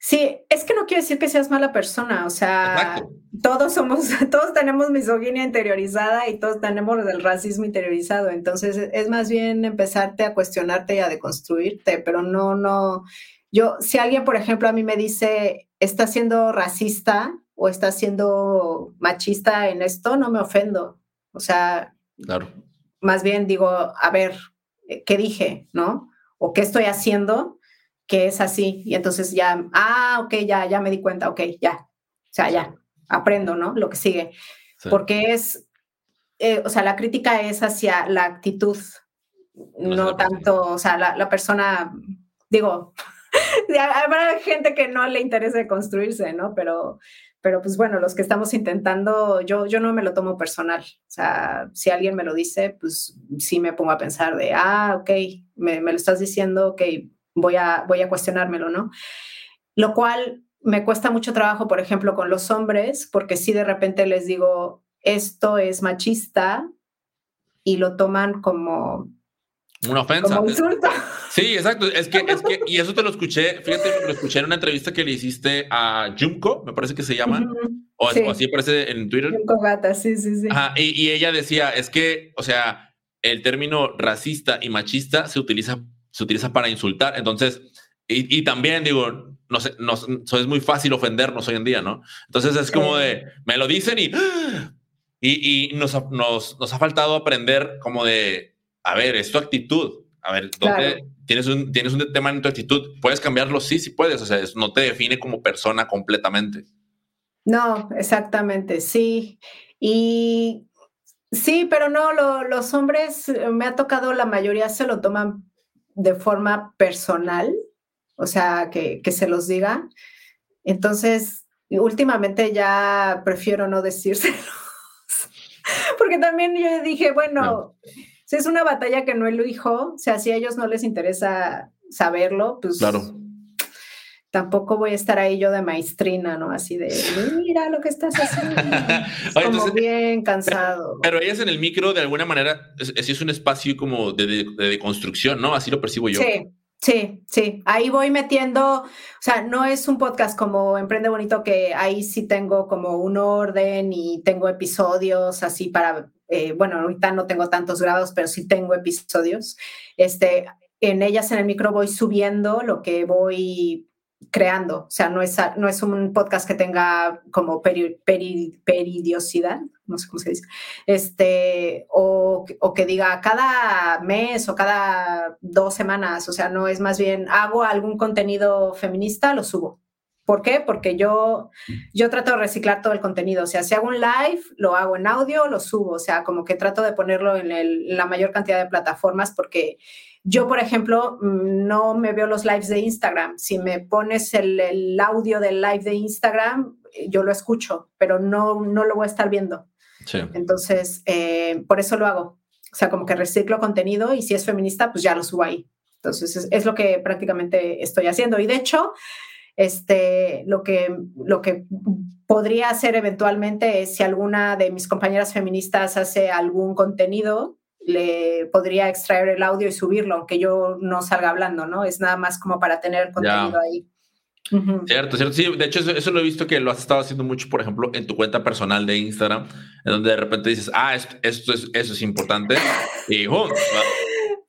Sí, es que no quiere decir que seas mala persona, o sea, todos somos, todos tenemos misoginia interiorizada y todos tenemos el racismo interiorizado, entonces es más bien empezarte a cuestionarte y a deconstruirte, pero no, no, yo, si alguien, por ejemplo, a mí me dice, está siendo racista o está siendo machista en esto, no me ofendo, o sea, claro. más bien digo, a ver, ¿qué dije? ¿No? ¿O qué estoy haciendo? que es así. Y entonces ya, ah, ok, ya, ya me di cuenta, ok, ya. O sea, ya, aprendo, ¿no? Lo que sigue. Porque es, eh, o sea, la crítica es hacia la actitud, no, tanto, o sea, la, la persona, digo, habrá gente que no le interesa construirse, ¿no? Pero, pero pues bueno, los que estamos intentando, yo, yo no me lo tomo personal. O sea, si alguien me lo dice, pues sí me pongo a pensar de, ah, ok, me, me lo estás diciendo, ok, voy a, voy a cuestionármelo, ¿no? Lo cual me cuesta mucho trabajo, por ejemplo, con los hombres, porque si de repente les digo, esto es machista, y lo toman como... Una ofensa. Como insulto. Sí, exacto. Es que, es que, y eso te lo escuché, fíjate, lo escuché en una entrevista que le hiciste a Junko, me parece que se llama, o, así aparece en Twitter. Junko Gata, sí, sí, sí. Ajá, y, y ella decía, es que, o sea, el término racista y machista se utiliza se utiliza para insultar. Entonces, y, también digo, no sé, no, es muy fácil ofendernos hoy en día, ¿no? Entonces es como de, me lo dicen y, y, y nos, nos, nos, ha faltado aprender como de, a ver, es tu actitud. A ver, ¿dónde tienes, un, tienes un tema en tu actitud? ¿Puedes cambiarlo? Sí, sí puedes. O sea, no te define como persona completamente. No, exactamente, sí. Y sí, pero no, los hombres, me ha tocado, la mayoría se lo toman de forma personal, o sea, que, se los diga. Entonces, últimamente ya prefiero no decírselos, porque también yo dije, bueno, si es una batalla que no elijo, o sea, si a ellos no les interesa saberlo, pues claro tampoco voy a estar ahí yo de maestrina, ¿no? Así de, mira lo que estás haciendo. como bien cansado. Pero, ella es en el micro, de alguna manera, es, es un espacio como de, de, construcción, ¿no? Así lo percibo yo. Sí. Sí, sí, ahí voy metiendo, o sea, no es un podcast como Emprende Bonito que ahí sí tengo como un orden y tengo episodios así para, eh, bueno, ahorita no tengo tantos grados, pero sí tengo episodios. Este, en ellas en el micro voy subiendo lo que voy creando, o sea, no es, no es un podcast que tenga como peridiosidad, no sé cómo se dice, este, o, o, que diga cada mes o cada dos semanas, o sea, no es más bien, hago algún contenido feminista, lo subo. ¿Por qué? Porque yo, yo trato de reciclar todo el contenido. O sea, si hago un live, lo hago en audio, lo subo. O sea, como que trato de ponerlo en, en la mayor cantidad de plataformas porque yo, por ejemplo, mm, no me veo los lives de Instagram. Si me pones el, audio del live de Instagram, eh, yo lo escucho, pero no, no lo voy a estar viendo. Entonces, eh, por eso lo hago. O sea, como que reciclo contenido y si es feminista, pues ya lo subo ahí. Entonces, es, lo que prácticamente estoy haciendo. Y de hecho, este, lo, que, lo que podría hacer eventualmente es si alguna de mis compañeras feministas hace algún contenido le podría extraer el audio y subirlo, aunque yo no salga hablando, ¿no? Es nada más como para tener contenido ahí. Cierto, cierto. Sí, de hecho, eso, lo he visto que lo has estado haciendo mucho, por ejemplo, en tu cuenta personal de Instagram, en donde de repente dices, ah, esto, esto es, eso es importante. Y ¡hum!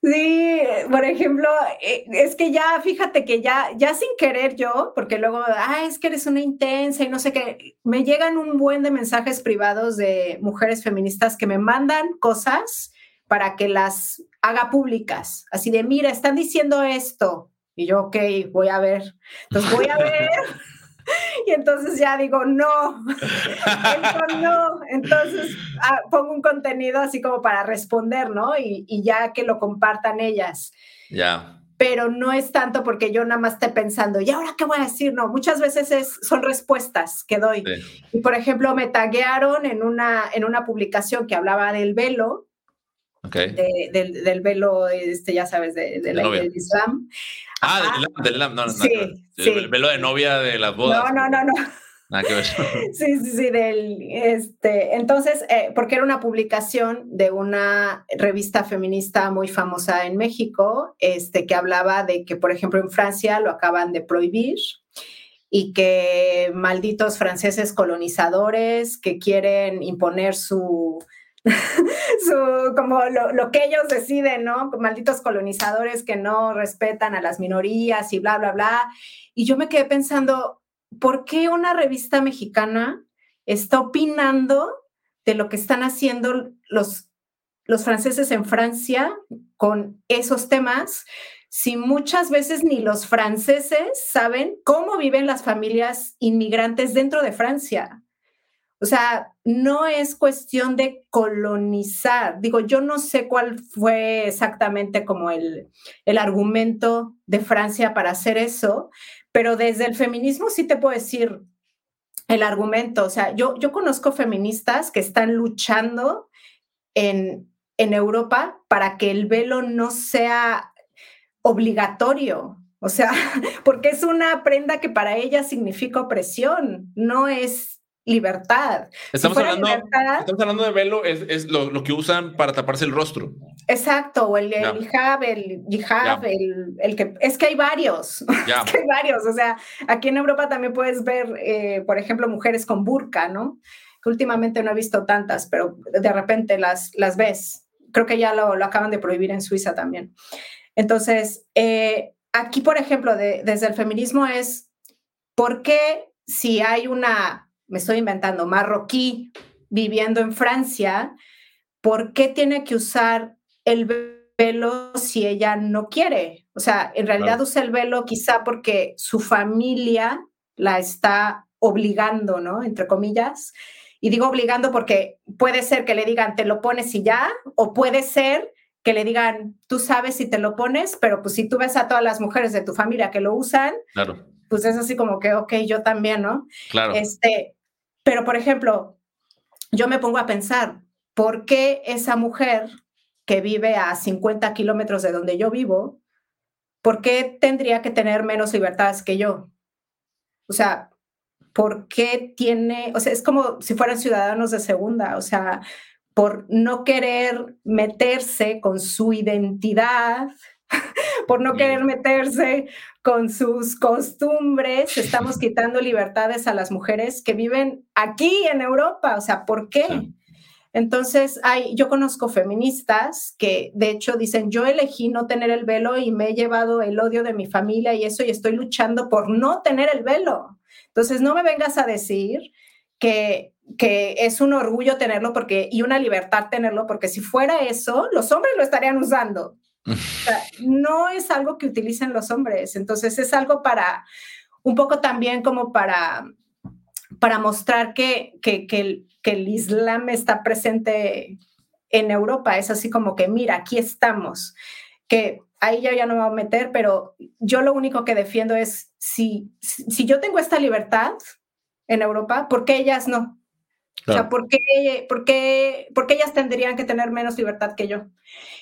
Sí, por ejemplo, eh, es que ya, fíjate que ya, ya sin querer yo, porque luego, ah, es que eres una intensa y no sé qué, me llegan un buen de mensajes privados de mujeres feministas que me mandan cosas para que las haga públicas, así de, mira, están diciendo esto. Y yo, ok, voy a ver. Entonces voy a ver. y entonces ya digo, no, no. Entonces ah, pongo un contenido así como para responder, ¿no? Y, ya que lo compartan ellas. Ya. Pero no es tanto porque yo nada más esté pensando, ¿y ahora qué voy a decir? No, muchas veces es, son respuestas que doy. Y por ejemplo, me taguearon en una, en una publicación que hablaba del velo del, velo, este, ya sabes, de, del Islam. Ah, del Islam, no, no, sí, El velo de novia de las bodas. No, no, no, no. sí, sí, sí, del, este, entonces, eh, porque era una publicación de una revista feminista muy famosa en México, este, que hablaba de que, por ejemplo, en Francia lo acaban de prohibir y que malditos franceses colonizadores que quieren imponer su, su, como lo, que ellos deciden, ¿no? Malditos colonizadores que no respetan a las minorías y bla, bla, bla. Y yo me quedé pensando, ¿por qué una revista mexicana está opinando de lo que están haciendo los, los franceses en Francia con esos temas? si muchas veces ni los franceses saben cómo viven las familias inmigrantes dentro de Francia. O sea, no es cuestión de colonizar. Digo, yo no sé cuál fue exactamente como el, argumento de Francia para hacer eso, pero desde el feminismo sí te puedo decir el argumento. O sea, yo, yo conozco feministas que están luchando en, en Europa para que el velo no sea obligatorio. O sea, porque es una prenda que para ellas significa opresión, no es libertad. Estamos, hablando, estamos hablando de velo, es, lo, que usan para taparse el rostro. Exacto, o el, hijab, el hijab, el, que... Es que hay varios, es que hay varios. O sea, aquí en Europa también puedes ver, eh, por ejemplo, mujeres con burka, ¿no? Que últimamente no he visto tantas, pero de repente las, las ves. Creo que ya lo, acaban de prohibir en Suiza también. Entonces, eh, aquí, por ejemplo, desde el feminismo es, ¿por qué si hay una me estoy inventando, marroquí viviendo en Francia, ¿por qué tiene que usar el velo si ella no quiere? O sea, en realidad usa el velo quizá porque su familia la está obligando, ¿no? Entre comillas. Y digo obligando porque puede ser que le digan, te lo pones y ya, o puede ser que le digan, tú sabes si te lo pones, pero pues si tú ves a todas las mujeres de tu familia que lo usan, pues es así como que, ok, yo también, ¿no? Claro. Este, pero, por ejemplo, yo me pongo a pensar, ¿por qué esa mujer que vive a 50 kilómetros de donde yo vivo, ¿por qué tendría que tener menos libertades que yo? O sea, ¿por qué tiene, o sea, es como si fueran ciudadanos de segunda, o sea, por no querer meterse con su identidad, por no querer meterse con sus costumbres, estamos quitando libertades a las mujeres que viven aquí en Europa, o sea, ¿por qué? Entonces, hay, yo conozco feministas que de hecho dicen, yo elegí no tener el velo y me he llevado el odio de mi familia y eso y estoy luchando por no tener el velo. Entonces, no me vengas a decir que, que es un orgullo tenerlo porque, y una libertad tenerlo, porque si fuera eso, los hombres lo estarían usando. no es algo que utilicen los hombres, entonces es algo para, un poco también como para, para mostrar que, que, que, el, que el Islam está presente en Europa. Es así como que, mira, aquí estamos. Que ahí yo ya no me voy a meter, pero yo lo único que defiendo es, si, si yo tengo esta libertad en Europa, ¿por qué ellas no? O sea, ¿por qué, por, qué, ¿por qué ellas tendrían que tener menos libertad que yo?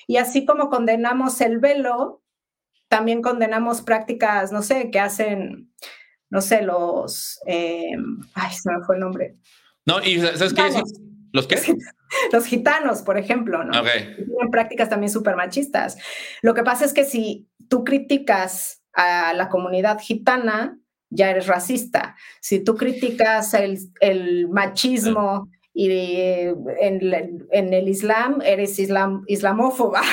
Y así como condenamos el velo, también condenamos prácticas, no sé, que hacen, no sé, los, eh, ay, se me fue el nombre, no, y ¿sabes qué? ¿Los qué? Los gitanos, por ejemplo, ¿no? Tienen prácticas también súper machistas. Lo que pasa es que si tú criticas a la comunidad gitana, ya eres racista. Si tú criticas el, machismo y en, en, el Islam, eres islam, islamófoba.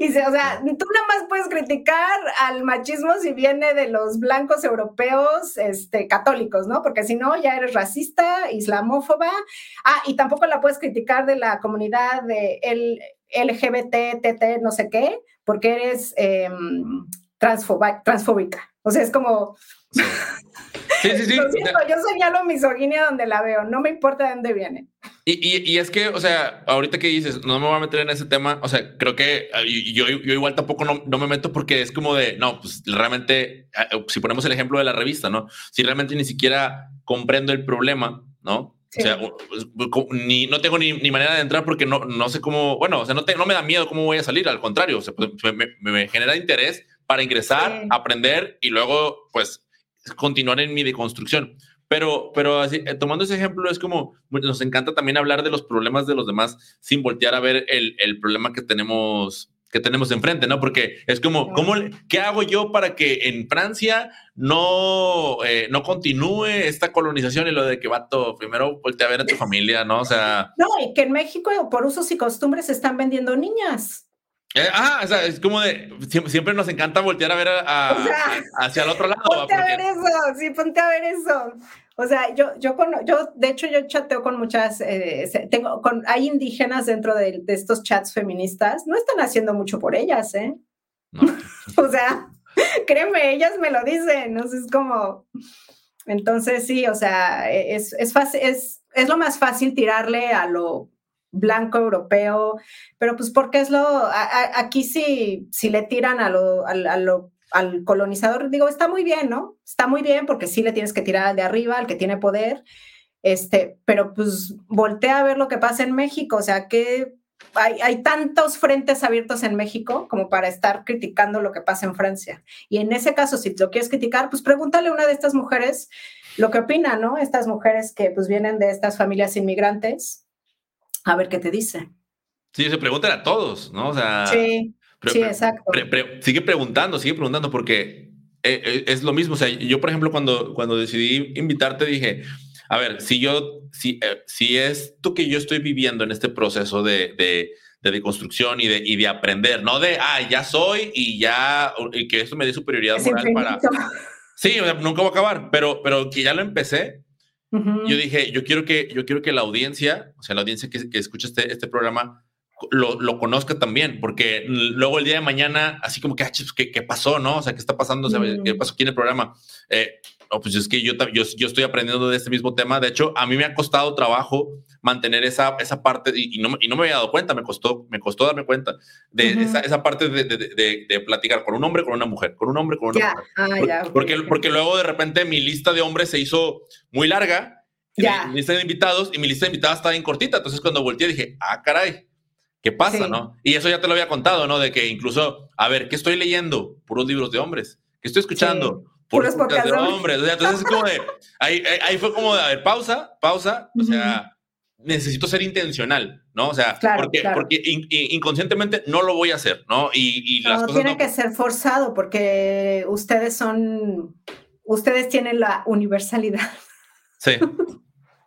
Y, o sea, tú nada más puedes criticar al machismo si viene de los blancos europeos este, católicos, ¿no? Porque si no, ya eres racista, islamófoba. Ah, y tampoco la puedes criticar de la comunidad de el LGBT, TT, no sé qué, porque eres em, transfóbica. O sea, es como... Sí, sí, sí. yo señalo misoginia donde la veo, no me importa de dónde viene. Y, y, es que, o sea, ahorita que dices, no me voy a meter en ese tema, o sea, creo que ah, yo, yo igual tampoco no, no, me meto porque es como de, no, pues realmente, ah, si ponemos el ejemplo de la revista, ¿no? Si realmente ni siquiera comprendo el problema, ¿no? O sea, pues, ni, no tengo ni, ni, manera de entrar porque no, no sé cómo, bueno, o sea, no, no me da miedo cómo voy a salir, al contrario, o sea, pues, me, me, genera interés para ingresar, aprender y luego, pues, continuar en mi deconstrucción. Pero, pero así, eh, tomando ese ejemplo, es como nos encanta también hablar de los problemas de los demás sin voltear a ver el, el problema que tenemos que tenemos enfrente, ¿no? Porque es como, ¿cómo, ¿qué hago yo para que en Francia no, eh, no continúe esta colonización y lo de que vato, primero voltea a ver a tu familia, ¿no? O sea... No, y que en México por usos y costumbres se están vendiendo niñas. Ah, o sea, es como de, siempre, nos encanta voltear a ver hacia el otro lado. Ponte a ver eso, sí, ponte a ver eso. O sea, yo, yo, con, yo, de hecho, yo chateo con muchas, eh, tengo, con, hay indígenas dentro de, estos chats feministas, no están haciendo mucho por ellas, ¿eh? o sea, créeme, ellas me lo dicen, ¿no? es como, entonces sí, o sea, es, es, fácil, es, es lo más fácil tirarle a lo blanco europeo, pero pues porque es lo, aquí sí, si le tiran a lo, al colonizador, digo, está muy bien, ¿no? Está muy bien porque sí le tienes que tirar al de arriba, al que tiene poder, este, pero pues voltea a ver lo que pasa en México, o sea, que hay, hay, tantos frentes abiertos en México como para estar criticando lo que pasa en Francia. Y en ese caso, si lo quieres criticar, pues pregúntale a una de estas mujeres lo que opina, ¿no? Estas mujeres que pues vienen de estas familias inmigrantes, a ver qué te dice. Sí, se preguntan a todos, ¿no? O sea, sí sí, exacto. sigue preguntando, sigue preguntando, porque eh, eh, es lo mismo. O sea, yo, por ejemplo, cuando, cuando decidí invitarte, dije, a ver, si yo, si, eh, si esto que yo estoy viviendo en este proceso de, de, de deconstrucción y de, y de aprender, no de, ah, ya soy y ya, y que esto me dé superioridad moral para... Sí, nunca va a acabar, pero, pero que ya lo empecé. Yo dije, yo quiero que, yo quiero que la audiencia, o sea, la audiencia que, que escucha este, este programa, lo, lo, conozca también, porque luego el día de mañana, así como que, ah, ¿qué, qué pasó? ¿No? O sea, ¿qué está pasando? ¿Qué pasó aquí en el programa? Eh, pues es que yo, yo, yo, estoy aprendiendo de este mismo tema. De hecho, a mí me ha costado trabajo mantener esa, esa parte y, no, y no me había dado cuenta, me costó, me costó darme cuenta de esa, esa, parte de, de, de, platicar con un hombre, con una mujer, con un hombre, con una mujer. Ah, porque, porque luego de repente mi lista de hombres se hizo muy larga, mi lista de invitados y mi lista de invitados estaba bien cortita. Entonces cuando volteé dije, ah, caray, ¿Qué pasa, no? Y eso ya te lo había contado, ¿no? De que incluso, a ver, ¿qué estoy leyendo? Puros libros de hombres. ¿Qué estoy escuchando? Puros podcasts de hombres. O sea, entonces es como de, ahí, ahí, fue como de, a ver, pausa, pausa, o sea, necesito ser intencional, ¿no? O sea, porque, porque inconscientemente no lo voy a hacer, ¿no? Y, las cosas tiene que ser forzado porque ustedes son, ustedes tienen la universalidad. Sí.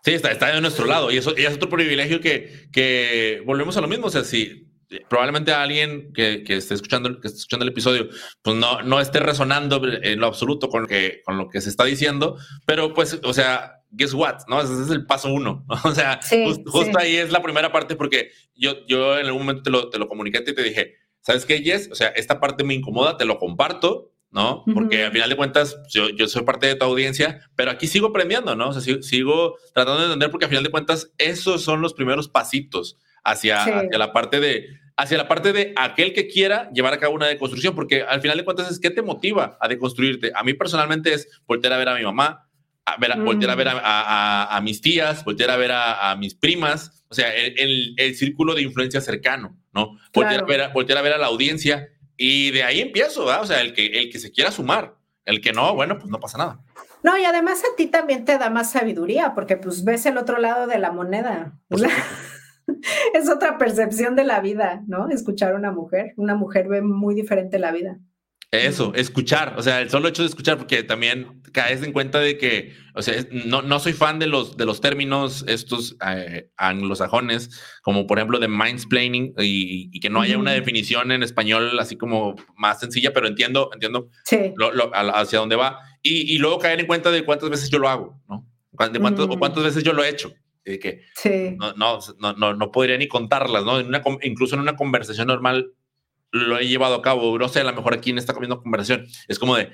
Sí, está, está de nuestro lado y eso y es otro privilegio que, que volvemos a lo mismo. O sea, si probablemente alguien que, que, esté escuchando, que esté escuchando el episodio, pues no, no esté resonando en lo absoluto con, que, con lo que se está diciendo, pero pues, o sea, guess what, ¿no? Ese es el paso uno, o sea, justo ahí es la primera parte porque yo, yo en algún momento te lo, te lo comuniqué y te dije, ¿sabes qué, Jess? O sea, esta parte me incomoda, te lo comparto, ¿no? Porque al final de cuentas, yo, yo, soy parte de tu audiencia, pero aquí sigo aprendiendo, ¿no? O sea, sigo, tratando de entender porque al final de cuentas, esos son los primeros pasitos hacia, hacia la parte de, hacia la parte de aquel que quiera llevar a cabo una deconstrucción, porque al final de cuentas es qué te motiva a deconstruirte. A mí personalmente es voltear a ver a mi mamá, a ver, voltear a ver a, a, mis tías, voltear a ver a, mis primas, o sea, el, el, círculo de influencia cercano, ¿no? Voltear, a ver, voltear a ver a la audiencia y de ahí empiezo, ¿verdad? O sea, el que, el que se quiera sumar, el que no, bueno, pues no pasa nada. No, y además a ti también te da más sabiduría, porque pues ves el otro lado de la moneda. es otra percepción de la vida, ¿no? Escuchar a una mujer. Una mujer ve muy diferente la vida. Eso, escuchar, o sea, el solo hecho de escuchar, porque también caes en cuenta de que, o sea, no, no soy fan de los, de los términos estos eh, anglosajones, como por ejemplo de mindsplaining y, y que no haya una definición en español así como más sencilla, pero entiendo, entiendo hacia dónde va. Y, y, luego caer en cuenta de cuántas veces yo lo hago, ¿no? De cuántas, o cuántas veces yo lo he hecho. De que no, no, no, no, podría ni contarlas, ¿no? En una, incluso en una conversación normal lo he llevado a cabo. No sé, a lo mejor aquí en esta comiendo conversación es como de,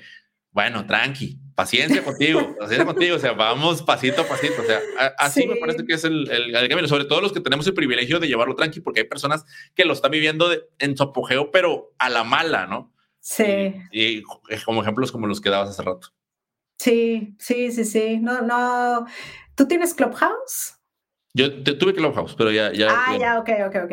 bueno, tranqui, paciencia contigo, paciencia contigo, o sea, vamos pasito a pasito, o sea, así me parece que es el, el, camino, sobre todo los que tenemos el privilegio de llevarlo tranqui, porque hay personas que lo están viviendo en su apogeo, pero a la mala, ¿no? Sí. Y, como ejemplos como los que dabas hace rato. Sí, sí, sí, sí. No, no. ¿Tú tienes Clubhouse? Yo tuve Clubhouse, pero ya, ya. Ah, ya, ok, ok, ok.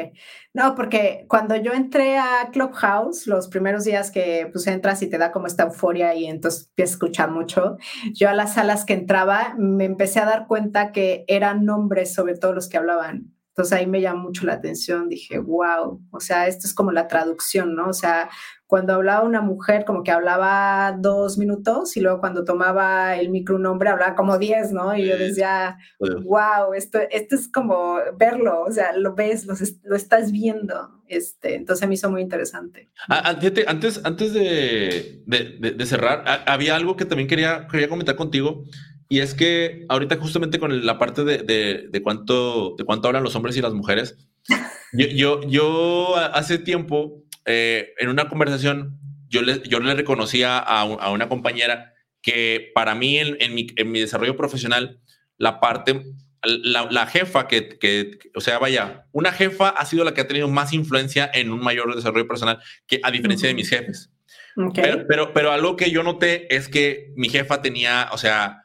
No, porque cuando yo entré a Clubhouse, los primeros días que pues entras y te da como esta euforia y entonces empiezas a escuchar mucho, yo a las salas que entraba me empecé a dar cuenta que eran nombres sobre todo los que hablaban. Entonces ahí me llamó mucho la atención, dije, wow, o sea, esto es como la traducción, ¿no? O sea, cuando hablaba una mujer como que hablaba dos minutos y luego cuando tomaba el micro un hombre hablaba como diez, ¿no? Y yo decía, wow, esto, esto es como verlo, o sea, lo ves, lo, estás viendo. Este, entonces me hizo muy interesante. Ah, ah, antes, antes de, de, cerrar, había algo que también quería, quería comentar contigo. Y es que ahorita justamente con la parte de, de, cuánto, de cuánto hablan los hombres y las mujeres, yo, yo, yo hace tiempo eh, en una conversación, yo le, yo le reconocía a, a una compañera que para mí en, en, mi, en, mi, desarrollo profesional, la parte, la, la jefa que, que, o sea, vaya, una jefa ha sido la que ha tenido más influencia en un mayor desarrollo personal que a diferencia de mis jefes. Pero, pero, pero, algo que yo noté es que mi jefa tenía, o sea,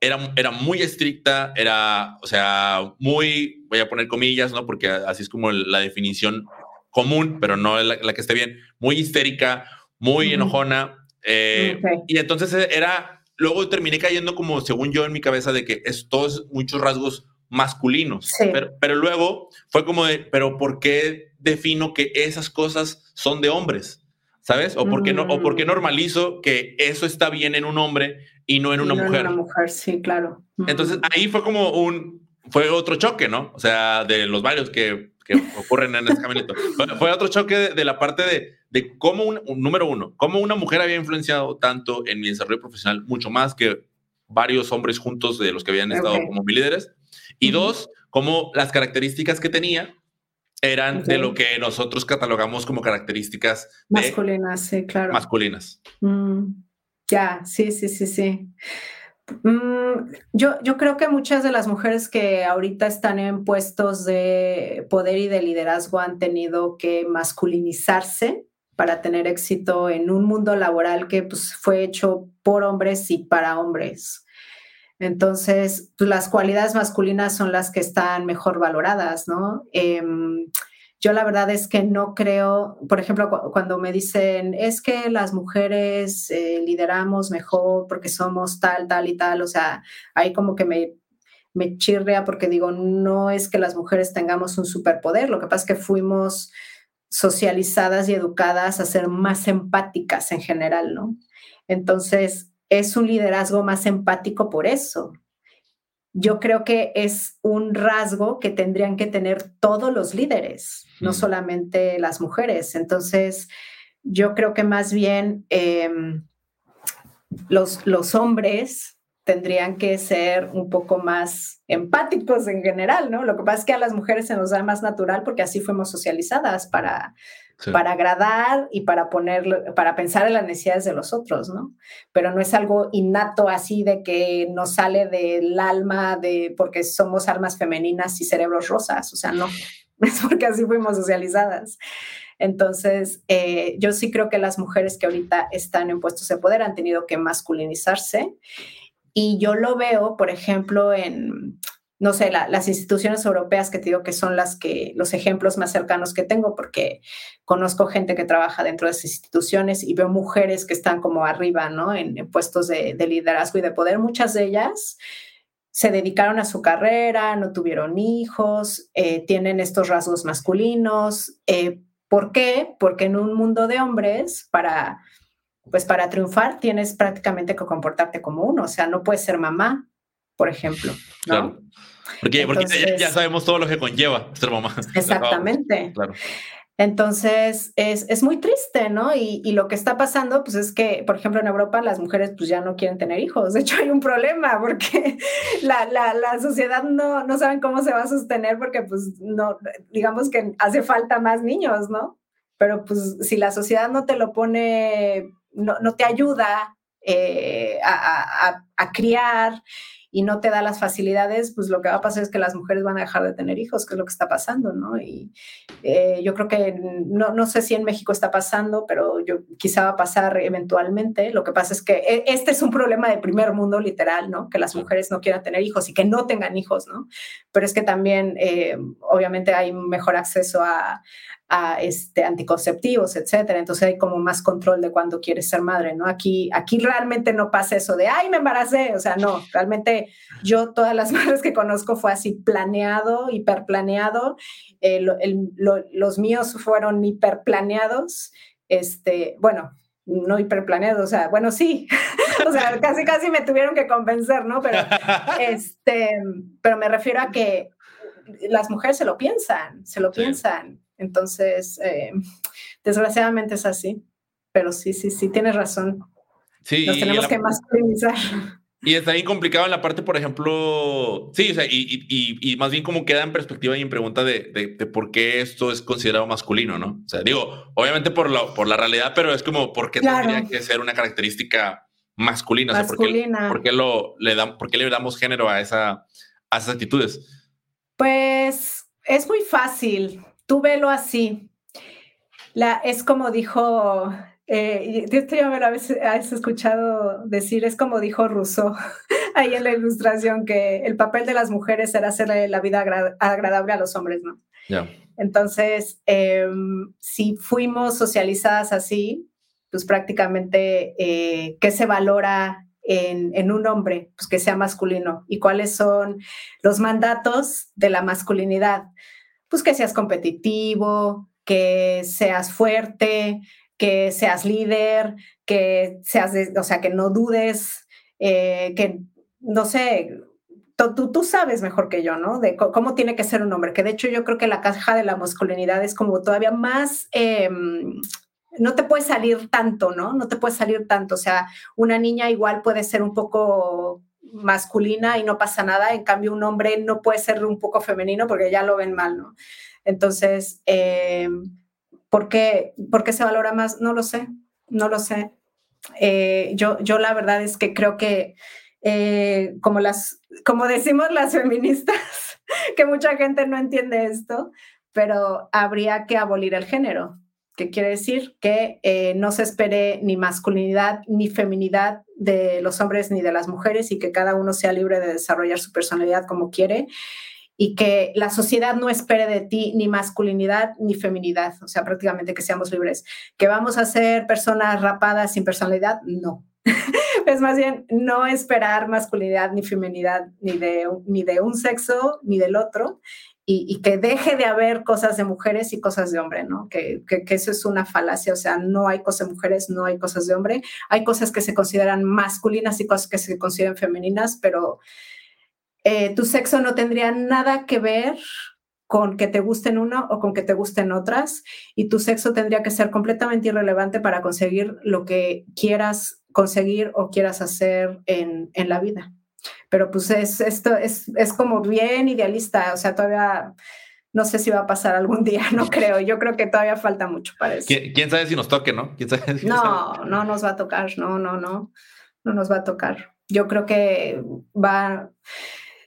era, era muy estricta, era, o sea, muy, voy a poner comillas, ¿no? Porque así es como la definición común, pero no la, la que esté bien, muy histérica, muy enojona. Eh, y entonces era, luego terminé cayendo como, según yo en mi cabeza, de que es todos muchos rasgos masculinos. Pero, pero, luego fue como de, pero ¿por qué defino que esas cosas son de hombres? ¿Sabes? ¿O por qué, no, o por qué mm. normalizo que eso está bien en un hombre y no en una mujer? En una mujer, sí, claro. Entonces ahí fue como un, fue otro choque, ¿no? O sea, de los varios que ocurren en ese caminito. Fue otro choque de, la parte de, de cómo, un, número uno, cómo una mujer había influenciado tanto en mi desarrollo profesional, mucho más que varios hombres juntos de los que habían estado como mi líderes. Y dos, cómo las características que tenía eran de lo que nosotros catalogamos como características masculinas, sí, claro. Masculinas. Mm, ya, sí, sí, sí, sí. Mm, yo, yo creo que muchas de las mujeres que ahorita están en puestos de poder y de liderazgo han tenido que masculinizarse para tener éxito en un mundo laboral que pues, fue hecho por hombres y para hombres. Entonces, pues, las cualidades masculinas son las que están mejor valoradas, ¿no? Em, yo la verdad es que no creo, por ejemplo, cuando me dicen, es que las mujeres eh, lideramos mejor porque somos tal, tal y tal, o sea, ahí como que me, me chirrea porque digo, no es que las mujeres tengamos un superpoder, lo que pasa es que fuimos socializadas y educadas a ser más empáticas en general, ¿no? Entonces, es un liderazgo más empático por eso, yo creo que es un rasgo que tendrían que tener todos los líderes, no solamente las mujeres. Entonces, yo creo que más bien em, los, los hombres tendrían que ser un poco más empáticos en general, ¿no? Lo que pasa es que a las mujeres se nos da más natural porque así fuimos socializadas para, para agradar y para poner, para pensar en las necesidades de los otros, ¿no? Pero no es algo innato así de que nos sale del alma de porque somos almas femeninas y cerebros rosas, o sea, no, es porque así fuimos socializadas. Entonces, eh, yo sí creo que las mujeres que ahorita están en puestos de poder han tenido que masculinizarse y yo lo veo, por ejemplo, en no sé, las instituciones europeas que te digo que son las que, los ejemplos más cercanos que tengo, porque conozco gente que trabaja dentro de esas instituciones y veo mujeres que están como arriba, ¿no? En, puestos de, liderazgo y de poder. Muchas de ellas se dedicaron a su carrera, no tuvieron hijos, eh, tienen estos rasgos masculinos. Eh, ¿Por qué? Porque en un mundo de hombres, para, pues para triunfar, tienes prácticamente que comportarte como uno. O sea, no puedes ser mamá, por ejemplo. Claro. Porque, ya, sabemos todo lo que conlleva ser mamá. Exactamente. Claro. Entonces, es, es, muy triste, ¿no? Y, y, lo que está pasando, pues es que, por ejemplo, en Europa las mujeres pues ya no quieren tener hijos. De hecho, hay un problema porque la, la, la, sociedad no, no saben cómo se va a sostener porque, pues, no, digamos que hace falta más niños, ¿no? Pero, pues, si la sociedad no te lo pone, no, no te ayuda eh, a, a, a criar y no te da las facilidades, pues lo que va a pasar es que las mujeres van a dejar de tener hijos, que es lo que está pasando, ¿no? Y eh, yo creo que no, no sé si en México está pasando, pero yo quizá va a pasar eventualmente. Lo que pasa es que e, este es un problema de primer mundo literal, ¿no? Que las mujeres no quieran tener hijos y que no tengan hijos, ¿no? Pero es que también, eh, obviamente, hay mejor acceso a, a este, anticonceptivos, etcétera. Entonces hay como más control de cuando quieres ser madre, ¿no? Aquí, aquí realmente no pasa eso de, ay, me embaracé. O sea, no, realmente yo todas las madres que conozco fue así planeado, hiperplaneado. Eh, los míos fueron hiperplaneados. Este, bueno, no hiperplaneados, o sea, bueno, sí, o sea, casi, casi me tuvieron que convencer, ¿no? Pero, este, pero me refiero a que las mujeres se lo piensan, se lo piensan. Entonces, eh, desgraciadamente es así, pero sí, sí, sí, tienes razón. Sí, Nos tenemos que masculinizar. Y está bien complicado en la parte, por ejemplo, sí, o sea, y, y, y, más bien como queda en perspectiva y en pregunta de, de, por qué esto es considerado masculino, ¿no? O sea, digo, obviamente por la, por la realidad, pero es como, ¿por qué tendría que ser una característica masculina? masculina. ¿por, qué, lo, le dan, ¿por qué le damos género a, esa, a esas actitudes? Pues es muy fácil tú velo así. La, es como dijo, eh, esto ya me lo has escuchado decir, es como dijo Rousseau ahí en la ilustración, que el papel de las mujeres era hacerle la vida agradable a los hombres, ¿no? Entonces, em, si fuimos socializadas así, pues prácticamente, eh, ¿qué se valora en, en, un hombre? Pues que sea masculino. ¿Y cuáles son los mandatos de la masculinidad? Pues que seas competitivo, que seas fuerte, que seas líder, que seas, o sea, que no dudes, eh, que, no sé, tú, tú sabes mejor que yo, ¿no? De cómo tiene que ser un hombre, que de hecho yo creo que la caja de la masculinidad es como todavía más... Em, no te puede salir tanto, ¿no? No te puede salir tanto. O sea, una niña igual puede ser un poco masculina y no pasa nada, en cambio un hombre no puede ser un poco femenino porque ya lo ven mal, ¿no? Entonces, eh, ¿por, qué, se valora más? No lo sé, no lo sé. Eh, yo, yo la verdad es que creo que eh, como, las, como decimos las feministas, que mucha gente no entiende esto, pero habría que abolir el género que quiere decir que eh, no se espere ni masculinidad ni feminidad de los hombres ni de las mujeres y que cada uno sea libre de desarrollar su personalidad como quiere y que la sociedad no espere de ti ni masculinidad ni feminidad, o sea, prácticamente que seamos libres. ¿Que vamos a ser personas rapadas sin personalidad? No. es más bien no esperar masculinidad ni feminidad ni de, ni de un sexo ni del otro y, que deje de haber cosas de mujeres y cosas de hombre, ¿no? Que, eso es una falacia, o sea, no hay cosas de mujeres, no hay cosas de hombre, hay cosas que se consideran masculinas y cosas que se consideran femeninas, pero eh, tu sexo no tendría nada que ver con que te gusten uno o con que te gusten otras, y tu sexo tendría que ser completamente irrelevante para conseguir lo que quieras conseguir o quieras hacer en la vida. Pero pues es, esto es, es como bien idealista, o sea, todavía no sé si va a pasar algún día, no creo. Yo creo que todavía falta mucho para eso. ¿Quién, sabe si nos toque, no? no, no nos va a tocar, no, no, no, no nos va a tocar. Yo creo que va.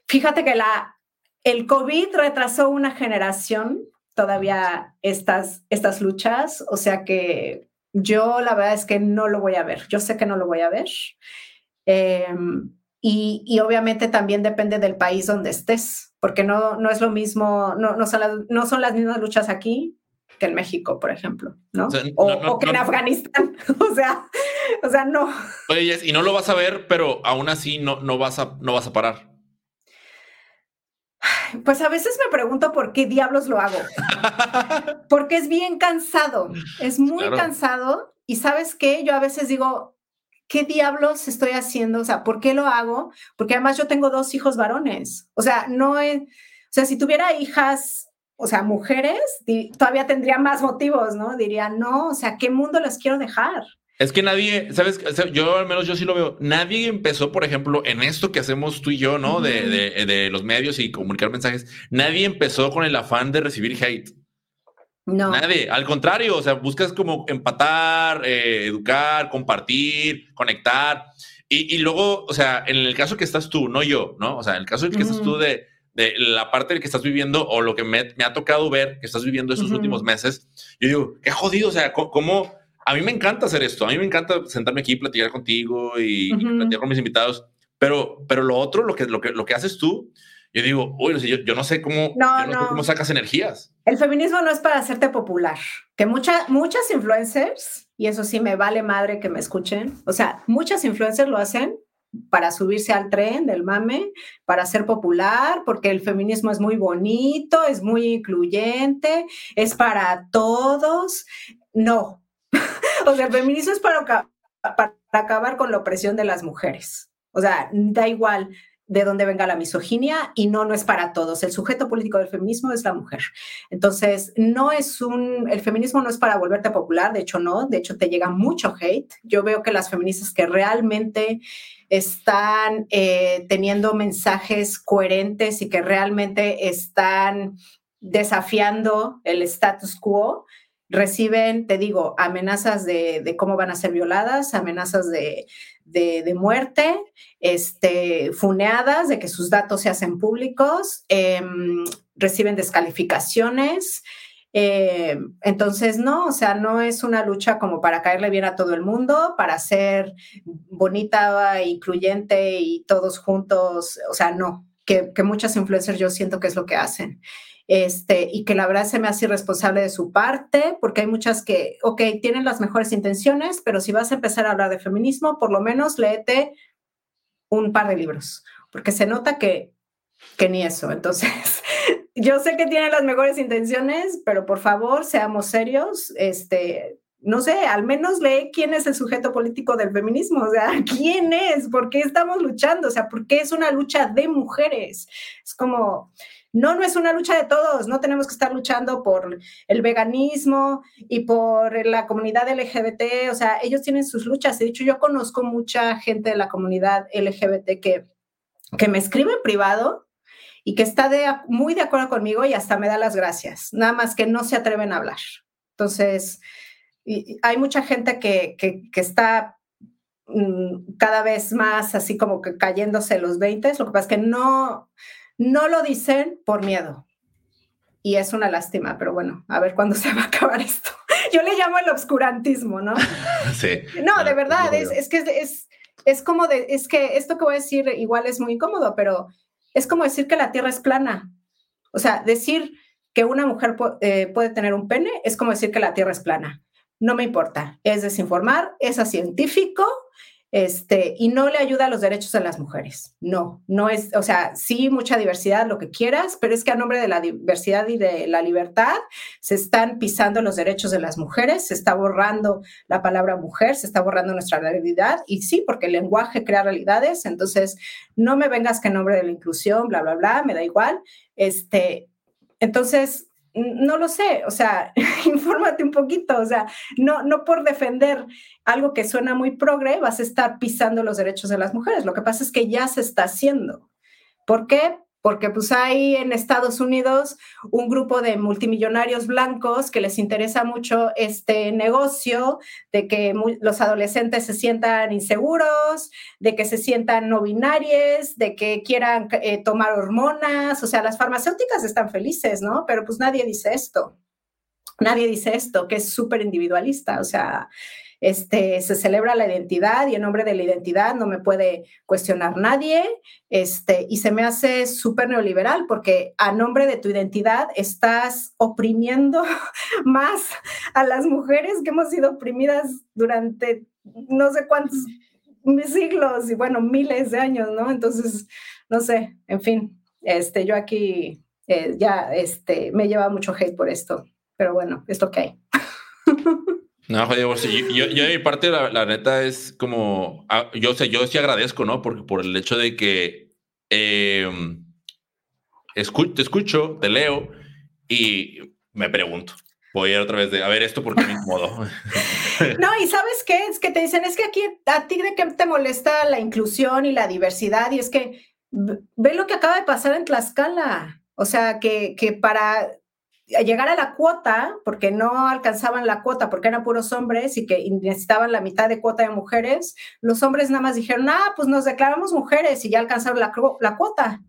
Fíjate que la, el COVID retrasó una generación todavía estas, estas luchas, o sea que yo la verdad es que no lo voy a ver. Yo sé que no lo voy a ver. Eh, y, obviamente también depende del país donde estés, porque no, no es lo mismo, no, no, son las, no son las mismas luchas aquí que en México, por ejemplo, ¿no? O, que en Afganistán, o sea, o sea, no. Oye, y no lo vas a ver, pero aún así no, no, vas, a, no vas a parar. Pues a veces me pregunto por qué diablos lo hago. Porque es bien cansado, es muy cansado. Y sabes qué, yo a veces digo, ¿qué diablos estoy haciendo? O sea, ¿por qué lo hago? Porque además yo tengo dos hijos varones. O sea, no es, o sea, si tuviera hijas, o sea, mujeres, todavía tendría más motivos, ¿no? Diría, no, o sea, ¿qué mundo les quiero dejar? Es que nadie, sabes, yo al menos yo sí lo veo. Nadie empezó, por ejemplo, en esto que hacemos tú y yo, ¿no? de, de, de, los medios y comunicar mensajes. Nadie empezó con el afán de recibir hate. No. Nadie, al contrario, o sea, buscas como empatar, eh, educar, compartir, conectar. Y, luego, o sea, en el caso que estás tú, no yo, ¿no? O sea, en el caso que estás tú de, de la parte que estás viviendo o lo que me, ha tocado ver que estás viviendo estos últimos meses, yo digo, qué jodido, o sea, ¿cómo? A mí me encanta hacer esto, a mí me encanta sentarme aquí y platicar contigo y, platicar con mis invitados, pero, pero lo otro, lo que, lo que, lo que haces tú, yo digo, uy, yo, no sé cómo, cómo sacas energías. El feminismo no es para hacerte popular, que muchas muchas influencers, y eso sí me vale madre que me escuchen, o sea, muchas influencers lo hacen para subirse al tren del mame, para ser popular, porque el feminismo es muy bonito, es muy incluyente, es para todos. No, o sea, el feminismo es para, para acabar con la opresión de las mujeres. O sea, da igual de dónde venga la misoginia y no, no es para todos. El sujeto político del feminismo es la mujer. Entonces, no es un, el feminismo no es para volverte popular, de hecho no, de hecho te llega mucho hate. Yo veo que las feministas que realmente están eh, teniendo mensajes coherentes y que realmente están desafiando el status quo, reciben, te digo, amenazas de, de, cómo van a ser violadas, amenazas de, de, muerte, este, funeadas, de que sus datos se hacen públicos, em, reciben descalificaciones. Em, entonces, no, o sea, no es una lucha como para caerle bien a todo el mundo, para ser bonita, incluyente y todos juntos, o sea, no, que, que muchas influencers yo siento que es lo que hacen este, y que la verdad se me hace irresponsable de su parte, porque hay muchas que, ok, tienen las mejores intenciones, pero si vas a empezar a hablar de feminismo, por lo menos léete un par de libros, porque se nota que, que ni eso. Entonces, yo sé que tienen las mejores intenciones, pero por favor, seamos serios, este, no sé, al menos lee quién es el sujeto político del feminismo, o sea, quién es, por qué estamos luchando, o sea, por qué es una lucha de mujeres. Es como, no, no es una lucha de todos, no tenemos que estar luchando por el veganismo y por la comunidad LGBT, o sea, ellos tienen sus luchas. De hecho, yo conozco mucha gente de la comunidad LGBT que, que me escribe en privado y que está de, muy de acuerdo conmigo y hasta me da las gracias, nada más que no se atreven a hablar. Entonces, hay mucha gente que, que, está mm, cada vez más así como que cayéndose los 20, lo que pasa es que no, no lo dicen por miedo. Y es una lástima, pero bueno, a ver cuándo se va a acabar esto. Yo le llamo el obscurantismo, ¿no? Sí. No, de verdad, es, que es, es como de, es que esto que voy a decir igual es muy incómodo, pero es como decir que la Tierra es plana. O sea, decir que una mujer eh, puede tener un pene es como decir que la Tierra es plana. No me importa, es desinformar, es científico este, y no le ayuda a los derechos de las mujeres. No, no es, o sea, sí, mucha diversidad, lo que quieras, pero es que a nombre de la diversidad y de la libertad se están pisando los derechos de las mujeres, se está borrando la palabra mujer, se está borrando nuestra realidad y sí, porque el lenguaje crea realidades, entonces no me vengas que en nombre de la inclusión, bla, bla, bla, me da igual. Este, entonces, no lo sé, o sea, infórmate un poquito, o sea, no, no por defender algo que suena muy progre vas a estar pisando los derechos de las mujeres. Lo que pasa es que ya se está haciendo. ¿Por qué? Porque pues hay en Estados Unidos un grupo de multimillonarios blancos que les interesa mucho este negocio de que los adolescentes se sientan inseguros, de que se sientan no binarios, de que quieran eh, tomar hormonas, o sea, las farmacéuticas están felices, ¿no? Pero pues nadie dice esto. Nadie dice esto, que es súper individualista, o sea, este, se celebra la identidad y en nombre de la identidad no me puede cuestionar nadie, este, y se me hace súper neoliberal porque a nombre de tu identidad estás oprimiendo más a las mujeres que hemos sido oprimidas durante no sé cuántos siglos y bueno, miles de años, ¿no? Entonces, no sé, en fin, este, yo aquí eh, ya este, me lleva mucho hate por esto, pero bueno, es lo que hay. No, joder, yo, yo, de mi parte, la, neta es como, ah, yo sé, yo sí agradezco, ¿no? Porque por el hecho de que eh, te escucho, te leo y me pregunto. Voy a ir otra vez de, a ver, esto porque me incomodo. No, y ¿sabes qué? Es que te dicen, es que aquí a ti de qué te molesta la inclusión y la diversidad, y es que ve lo que acaba de pasar en Tlaxcala. O sea, que, que para llegar a la cuota, porque no alcanzaban la cuota, porque eran puros hombres y que necesitaban la mitad de cuota de mujeres, los hombres nada más dijeron, ah, pues nos declaramos mujeres y ya alcanzaron la, cuota.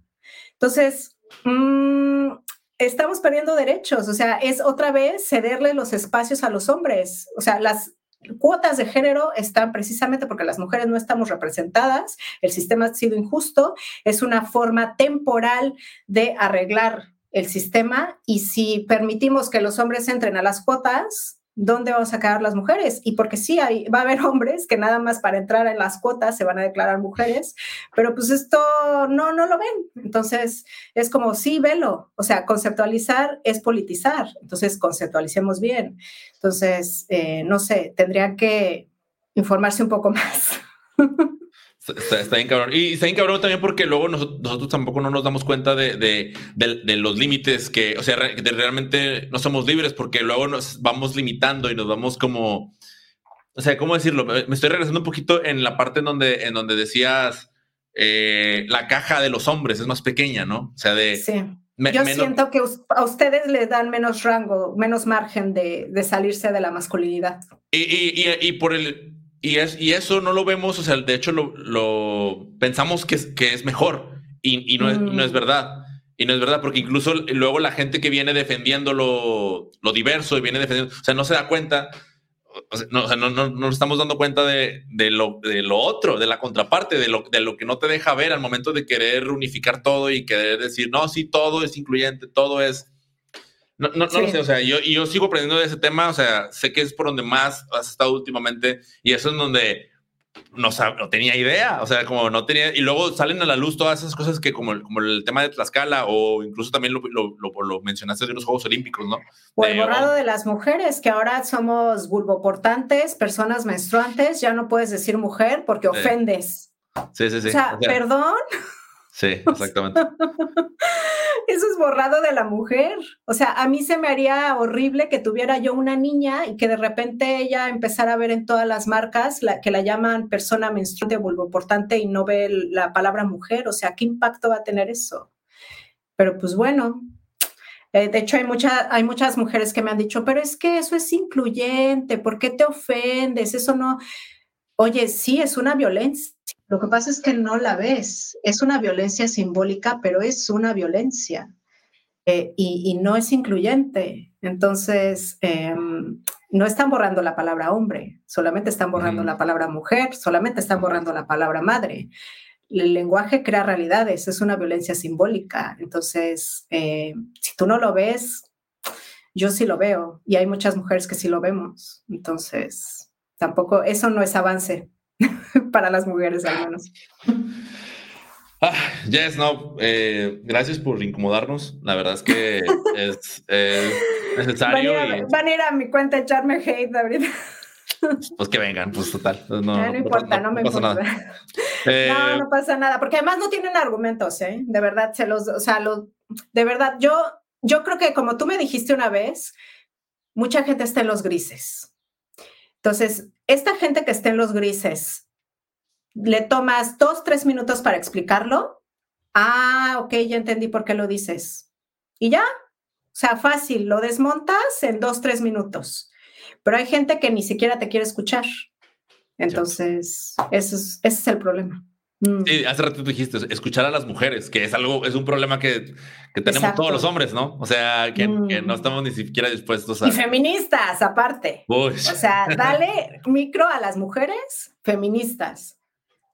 Entonces, mmm, estamos perdiendo derechos, o sea, es otra vez cederle los espacios a los hombres, o sea, las cuotas de género están precisamente porque las mujeres no estamos representadas, el sistema ha sido injusto, es una forma temporal de arreglar el sistema y si permitimos que los hombres entren a las cuotas, ¿dónde vamos a quedar las mujeres? Y porque sí, hay, va a haber hombres que nada más para entrar en las cuotas se van a declarar mujeres, pero pues esto no, no lo ven. Entonces es como, sí, velo. O sea, conceptualizar es politizar. Entonces conceptualicemos bien. Entonces, eh, no sé, tendrían que informarse un poco más. Está, bien cabrón. Y está bien cabrón también porque luego nosotros, tampoco no nos damos cuenta de, de, los límites que, o sea, realmente no somos libres porque luego nos vamos limitando y nos vamos como, o sea, ¿cómo decirlo? Me estoy regresando un poquito en la parte en donde, en donde decías eh, la caja de los hombres es más pequeña, ¿no? O sea, de... Sí. Yo siento que a ustedes les dan menos rango, menos margen de, salirse de la masculinidad. Y, y, y, y por el y, es, y eso no lo vemos, o sea, de hecho lo, pensamos que es, que es mejor y, no, es, no es mm. verdad. Y no es verdad, porque incluso luego la gente que viene defendiendo lo, diverso y viene defendiendo, o sea, no se da cuenta, o sea, no, no, nos estamos dando cuenta de, lo, de lo otro, de la contraparte, de lo, de lo que no te deja ver al momento de querer unificar todo y querer decir, no, sí, todo es incluyente, todo es no, no, no lo sé, o sea, yo, yo sigo aprendiendo de ese tema, o sea, sé que es por donde más has estado últimamente y eso es donde no, no tenía idea, o sea, como no tenía, y luego salen a la luz todas esas cosas que como, como el tema de Tlaxcala o incluso también lo, lo, lo, mencionaste de los Juegos Olímpicos, ¿no? O el borrado de las mujeres, que ahora somos vulvoportantes, personas menstruantes, ya no puedes decir mujer porque ofendes. Sí, sí, sí. O sea, perdón. Sí, exactamente. Eso es borrado de la mujer. O sea, a mí se me haría horrible que tuviera yo una niña y que de repente ella empezara a ver en todas las marcas la, que la llaman persona menstruante vulvoportante y no ve la palabra mujer. O sea, ¿qué impacto va a tener eso? Pero pues bueno, eh, de hecho, hay, mucha, hay muchas mujeres que me han dicho, pero es que eso es incluyente, ¿por qué te ofendes? Eso no. Oye, sí, es una violencia lo que pasa es que no la ves. Es una violencia simbólica, pero es una violencia eh, y, no es incluyente. Entonces, em, no están borrando la palabra hombre, solamente están borrando la palabra mujer, solamente están borrando la palabra madre. el lenguaje crea realidades, es una violencia simbólica. Entonces, eh, si tú no lo ves, yo sí lo veo y hay muchas mujeres que sí lo vemos. Entonces, tampoco, eso no es avance para las mujeres al menos. Ah, yes, no, eh, gracias por incomodarnos. La verdad es que es necesario. Van a, ir a, mi cuenta a echarme hate ahorita. Pues que vengan, pues total. No, no, importa, no, me importa. Eh, no, no pasa nada, porque además no tienen argumentos, ¿eh? De verdad, se los, o sea, lo, de verdad, yo, yo creo que como tú me dijiste una vez, mucha gente está en los grises. Entonces, esta gente que está en los grises, le tomas dos, tres minutos para explicarlo. Ah, ok, ya entendí por qué lo dices. Y ya, o sea, fácil, lo desmontas en dos, tres minutos. Pero hay gente que ni siquiera te quiere escuchar. Entonces, ese es, el problema. Mm. Sí, hace rato dijiste, escuchar a las mujeres, que es algo, es un problema que, tenemos todos los hombres, ¿no? O sea, que, no mm. estamos ni siquiera dispuestos a... Y feministas, aparte. O sea, dale micro a las mujeres feministas.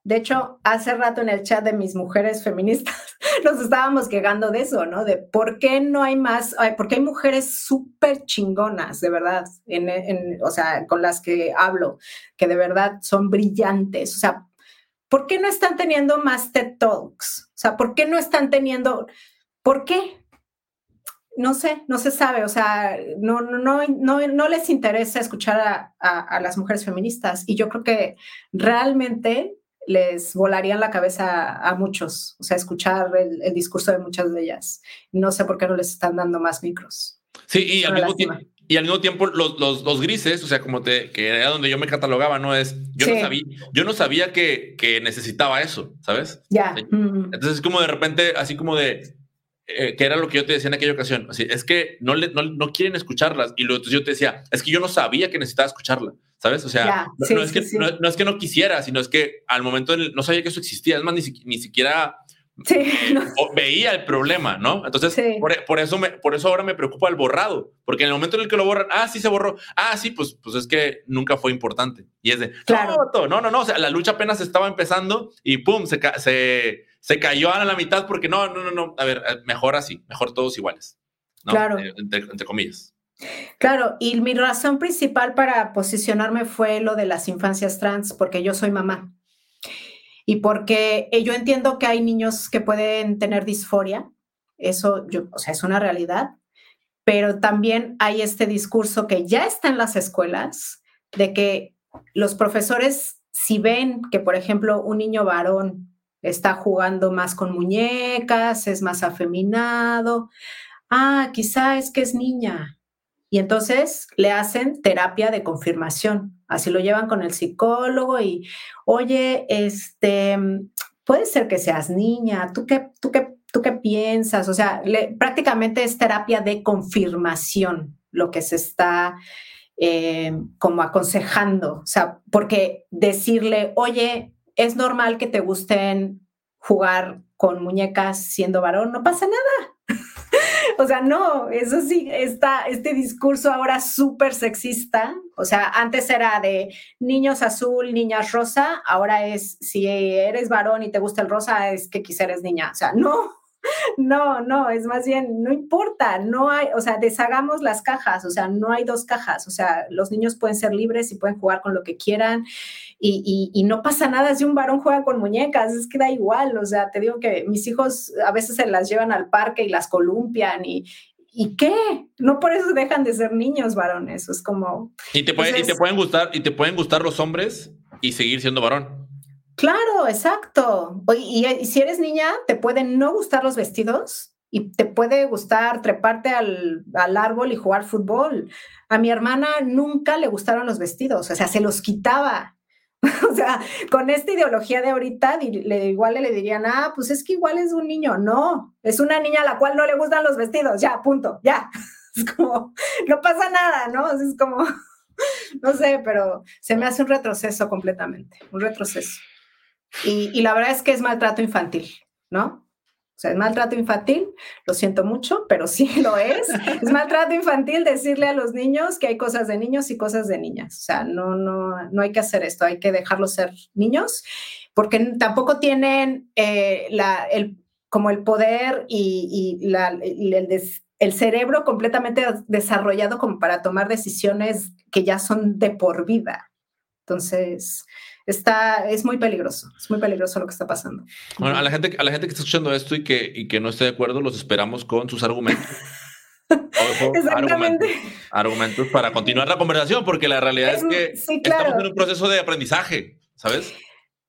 De hecho, hace rato en el chat de mis mujeres feministas nos estábamos quejando de eso, ¿no? De por qué no hay más, porque hay mujeres súper chingonas, de verdad, en, o sea, con las que hablo, que de verdad son brillantes. O sea, ¿por qué no están teniendo más TED Talks? O sea, ¿por qué no están teniendo, por qué? No sé, no se sabe, o sea, no, no, no, no les interesa escuchar a las mujeres feministas y yo creo que realmente les volarían la cabeza a, muchos, o sea, escuchar el, discurso de muchas de ellas. No sé por qué no les están dando más micros. Sí, y al, mismo tiempo, y al mismo tiempo los, los, grises, o sea, como te, que era donde yo me catalogaba, ¿no? Es, yo no sabía, yo no sabía que, que necesitaba eso, ¿sabes? Ya. Entonces es como de repente, así como de, eh, que era lo que yo te decía en aquella ocasión, así, es que no, le, no, no quieren escucharlas. Y luego yo te decía, es que yo no sabía que necesitaba escucharla. ¿sabes? O sea, no, es que, no, es que no quisiera, sino es que al momento no sabía que eso existía, es más, ni, ni siquiera veía el problema, ¿no? Entonces, por, eso me, por eso ahora me preocupa el borrado, porque en el momento en el que lo borran, ah, sí se borró, ah, sí, pues, pues es que nunca fue importante. Y es de, claro. no, no, no, o sea, la lucha apenas estaba empezando y pum, se, se, se cayó a la mitad porque no, no, no, no, a ver, eh, mejor así, mejor todos iguales. Claro. Eh, entre comillas. Claro, y mi razón principal para posicionarme fue lo de las infancias trans, porque yo soy mamá. Y porque eh, yo entiendo que hay niños que pueden tener disforia, eso o sea, es una realidad, pero también hay este discurso que ya está en las escuelas de que los profesores, si ven que, por ejemplo, un niño varón está jugando más con muñecas, es más afeminado, ah, quizá es que es niña, y entonces le hacen terapia de confirmación. Así lo llevan con el psicólogo y, oye, este, puede ser que seas niña, ¿tú qué, tú qué, tú qué piensas? O sea, prácticamente es terapia de confirmación lo que se está eh, como aconsejando. O sea, porque decirle, oye, es normal que te gusten jugar con muñecas siendo varón, no pasa nada. O sea, no, eso sí, está este discurso ahora súper sexista. O sea, antes era de niños azul, niñas rosa, ahora es si eres varón y te gusta el rosa, es que quizá eres niña. O sea, no, no, no, es más bien, no importa, no hay, o sea, deshagamos las cajas, o sea, no hay dos cajas, o sea, los niños pueden ser libres y pueden jugar con lo que quieran y, y, no pasa nada si un varón juega con muñecas, es que da igual, o sea, te digo que mis hijos a veces se las llevan al parque y las columpian y, ¿Y qué? No por eso dejan de ser niños varones, es como... Y te, y te pueden gustar, y te pueden gustar los hombres y seguir siendo varón. Claro, exacto. Y, si eres niña, te pueden no gustar los vestidos y te puede gustar treparte al, árbol y jugar fútbol. A mi hermana nunca le gustaron los vestidos, o sea, se los quitaba. o sea, con esta ideología de ahorita, le, igual le dirían, ah, pues es que igual es un niño. No, es una niña a la cual no le gustan los vestidos, ya, punto, ya. Es como, no pasa nada, ¿no? Es como, no sé, pero se me hace un retroceso completamente, un retroceso. Y, la verdad es que es maltrato infantil, ¿no? O sea, es maltrato infantil, lo siento mucho, pero sí lo es. Es maltrato infantil decirle a los niños que hay cosas de niños y cosas de niñas. O sea, no, no, no hay que hacer esto, hay que dejarlos ser niños, porque tampoco tienen eh, la, el, como el poder y, la, el, el cerebro completamente desarrollado como para tomar decisiones que ya son de por vida. Entonces, está, es muy peligroso, es muy peligroso lo que está pasando. Bueno, a la gente, a la gente que está escuchando esto y que, y que no esté de acuerdo, los esperamos con sus argumentos. Exactamente. Argumentos, para continuar la conversación, porque la realidad es, que estamos en un proceso de aprendizaje, ¿sabes?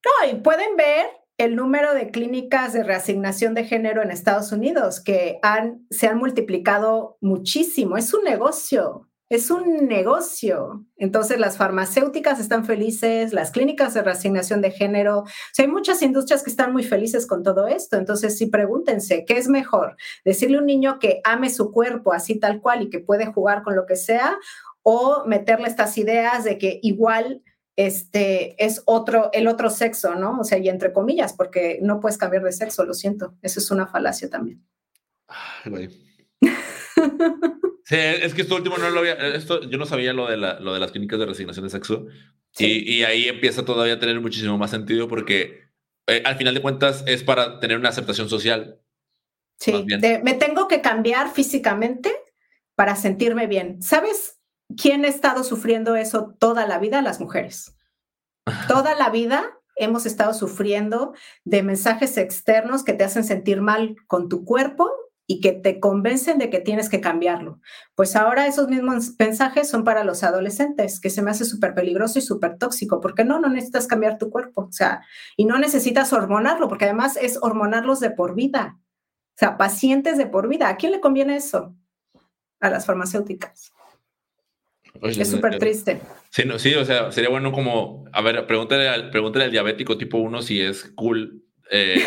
No, y pueden ver el número de clínicas de reasignación de género en Estados Unidos, que han, se han multiplicado muchísimo. Es un negocio es un negocio. Entonces las farmacéuticas están felices, las clínicas de reasignación de género, o sea, hay muchas industrias que están muy felices con todo esto. Entonces sí pregúntense, ¿qué es mejor? Decirle a un niño que ame su cuerpo así tal cual y que puede jugar con lo que sea o meterle estas ideas de que igual este es otro el otro sexo, ¿no? O sea, y entre comillas, porque no puedes cambiar de sexo, lo siento. Eso es una falacia también. Sí, es que esto último no lo había, esto yo no sabía lo de, la, lo de las clínicas de resignación de sexo y, y, ahí empieza todavía a tener muchísimo más sentido porque eh, al final de cuentas es para tener una aceptación social. Sí, me tengo que cambiar físicamente para sentirme bien. ¿Sabes quién ha estado sufriendo eso toda la vida? Las mujeres. Toda la vida hemos estado sufriendo de mensajes externos que te hacen sentir mal con tu cuerpo y que te convencen de que tienes que cambiarlo. Pues ahora esos mismos mensajes son para los adolescentes, que se me hace súper peligroso y súper tóxico, porque no, no necesitas cambiar tu cuerpo, o sea, y no necesitas hormonarlo, porque además es hormonarlos de por vida, o sea, pacientes de por vida. ¿A quién le conviene eso? A las farmacéuticas. es súper triste. Sí, no, sí, o sea, sería bueno como, a ver, pregúntale al, pregúntale al diabético tipo 1 si es cool eh,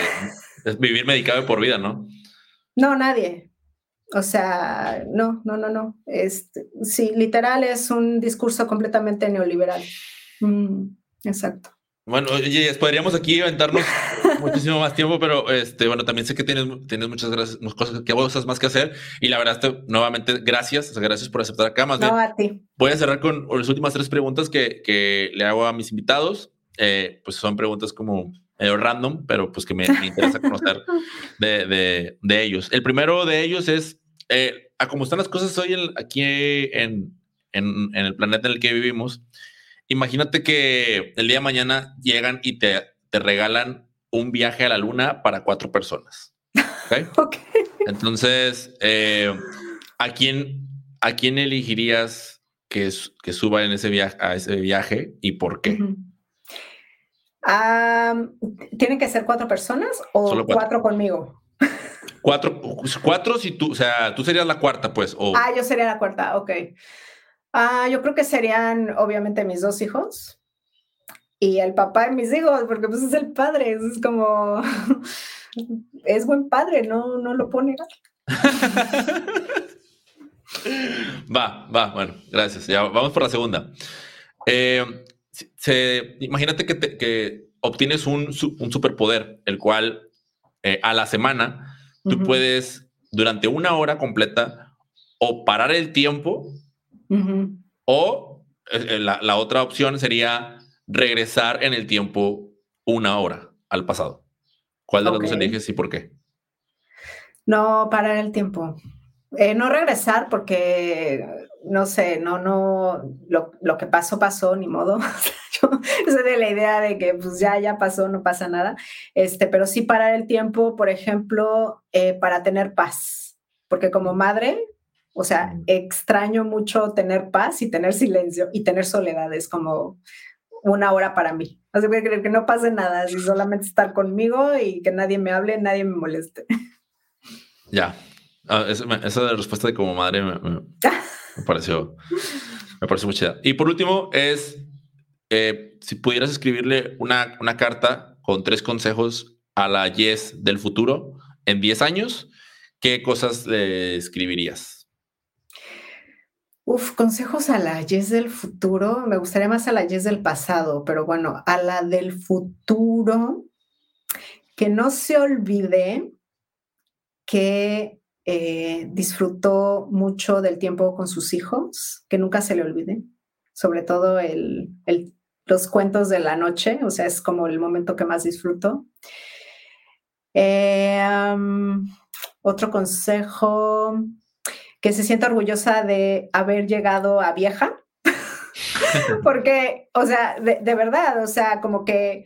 vivir medicado de por vida, ¿no? No, nadie. O sea, no, no, no, no. Este, sí, literal es un discurso completamente neoliberal. Mm, exacto. Bueno, oye, podríamos aquí aventarnos muchísimo más tiempo, pero este, bueno, también sé que tienes, tienes muchas gracias, cosas, que cosas más que hacer. Y la verdad, este, nuevamente, gracias, gracias por aceptar acá. Más no, a ti. Voy a cerrar con las últimas tres preguntas que, que le hago a mis invitados. Eh, pues son preguntas como random, pero pues que me, interesa conocer de, de, ellos. El primero de ellos es, eh, a cómo están las cosas hoy aquí en, en, en, el planeta en el que vivimos, imagínate que el día de mañana llegan y te, te regalan un viaje a la luna para cuatro personas. ¿okay? Entonces, eh, ¿a, quién, ¿a quién elegirías que, que suba en ese viaje, a ese viaje y por qué? ¿Tienen que ser cuatro personas o cuatro. conmigo? Cuatro, cuatro si tú, o sea, tú serías la cuarta, pues. Ah, yo sería la cuarta, ok. Ah, yo creo que serían obviamente mis dos hijos y el papá de mis hijos, porque pues es el padre, es como, es buen padre, no, no lo pone va, va, bueno, gracias. Ya vamos por la segunda. Eh, se, imagínate que, que obtienes un, un, superpoder, el cual eh, a la semana tú puedes durante una hora completa o parar el tiempo o eh, eh, la, la, otra opción sería regresar en el tiempo una hora al pasado. ¿Cuál de los dos eliges y por qué? No, parar el tiempo. no regresar porque no sé, no, no, lo, lo, que pasó, pasó, ni modo. Yo soy de la idea de que pues ya, ya pasó, no pasa nada. Este, pero sí parar el tiempo, por ejemplo, eh, para tener paz. Porque como madre, o sea, extraño mucho tener paz y tener silencio y tener soledad. Es como una hora para mí. O sea, voy a creer que no pase nada, si solamente estar conmigo y que nadie me hable, nadie me moleste. Ya. Ah, esa, esa respuesta de como madre me, Me pareció, me pareció muy chida. Y por último, es eh, si pudieras escribirle una, una carta con tres consejos a la Yes del futuro en 10 años, ¿qué cosas escribirías? Uf, consejos a la Yes del futuro. Me gustaría más a la Yes del pasado, pero bueno, a la del futuro, que no se olvide que eh, disfrutó mucho del tiempo con sus hijos, que nunca se le olvide, sobre todo el, los cuentos de la noche, o sea, es como el momento que más disfruto. Eh, otro consejo, que se sienta orgullosa de haber llegado a vieja, porque, o sea, de, verdad, o sea, como que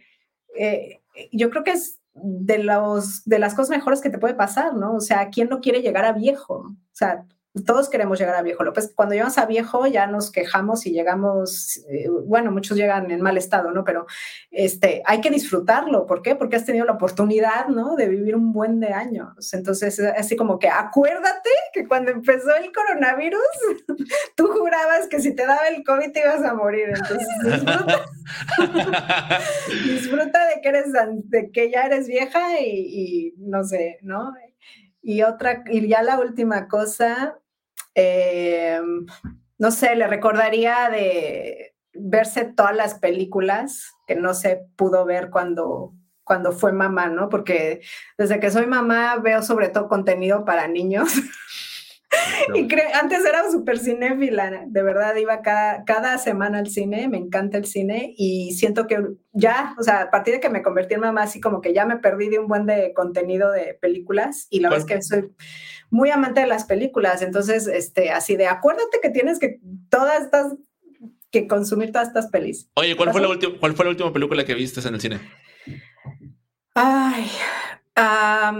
eh, yo creo que es de, los, de las cosas mejores que te puede pasar, ¿no? O sea, ¿quién no quiere llegar a viejo? O sea, todos queremos llegar a viejo. Lo pues cuando llegamos a viejo ya nos quejamos y llegamos, eh, bueno, muchos llegan en mal estado, ¿no? Pero este, hay que disfrutarlo. ¿Por qué? Porque has tenido la oportunidad, ¿no? De vivir un buen de años. Entonces, así como que acuérdate que cuando empezó el coronavirus, tú jurabas que si te daba el COVID te ibas a morir. Entonces, disfruta, disfruta de que eres, de que ya eres vieja y, y no sé, ¿no? Y otra, y ya la última cosa, eh, no sé, le recordaría de verse todas las películas que no se pudo ver cuando, cuando fue mamá, ¿no? Porque desde que soy mamá veo sobre todo contenido para niños. y antes era súper cinéfila, de verdad iba cada, cada semana al cine, me encanta el cine y siento que ya, o sea, a partir de que me convertí en mamá, así como que ya me perdí de un buen de contenido de películas y la verdad es que soy muy amante de las películas, entonces, este, así de acuérdate que tienes que todas estas, que consumir todas estas pelis. Oye, ¿cuál fue, la última, ¿cuál fue la última película que viste en el cine? Ay, ah,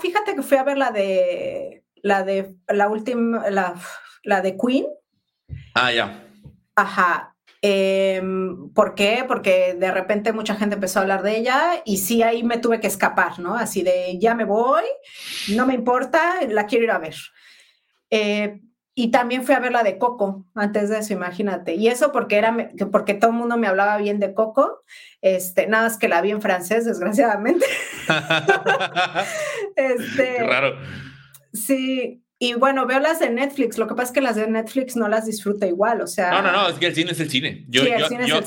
fíjate que fui a ver la de la de la última, la, la de Queen. Ah, ya. Ajá. Em, ¿Por qué? Porque de repente mucha gente empezó a hablar de ella y sí ahí me tuve que escapar, ¿no? Así de ya me voy, no me importa, la quiero ir a ver. Eh, y también fui a ver la de Coco antes de eso, imagínate. Y eso porque era porque todo el mundo me hablaba bien de Coco. Este, nada más que la vi en francés, desgraciadamente. este, Qué raro. Sí, y bueno, veo las de Netflix. Lo que pasa es que las de Netflix no las disfruta igual, o sea. No, no, no, es que el cine es el cine. Yo,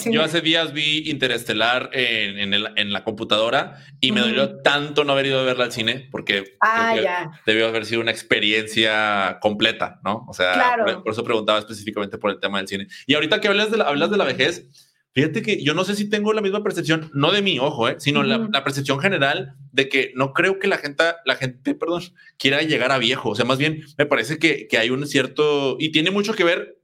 yo, hace días vi Interestelar en, en, la computadora y me dolió tanto no haber ido a verla al cine porque ah, debió haber sido una experiencia completa, ¿no? O sea, por, eso preguntaba específicamente por el tema del cine. Y ahorita que hablas de la, hablas de la vejez, Fíjate que yo no sé si tengo la misma percepción, no de mí, ojo, eh, sino la, percepción general de que no creo que la gente, la gente, perdón, quiera llegar a viejo. O sea, más bien me parece que, que hay un cierto, y tiene mucho que ver,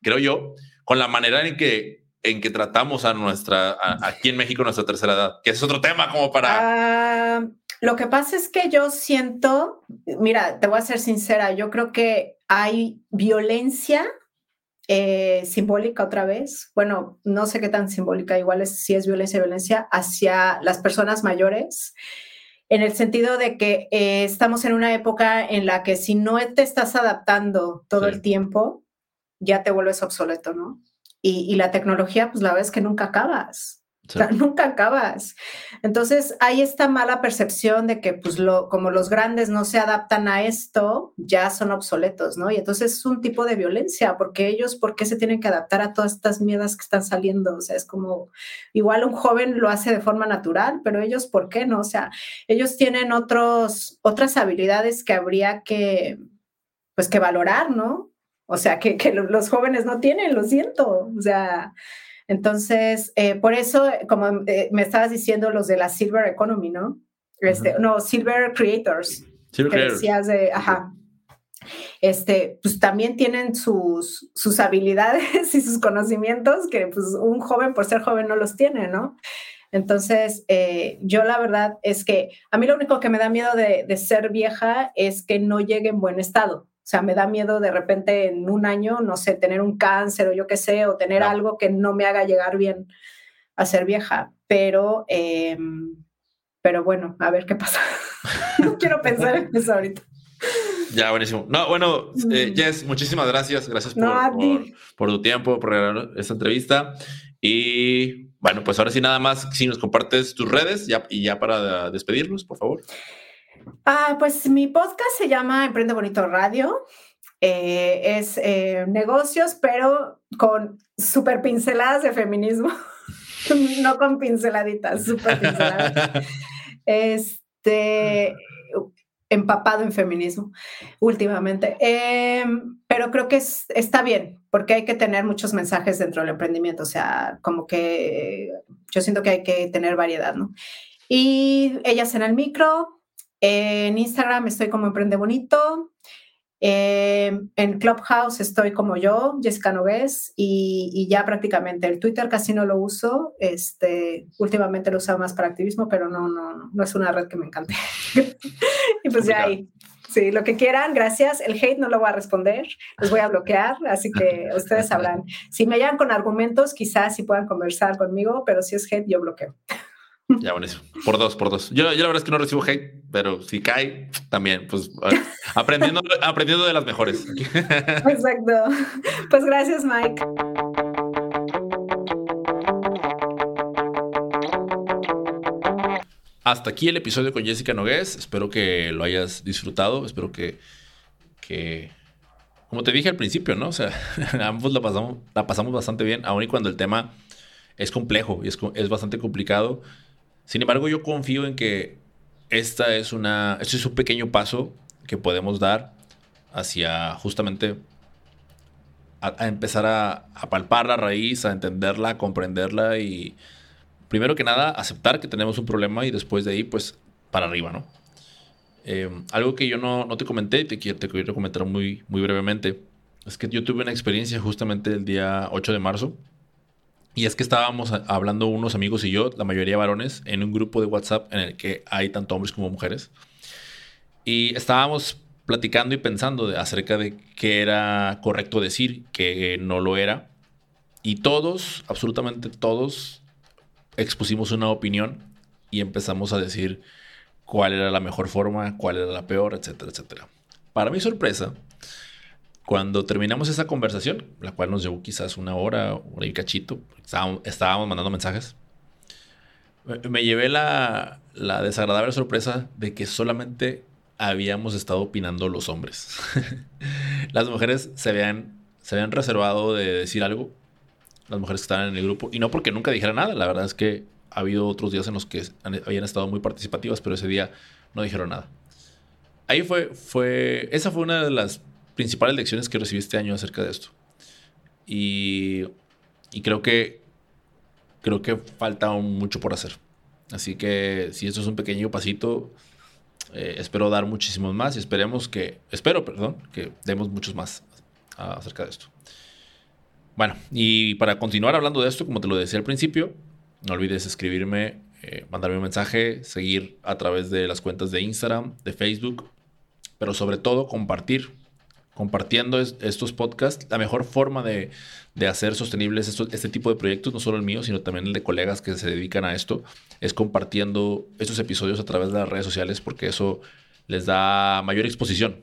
creo yo, con la manera en que, en que tratamos a nuestra, aquí en México, nuestra tercera edad, que es otro tema como para... Ah, lo que pasa es que yo siento, mira, te voy a ser sincera, yo creo que hay violencia eh, simbólica otra vez, bueno, no sé qué tan simbólica, igual es, si es violencia, violencia hacia las personas mayores, en el sentido de que eh, estamos en una época en la que si no te estás adaptando todo el tiempo, ya te vuelves obsoleto, ¿no? Y, y, la tecnología, pues la vez que nunca acabas nunca acabas. Entonces hay esta mala percepción de que, pues, lo, como los grandes no se adaptan a esto, ya son obsoletos, ¿no? Y entonces es un tipo de violencia, porque ellos, ¿por qué se tienen que adaptar a todas estas miedas que están saliendo? O sea, es como, igual un joven lo hace de forma natural, pero ellos, ¿por qué no? O sea, ellos tienen otros, otras habilidades que habría que, pues, que valorar, ¿no? O sea, que, que los jóvenes no tienen, lo siento. O sea, entonces, eh, por eso, como eh, me estabas diciendo los de la Silver Economy, ¿no? Este, No, Silver Creators. Silver que Decías de, ajá. Este, pues también tienen sus, sus habilidades y sus conocimientos que pues un joven por ser joven no los tiene, ¿no? Entonces, eh, yo la verdad es que a mí lo único que me da miedo de, de ser vieja es que no llegue en buen estado. O sea, me da miedo de repente en un año, no sé, tener un cáncer o yo qué sé, o tener algo que no me haga llegar bien a ser vieja. Pero, em, pero bueno, a ver qué pasa. no quiero pensar en eso ahorita. Ya, buenísimo. No, bueno, eh. Jess, muchísimas gracias. Gracias por, por, tu tiempo, por esta entrevista. Y bueno, pues ahora sí, nada más, si nos compartes tus redes ya, y ya para despedirnos, por favor. Ah, pues mi podcast se llama Emprende Bonito Radio. Eh, es eh, negocios, pero con super pinceladas de feminismo, no con pinceladitas, super pinceladas. este, empapado en feminismo últimamente. Em, pero creo que está bien, porque hay que tener muchos mensajes dentro del emprendimiento. O sea, como que yo siento que hay que tener variedad, ¿no? Y ellas en el micro, en Instagram estoy como Emprende Bonito. Em, en Clubhouse estoy como yo, Jessica Nogués, y, ya prácticamente el Twitter casi no lo uso. Este, últimamente lo uso más para activismo, pero no, no, no es una red que me encante. y pues ya ahí. Sí, lo que quieran, gracias. El hate no lo voy a responder, los voy a bloquear, así que ustedes sabrán. Si me llegan con argumentos, quizás sí puedan conversar conmigo, pero si es hate, yo bloqueo. Ya, buenísimo. Por dos, por dos. Yo, yo la verdad es que no recibo hate, pero si cae, también, pues aprendiendo, aprendiendo de las mejores. Exacto. Pues gracias, Mike. Hasta aquí el episodio con Jessica Nogués. Espero que lo hayas disfrutado. Espero que, que como te dije al principio, ¿no? O sea, ambos la pasamos, la pasamos bastante bien, aun y cuando el tema es complejo y es, es bastante complicado. Sin embargo, yo confío en que esta es una, este es un pequeño paso que podemos dar hacia justamente a, empezar a, palpar la raíz, a entenderla, a comprenderla y primero que nada aceptar que tenemos un problema y después de ahí pues para arriba, ¿no? Eh, algo que yo no, te comenté y te, te quiero comentar muy, muy brevemente es que yo tuve una experiencia justamente el día 8 de marzo y es que estábamos hablando unos amigos y yo, la mayoría varones, en un grupo de WhatsApp en el que hay tanto hombres como mujeres. Y estábamos platicando y pensando acerca de qué era correcto decir, qué no lo era. Y todos, absolutamente todos, expusimos una opinión y empezamos a decir cuál era la mejor forma, cuál era la peor, etcétera, etcétera. Para mi sorpresa, cuando terminamos esa conversación, la cual nos llevó quizás una hora, hora y cachito, estábamos, mandando mensajes, me, llevé la, desagradable sorpresa de que solamente habíamos estado opinando los hombres. las mujeres se habían, se habían reservado de decir algo, las mujeres que estaban en el grupo, y no porque nunca dijera nada, la verdad es que ha habido otros días en los que habían estado muy participativas, pero ese día no dijeron nada. Ahí fue, fue, esa fue una de las principales lecciones que recibí este año acerca de esto. Y, creo que creo que falta mucho por hacer. Así que si esto es un pequeño pasito, eh, espero dar muchísimos más y esperemos que, espero, perdón, que demos muchos más acerca de esto. Bueno, y para continuar hablando de esto, como te lo decía al principio, no olvides escribirme, eh, mandarme un mensaje, seguir a través de las cuentas de Instagram, de Facebook, pero sobre todo compartir compartiendo estos podcasts. La mejor forma de, hacer sostenibles este tipo de proyectos, no solo el mío, sino también el de colegas que se dedican a esto, es compartiendo estos episodios a través de las redes sociales porque eso les da mayor exposición.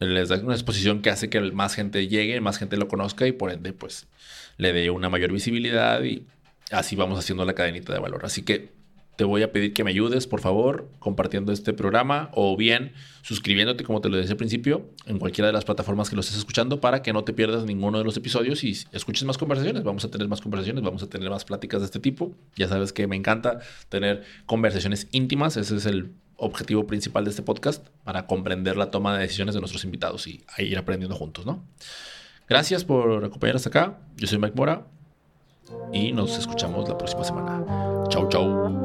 Les da una exposición que hace que más gente llegue, más gente lo conozca y por ende pues le dé una mayor visibilidad y así vamos haciendo la cadenita de valor. Así que te voy a pedir que me ayudes, por favor, compartiendo este programa o bien suscribiéndote, como te lo decía al principio, en cualquiera de las plataformas que lo estés escuchando para que no te pierdas ninguno de los episodios y escuches más conversaciones. Vamos a tener más conversaciones, vamos a tener más pláticas de este tipo. Ya sabes que me encanta tener conversaciones íntimas, ese es el objetivo principal de este podcast, para comprender la toma de decisiones de nuestros invitados y ir aprendiendo juntos, ¿no? Gracias por acompañar hasta acá. Yo soy Mike Mora y nos escuchamos la próxima semana. Chau, chau.